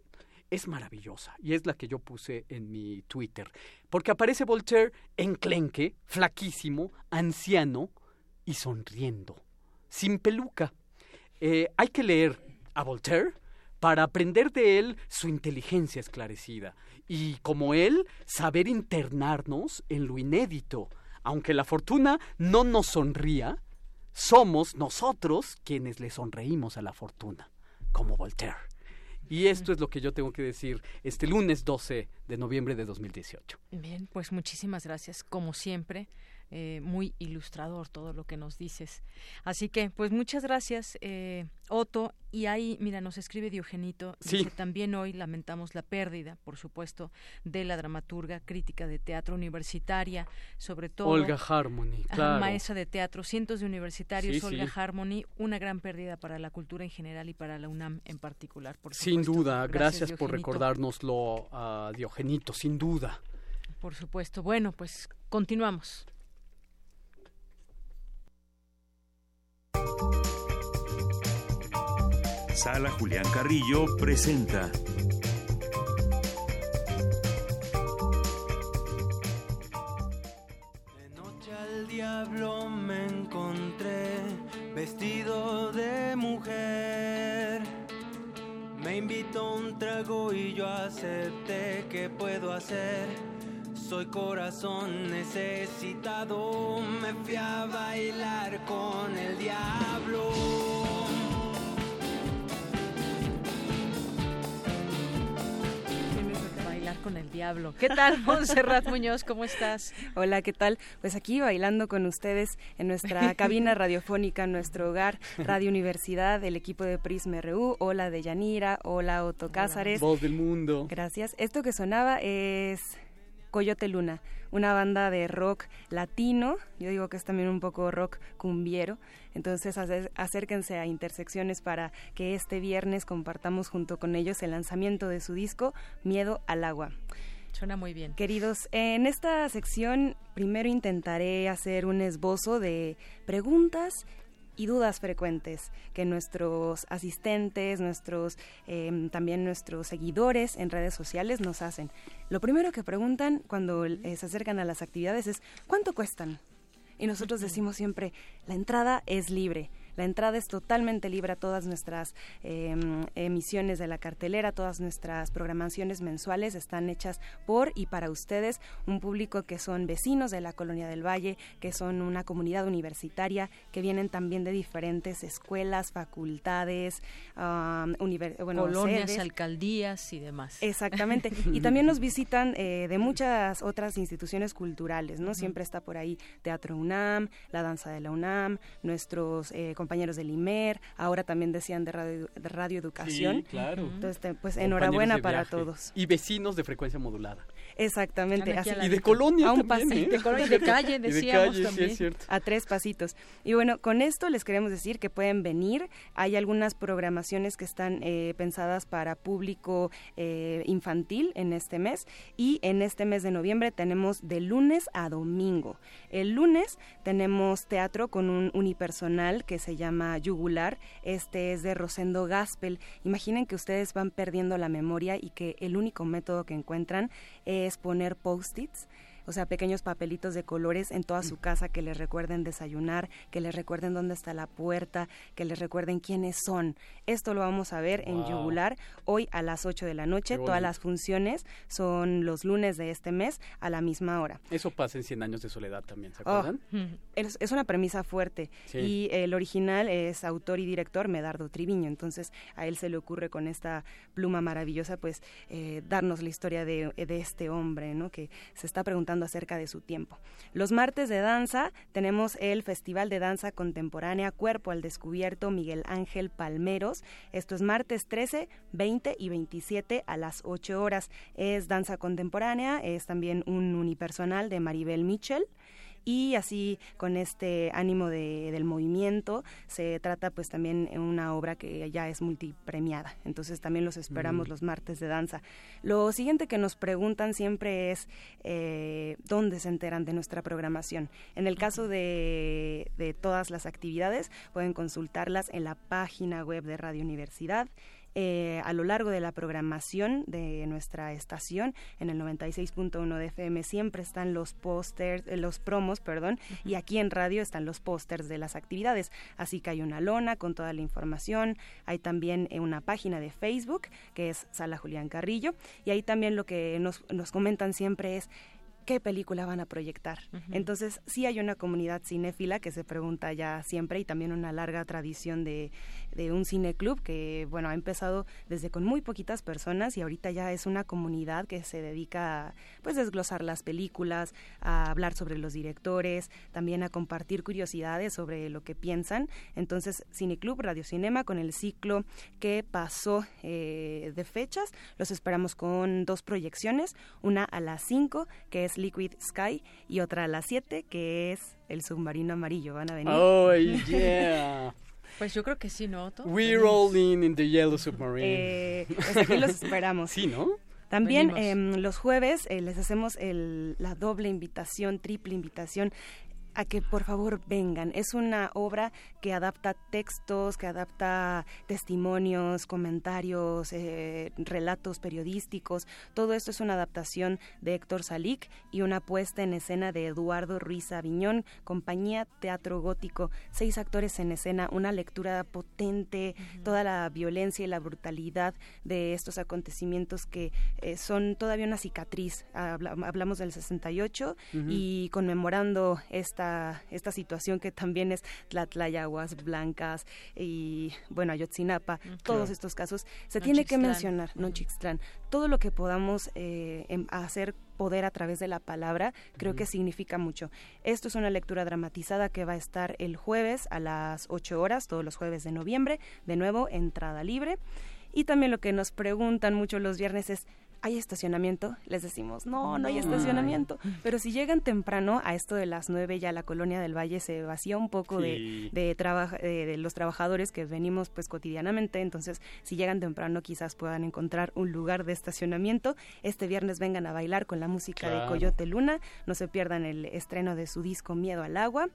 es maravillosa y es la que yo puse en mi Twitter. Porque aparece Voltaire enclenque, flaquísimo, anciano y sonriendo, sin peluca. Eh, hay que leer a Voltaire para aprender de él su inteligencia esclarecida y, como él, saber internarnos en lo inédito. Aunque la fortuna no nos sonría, somos nosotros quienes le sonreímos a la fortuna, como Voltaire. Y esto es lo que yo tengo que decir este lunes 12 de noviembre de 2018. Bien, pues muchísimas gracias, como siempre. Eh, muy ilustrador todo lo que nos dices. Así que, pues muchas gracias, eh, Otto. Y ahí, mira, nos escribe Diogenito. Sí. también hoy lamentamos la pérdida, por supuesto, de la dramaturga crítica de teatro universitaria, sobre todo. Olga Harmony, claro. maestra de teatro, cientos de universitarios, Olga Harmony, una gran pérdida para la cultura en general y para la UNAM en particular. Por sin duda, gracias, por recordárnoslo a Diogenito, sin duda. Por supuesto. Bueno, pues continuamos. Sala Julián Carrillo presenta. De noche al diablo me encontré vestido de mujer. Me invitó un trago y yo acepté qué puedo hacer. Soy corazón necesitado, me fui a bailar con el diablo. con el diablo. ¿Qué tal, Montserrat Muñoz? ¿Cómo estás? Hola, ¿qué tal? Pues aquí bailando con ustedes en nuestra cabina radiofónica, en nuestro hogar, Radio Universidad, el equipo de Prisma RU. Hola de Yanira, hola Otto Cázares. Voz del mundo. Gracias. Esto que sonaba es Coyote Luna, una banda de rock latino, yo digo que es también un poco rock cumbiero, entonces acérquense a Intersecciones para que este viernes compartamos junto con ellos el lanzamiento de su disco Miedo al Agua. Suena muy bien. Queridos, en esta sección primero intentaré hacer un esbozo de preguntas y dudas frecuentes que nuestros asistentes, nuestros em, también nuestros seguidores en redes sociales nos hacen. Lo primero que preguntan cuando eh, se acercan a las actividades es ¿cuánto cuestan? Y nosotros decimos siempre, la entrada es libre. La entrada es totalmente libre a todas nuestras em, emisiones de la cartelera, todas nuestras programaciones mensuales están hechas por y para ustedes, un público que son vecinos de la Colonia del Valle, que son una comunidad universitaria, que vienen también de diferentes escuelas, facultades, colonias, alcaldías y demás. Exactamente. y también nos visitan eh, de muchas otras instituciones culturales, ¿no? Siempre está por ahí Teatro UNAM, la danza de la UNAM, nuestros eh, compañeros del IMER, ahora también decían de Radio, de radio Educación. Sí, claro. Entonces, pues enhorabuena para todos. Y vecinos de frecuencia modulada. Exactamente. y de colonia a un también, ¿eh? de colonia y de calle, decíamos de calle, también. Sí, es cierto. A tres pasitos. Y bueno, con esto les queremos decir que pueden venir. Hay algunas programaciones que están eh, pensadas para público eh, infantil en este mes. Y en este mes de noviembre tenemos de lunes a domingo. El lunes tenemos teatro con un unipersonal que se llama Yugular. Este es de Rosendo Gaspel. Imaginen que ustedes van perdiendo la memoria y que el único método que encuentran es poner post-its o sea, pequeños papelitos de colores en toda su casa que les recuerden desayunar, que les recuerden dónde está la puerta, que les recuerden quiénes son. Esto lo vamos a ver en Yugular hoy a las 8 de la noche. Todas las funciones son los lunes de este mes a la misma hora. Eso pasa en 100 años de soledad también, ¿se acuerdan? Oh, es, es, una premisa fuerte y el original es autor y director Medardo Triviño, entonces a él se le ocurre con esta pluma maravillosa pues eh, darnos la historia de, de este hombre, ¿no? Que se está preguntando acerca de su tiempo. Los martes de danza tenemos el Festival de Danza Contemporánea Cuerpo al Descubierto Miguel Ángel Palmeros. Esto es martes 13, 20 y 27 a las 8 horas. Es danza contemporánea, es también un unipersonal de Maribel Mitchell y así con este ánimo de, del movimiento se trata pues también una obra que ya es multipremiada. Entonces también los esperamos los martes de danza. Lo siguiente que nos preguntan siempre es eh, dónde se enteran de nuestra programación en el caso de, de todas las actividades pueden consultarlas en la página web de Radio Universidad eh, a lo largo de la programación de nuestra estación en el 96.1 de FM siempre están los pósters, eh, los promos, perdón, y aquí en radio están los pósters de las actividades. Así que hay una lona con toda la información, hay también eh, una página de Facebook que es Sala Julián Carrillo y ahí también lo que nos, nos comentan siempre es qué película van a proyectar. Entonces, sí hay una comunidad cinéfila que se pregunta ya siempre y también una larga tradición de, de un cineclub que, bueno, ha empezado desde con muy poquitas personas y ahorita ya es una comunidad que se dedica a pues, desglosar las películas, a hablar sobre los directores, también a compartir curiosidades sobre lo que piensan. Entonces, Cineclub Radio Cinema con el ciclo que pasó eh, de fechas, los esperamos con dos proyecciones, una a las 5, que es Liquid Sky, y otra a las 7, que es El Submarino Amarillo. ¿Van a venir? Oh, yeah. Pues yo creo que sí, ¿no? We're rolling in the Yellow Submarine. Eh, pues aquí los esperamos. sí, ¿no? También eh, los jueves eh, les hacemos el, la doble invitación, triple invitación a que por favor vengan. Es una obra que adapta textos, que adapta testimonios, comentarios, eh, relatos periodísticos. Todo esto es una adaptación de Héctor Salic y una puesta en escena de Eduardo Ruiz Aviñón, compañía Teatro Gótico. Seis actores en escena, una lectura potente, toda la violencia y la brutalidad de estos acontecimientos que eh, son todavía una cicatriz. hablamos del 68 y conmemorando esta esta, situación que también es Tlatlayaguas, Blancas y, bueno, Ayotzinapa, todos estos casos, se tiene que mencionar, no Nochixtlán, todo lo que podamos eh, em, hacer poder a través de la palabra, creo que significa mucho. Esto es una lectura dramatizada que va a estar el jueves a las 8 horas, todos los jueves de noviembre, de nuevo, entrada libre. Y también lo que nos preguntan mucho los viernes es, ¿hay estacionamiento? Les decimos, no, no hay estacionamiento. Pero si llegan temprano, a esto de las nueve ya la colonia del Valle se vacía un poco de, de, de, los trabajadores que venimos pues cotidianamente. Entonces, si llegan temprano, quizás puedan encontrar un lugar de estacionamiento. Este viernes vengan a bailar con la música de Coyote Luna. No se pierdan el estreno de su disco Miedo al Agua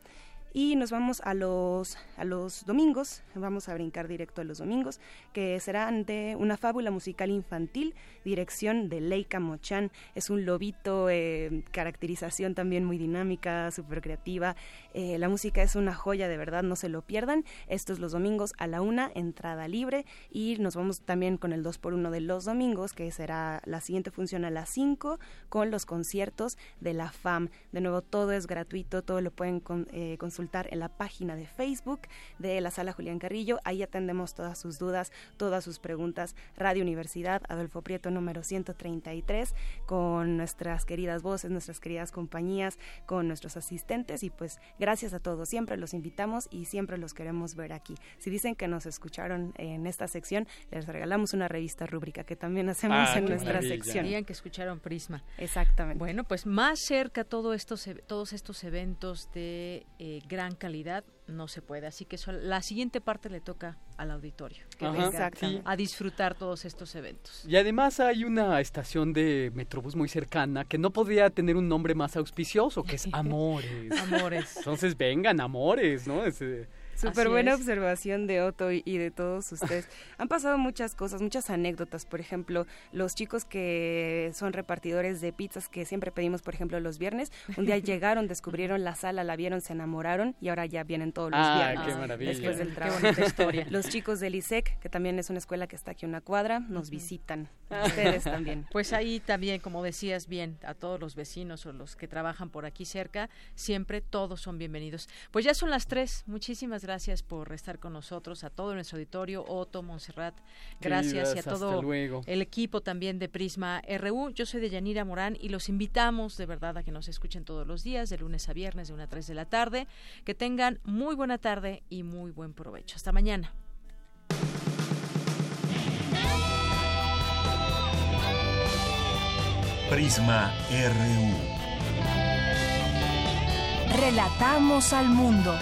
y nos vamos a los a los domingos. Vamos a brincar directo a los domingos que serán de una fábula musical infantil dirección de Leica Mochan. Es un lobito eh, caracterización también muy dinámica súper creativa. Eh, la música es una joya de verdad no se lo pierdan. Estos los domingos a la una entrada libre. Y nos vamos también con el 2 por 1 de los domingos que será la siguiente función a las 5 con los conciertos de la FAM de nuevo todo es gratuito todo lo pueden eh, consultar en la página de Facebook de la Sala Julián Carrillo. Ahí atendemos todas sus dudas, todas sus preguntas. Radio Universidad, Adolfo Prieto número 133, con nuestras queridas voces, nuestras queridas compañías, con nuestros asistentes y pues gracias a todos. Siempre los invitamos y siempre los queremos ver aquí. Si dicen que nos escucharon en esta sección, les regalamos una revista rúbrica que también hacemos ah, en nuestra sección. Digan que escucharon Prisma. Exactamente. Bueno, pues más cerca todo estos, todos estos eventos de eh, gran calidad no se puede. Así que la siguiente parte le toca al auditorio, que venga a disfrutar todos estos eventos. Y además hay una estación de Metrobús muy cercana que no podría tener un nombre más auspicioso, que es Amores. Amores. Entonces vengan, Amores, ¿no? Súper buena observación de Otto y, de todos ustedes. Han pasado muchas cosas, muchas anécdotas. Por ejemplo, los chicos que son repartidores de pizzas que siempre pedimos, por ejemplo, los viernes, un día llegaron, descubrieron la sala, la vieron, se enamoraron y ahora ya vienen todos los ah, viernes. Qué maravilla. Después del trabajo. historia. Los chicos del ISEC, que también es una escuela que está aquí a una cuadra, nos visitan. Ustedes también. Pues ahí también, como decías bien, a todos los vecinos o los que trabajan por aquí cerca, siempre todos son bienvenidos. Pues ya son las tres. Muchísimas gracias por estar con nosotros, a todo nuestro auditorio, Otto, Montserrat, gracias y a todo el equipo también de Prisma RU. Yo soy de Yanira Morán y los invitamos de verdad a que nos escuchen todos los días, de lunes a viernes, de una a 3 de la tarde. Que tengan muy buena tarde y muy buen provecho. Hasta mañana. Prisma RU. Relatamos al mundo.